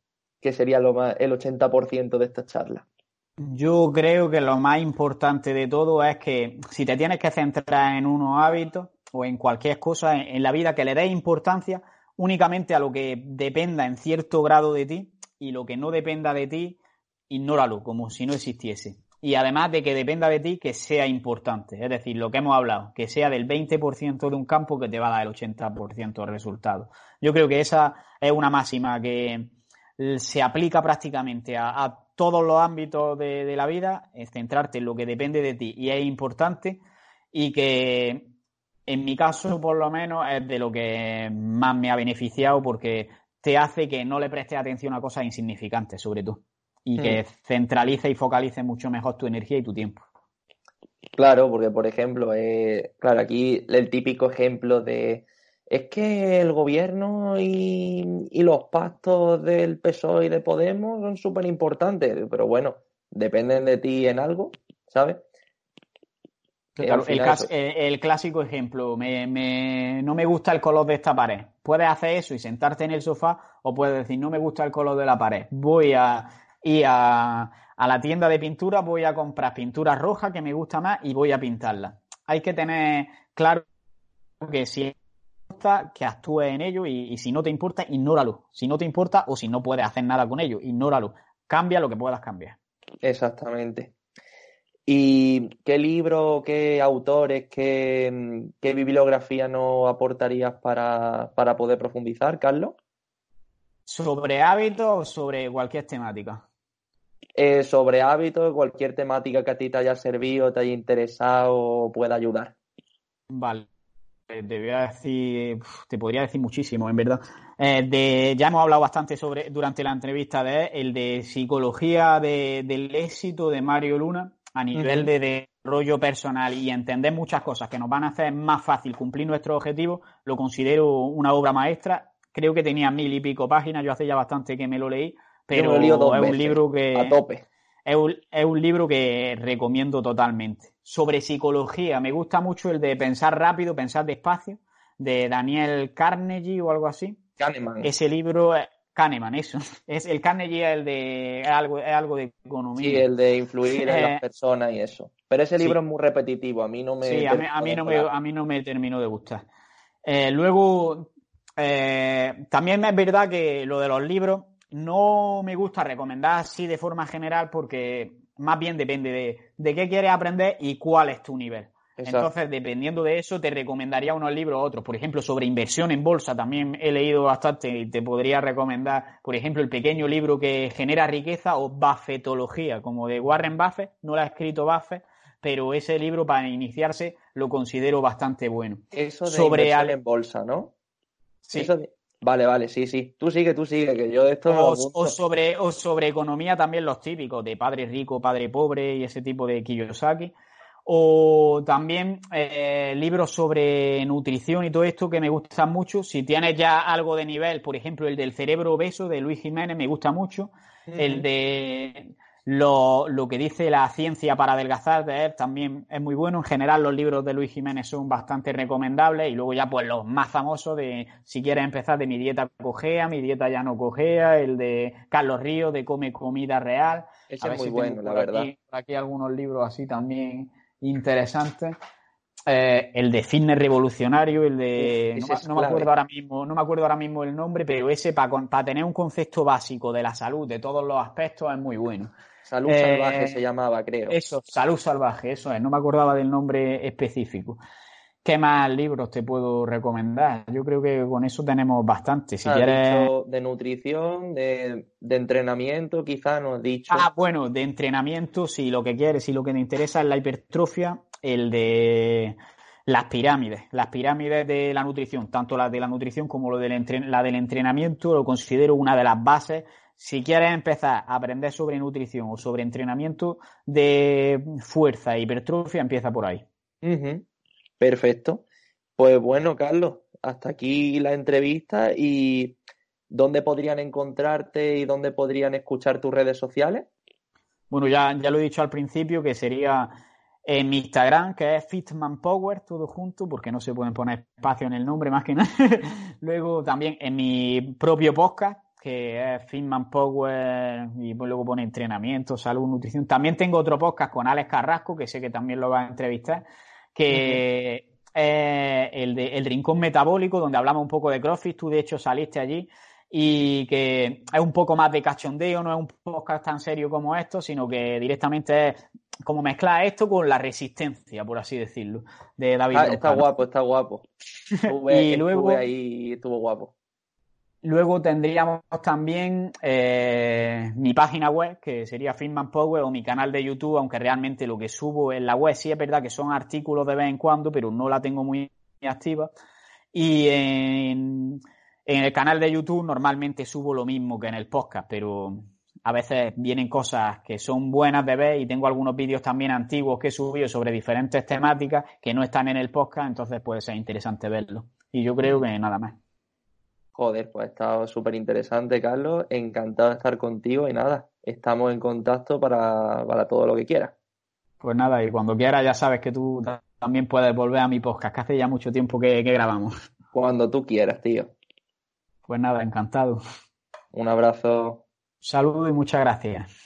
que sería lo más, el 80% de esta charla? Yo creo que lo más importante de todo es que si te tienes que centrar en unos hábitos o en cualquier cosa en, la vida, que le des importancia únicamente a lo que dependa en cierto grado de ti y lo que no dependa de ti, ignóralo como si no existiese. Y además de que dependa de ti, que sea importante. Es decir, lo que hemos hablado, que sea del 20% de un campo que te va a dar el 80% de resultado. Yo creo que esa es una máxima que se aplica prácticamente a, todos los ámbitos de, la vida, es centrarte en lo que depende de ti y es importante y que en mi caso por lo menos es de lo que más me ha beneficiado porque te hace que no le prestes atención a cosas insignificantes sobre todo y que centralice y focalice mucho mejor tu energía y tu tiempo. Claro, porque por ejemplo, eh, claro, aquí el típico ejemplo de es que el gobierno y, los pactos del PSOE y de Podemos son súper importantes, pero bueno, dependen de ti en algo, ¿sabes? el, clásico ejemplo, me, no me gusta el color de esta pared. Puedes hacer eso y sentarte en el sofá o puedes decir, no me gusta el color de la pared. Voy a ir a, a la tienda de pintura, voy a comprar pintura roja que me gusta más y voy a pintarla. Hay que tener claro que si que actúe en ello y, si no te importa, ignóralo. Si no te importa o si no puedes hacer nada con ello, ignóralo. Cambia lo que puedas cambiar. Exactamente. ¿Y qué libro, qué autores, qué, bibliografía nos aportarías para, poder profundizar, Carlos? ¿Sobre hábitos o sobre cualquier temática? Eh, sobre hábitos, cualquier temática que a ti te haya servido, te haya interesado o pueda ayudar. Vale. Eh, te voy a decir, te podría decir muchísimo, en verdad. Eh, de, ya hemos hablado bastante sobre durante la entrevista de el de psicología del éxito de Mario Luna a nivel de desarrollo personal y entender muchas cosas que nos van a hacer más fácil cumplir nuestros objetivos, lo considero una obra maestra. Creo que tenía mil y pico páginas, yo hace ya bastante que me lo leí, pero es un libro que a tope. es un libro que recomiendo totalmente sobre psicología. Me gusta mucho el de Pensar rápido, pensar despacio, de Daniel Carnegie o algo así. Kahneman. Ese libro, Kahneman, eso. Es el Carnegie el de algo, es algo de economía. Sí, el de influir en las eh, personas y eso. Pero ese libro es muy repetitivo, a mí no me. Sí, a mí, no, me, a mí no me terminó de gustar. Eh, luego, eh, también es verdad que lo de los libros no me gusta recomendar así de forma general porque más bien depende de, qué quieres aprender y cuál es tu nivel. Entonces, dependiendo de eso, te recomendaría unos libros u otros. Por ejemplo, sobre inversión en bolsa también he leído bastante y te podría recomendar, por ejemplo, el pequeño libro que genera riqueza o Buffetología, como de Warren Buffett. No lo ha escrito Buffett, pero ese libro para iniciarse lo considero bastante bueno. Eso de sobre inversión en bolsa, ¿no? Sí. Vale, vale, sí, sí. Tú sigue, tú sigue, que yo de esto. O, sobre, o sobre economía también los típicos, de padre rico, padre pobre y ese tipo de Kiyosaki. O también eh, libros sobre nutrición y todo esto que me gustan mucho. Si tienes ya algo de nivel, por ejemplo, el del cerebro obeso de Luis Jiménez me gusta mucho. El de lo, lo, que dice la ciencia para adelgazar de él también es muy bueno. En general, los libros de Luis Jiménez son bastante recomendables. Y luego ya, pues, los más famosos de, si quieres empezar, de Mi dieta cogea, Mi dieta ya no cogea, el de Carlos Ríos, de Come comida real. Ese es muy bueno, la verdad. Aquí, aquí algunos libros así también interesantes. Eh, el de fitness revolucionario, el de no, me acuerdo ahora mismo, no me acuerdo ahora mismo el nombre, pero ese para tener un concepto básico de la salud de todos los aspectos es muy bueno. Salud Salvaje eh, se llamaba, creo. Eso, Salud Salvaje, eso es. No me acordaba del nombre específico. ¿Qué más libros te puedo recomendar? Yo creo que con eso tenemos bastante. Si quieres... de nutrición, de, entrenamiento, quizás nos has dicho. Ah, bueno, de entrenamiento, si lo que quieres, si lo que te interesa es la hipertrofia, el de las pirámides, las pirámides de la nutrición, tanto la de la nutrición como lo del la del entrenamiento, lo considero una de las bases si quieres empezar a aprender sobre nutrición o sobre entrenamiento de fuerza e hipertrofia, empieza por ahí. Perfecto. Pues bueno, Carlos, hasta aquí la entrevista y ¿dónde podrían encontrarte y dónde podrían escuchar tus redes sociales? Bueno, ya, ya lo he dicho al principio, que sería en mi Instagram, que es Fitman Power, todo junto, porque no se pueden poner espacio en el nombre más que nada. Luego también en mi propio podcast, que es Fitman Power y luego pone entrenamiento, salud, nutrición. También tengo otro podcast con Alex Carrasco, que sé que también lo va a entrevistar, que es el de El Rincón Metabólico, donde hablamos un poco de CrossFit. Tú, de hecho, saliste allí y que es un poco más de cachondeo, no es un podcast tan serio como esto, sino que directamente es como mezclar esto con la resistencia, por así decirlo, de David. Ah, está guapo, está guapo. y luego ahí estuvo guapo. Luego tendríamos también eh, mi página web, que sería Fitman Power, o mi canal de YouTube, aunque realmente lo que subo en la web sí es verdad que son artículos de vez en cuando, pero no la tengo muy activa. Y en, en el canal de YouTube normalmente subo lo mismo que en el podcast, pero a veces vienen cosas que son buenas de ver y tengo algunos vídeos también antiguos que he subido sobre diferentes temáticas que no están en el podcast, entonces puede ser interesante verlo. Y yo creo que nada más. Joder, pues ha estado súper interesante, Carlos. Encantado de estar contigo y nada, estamos en contacto para, todo lo que quieras. Pues nada, y cuando quieras ya sabes que tú también puedes volver a mi podcast, que hace ya mucho tiempo que grabamos. Cuando tú quieras, tío. Pues nada, encantado. Un abrazo. Saludos y muchas gracias.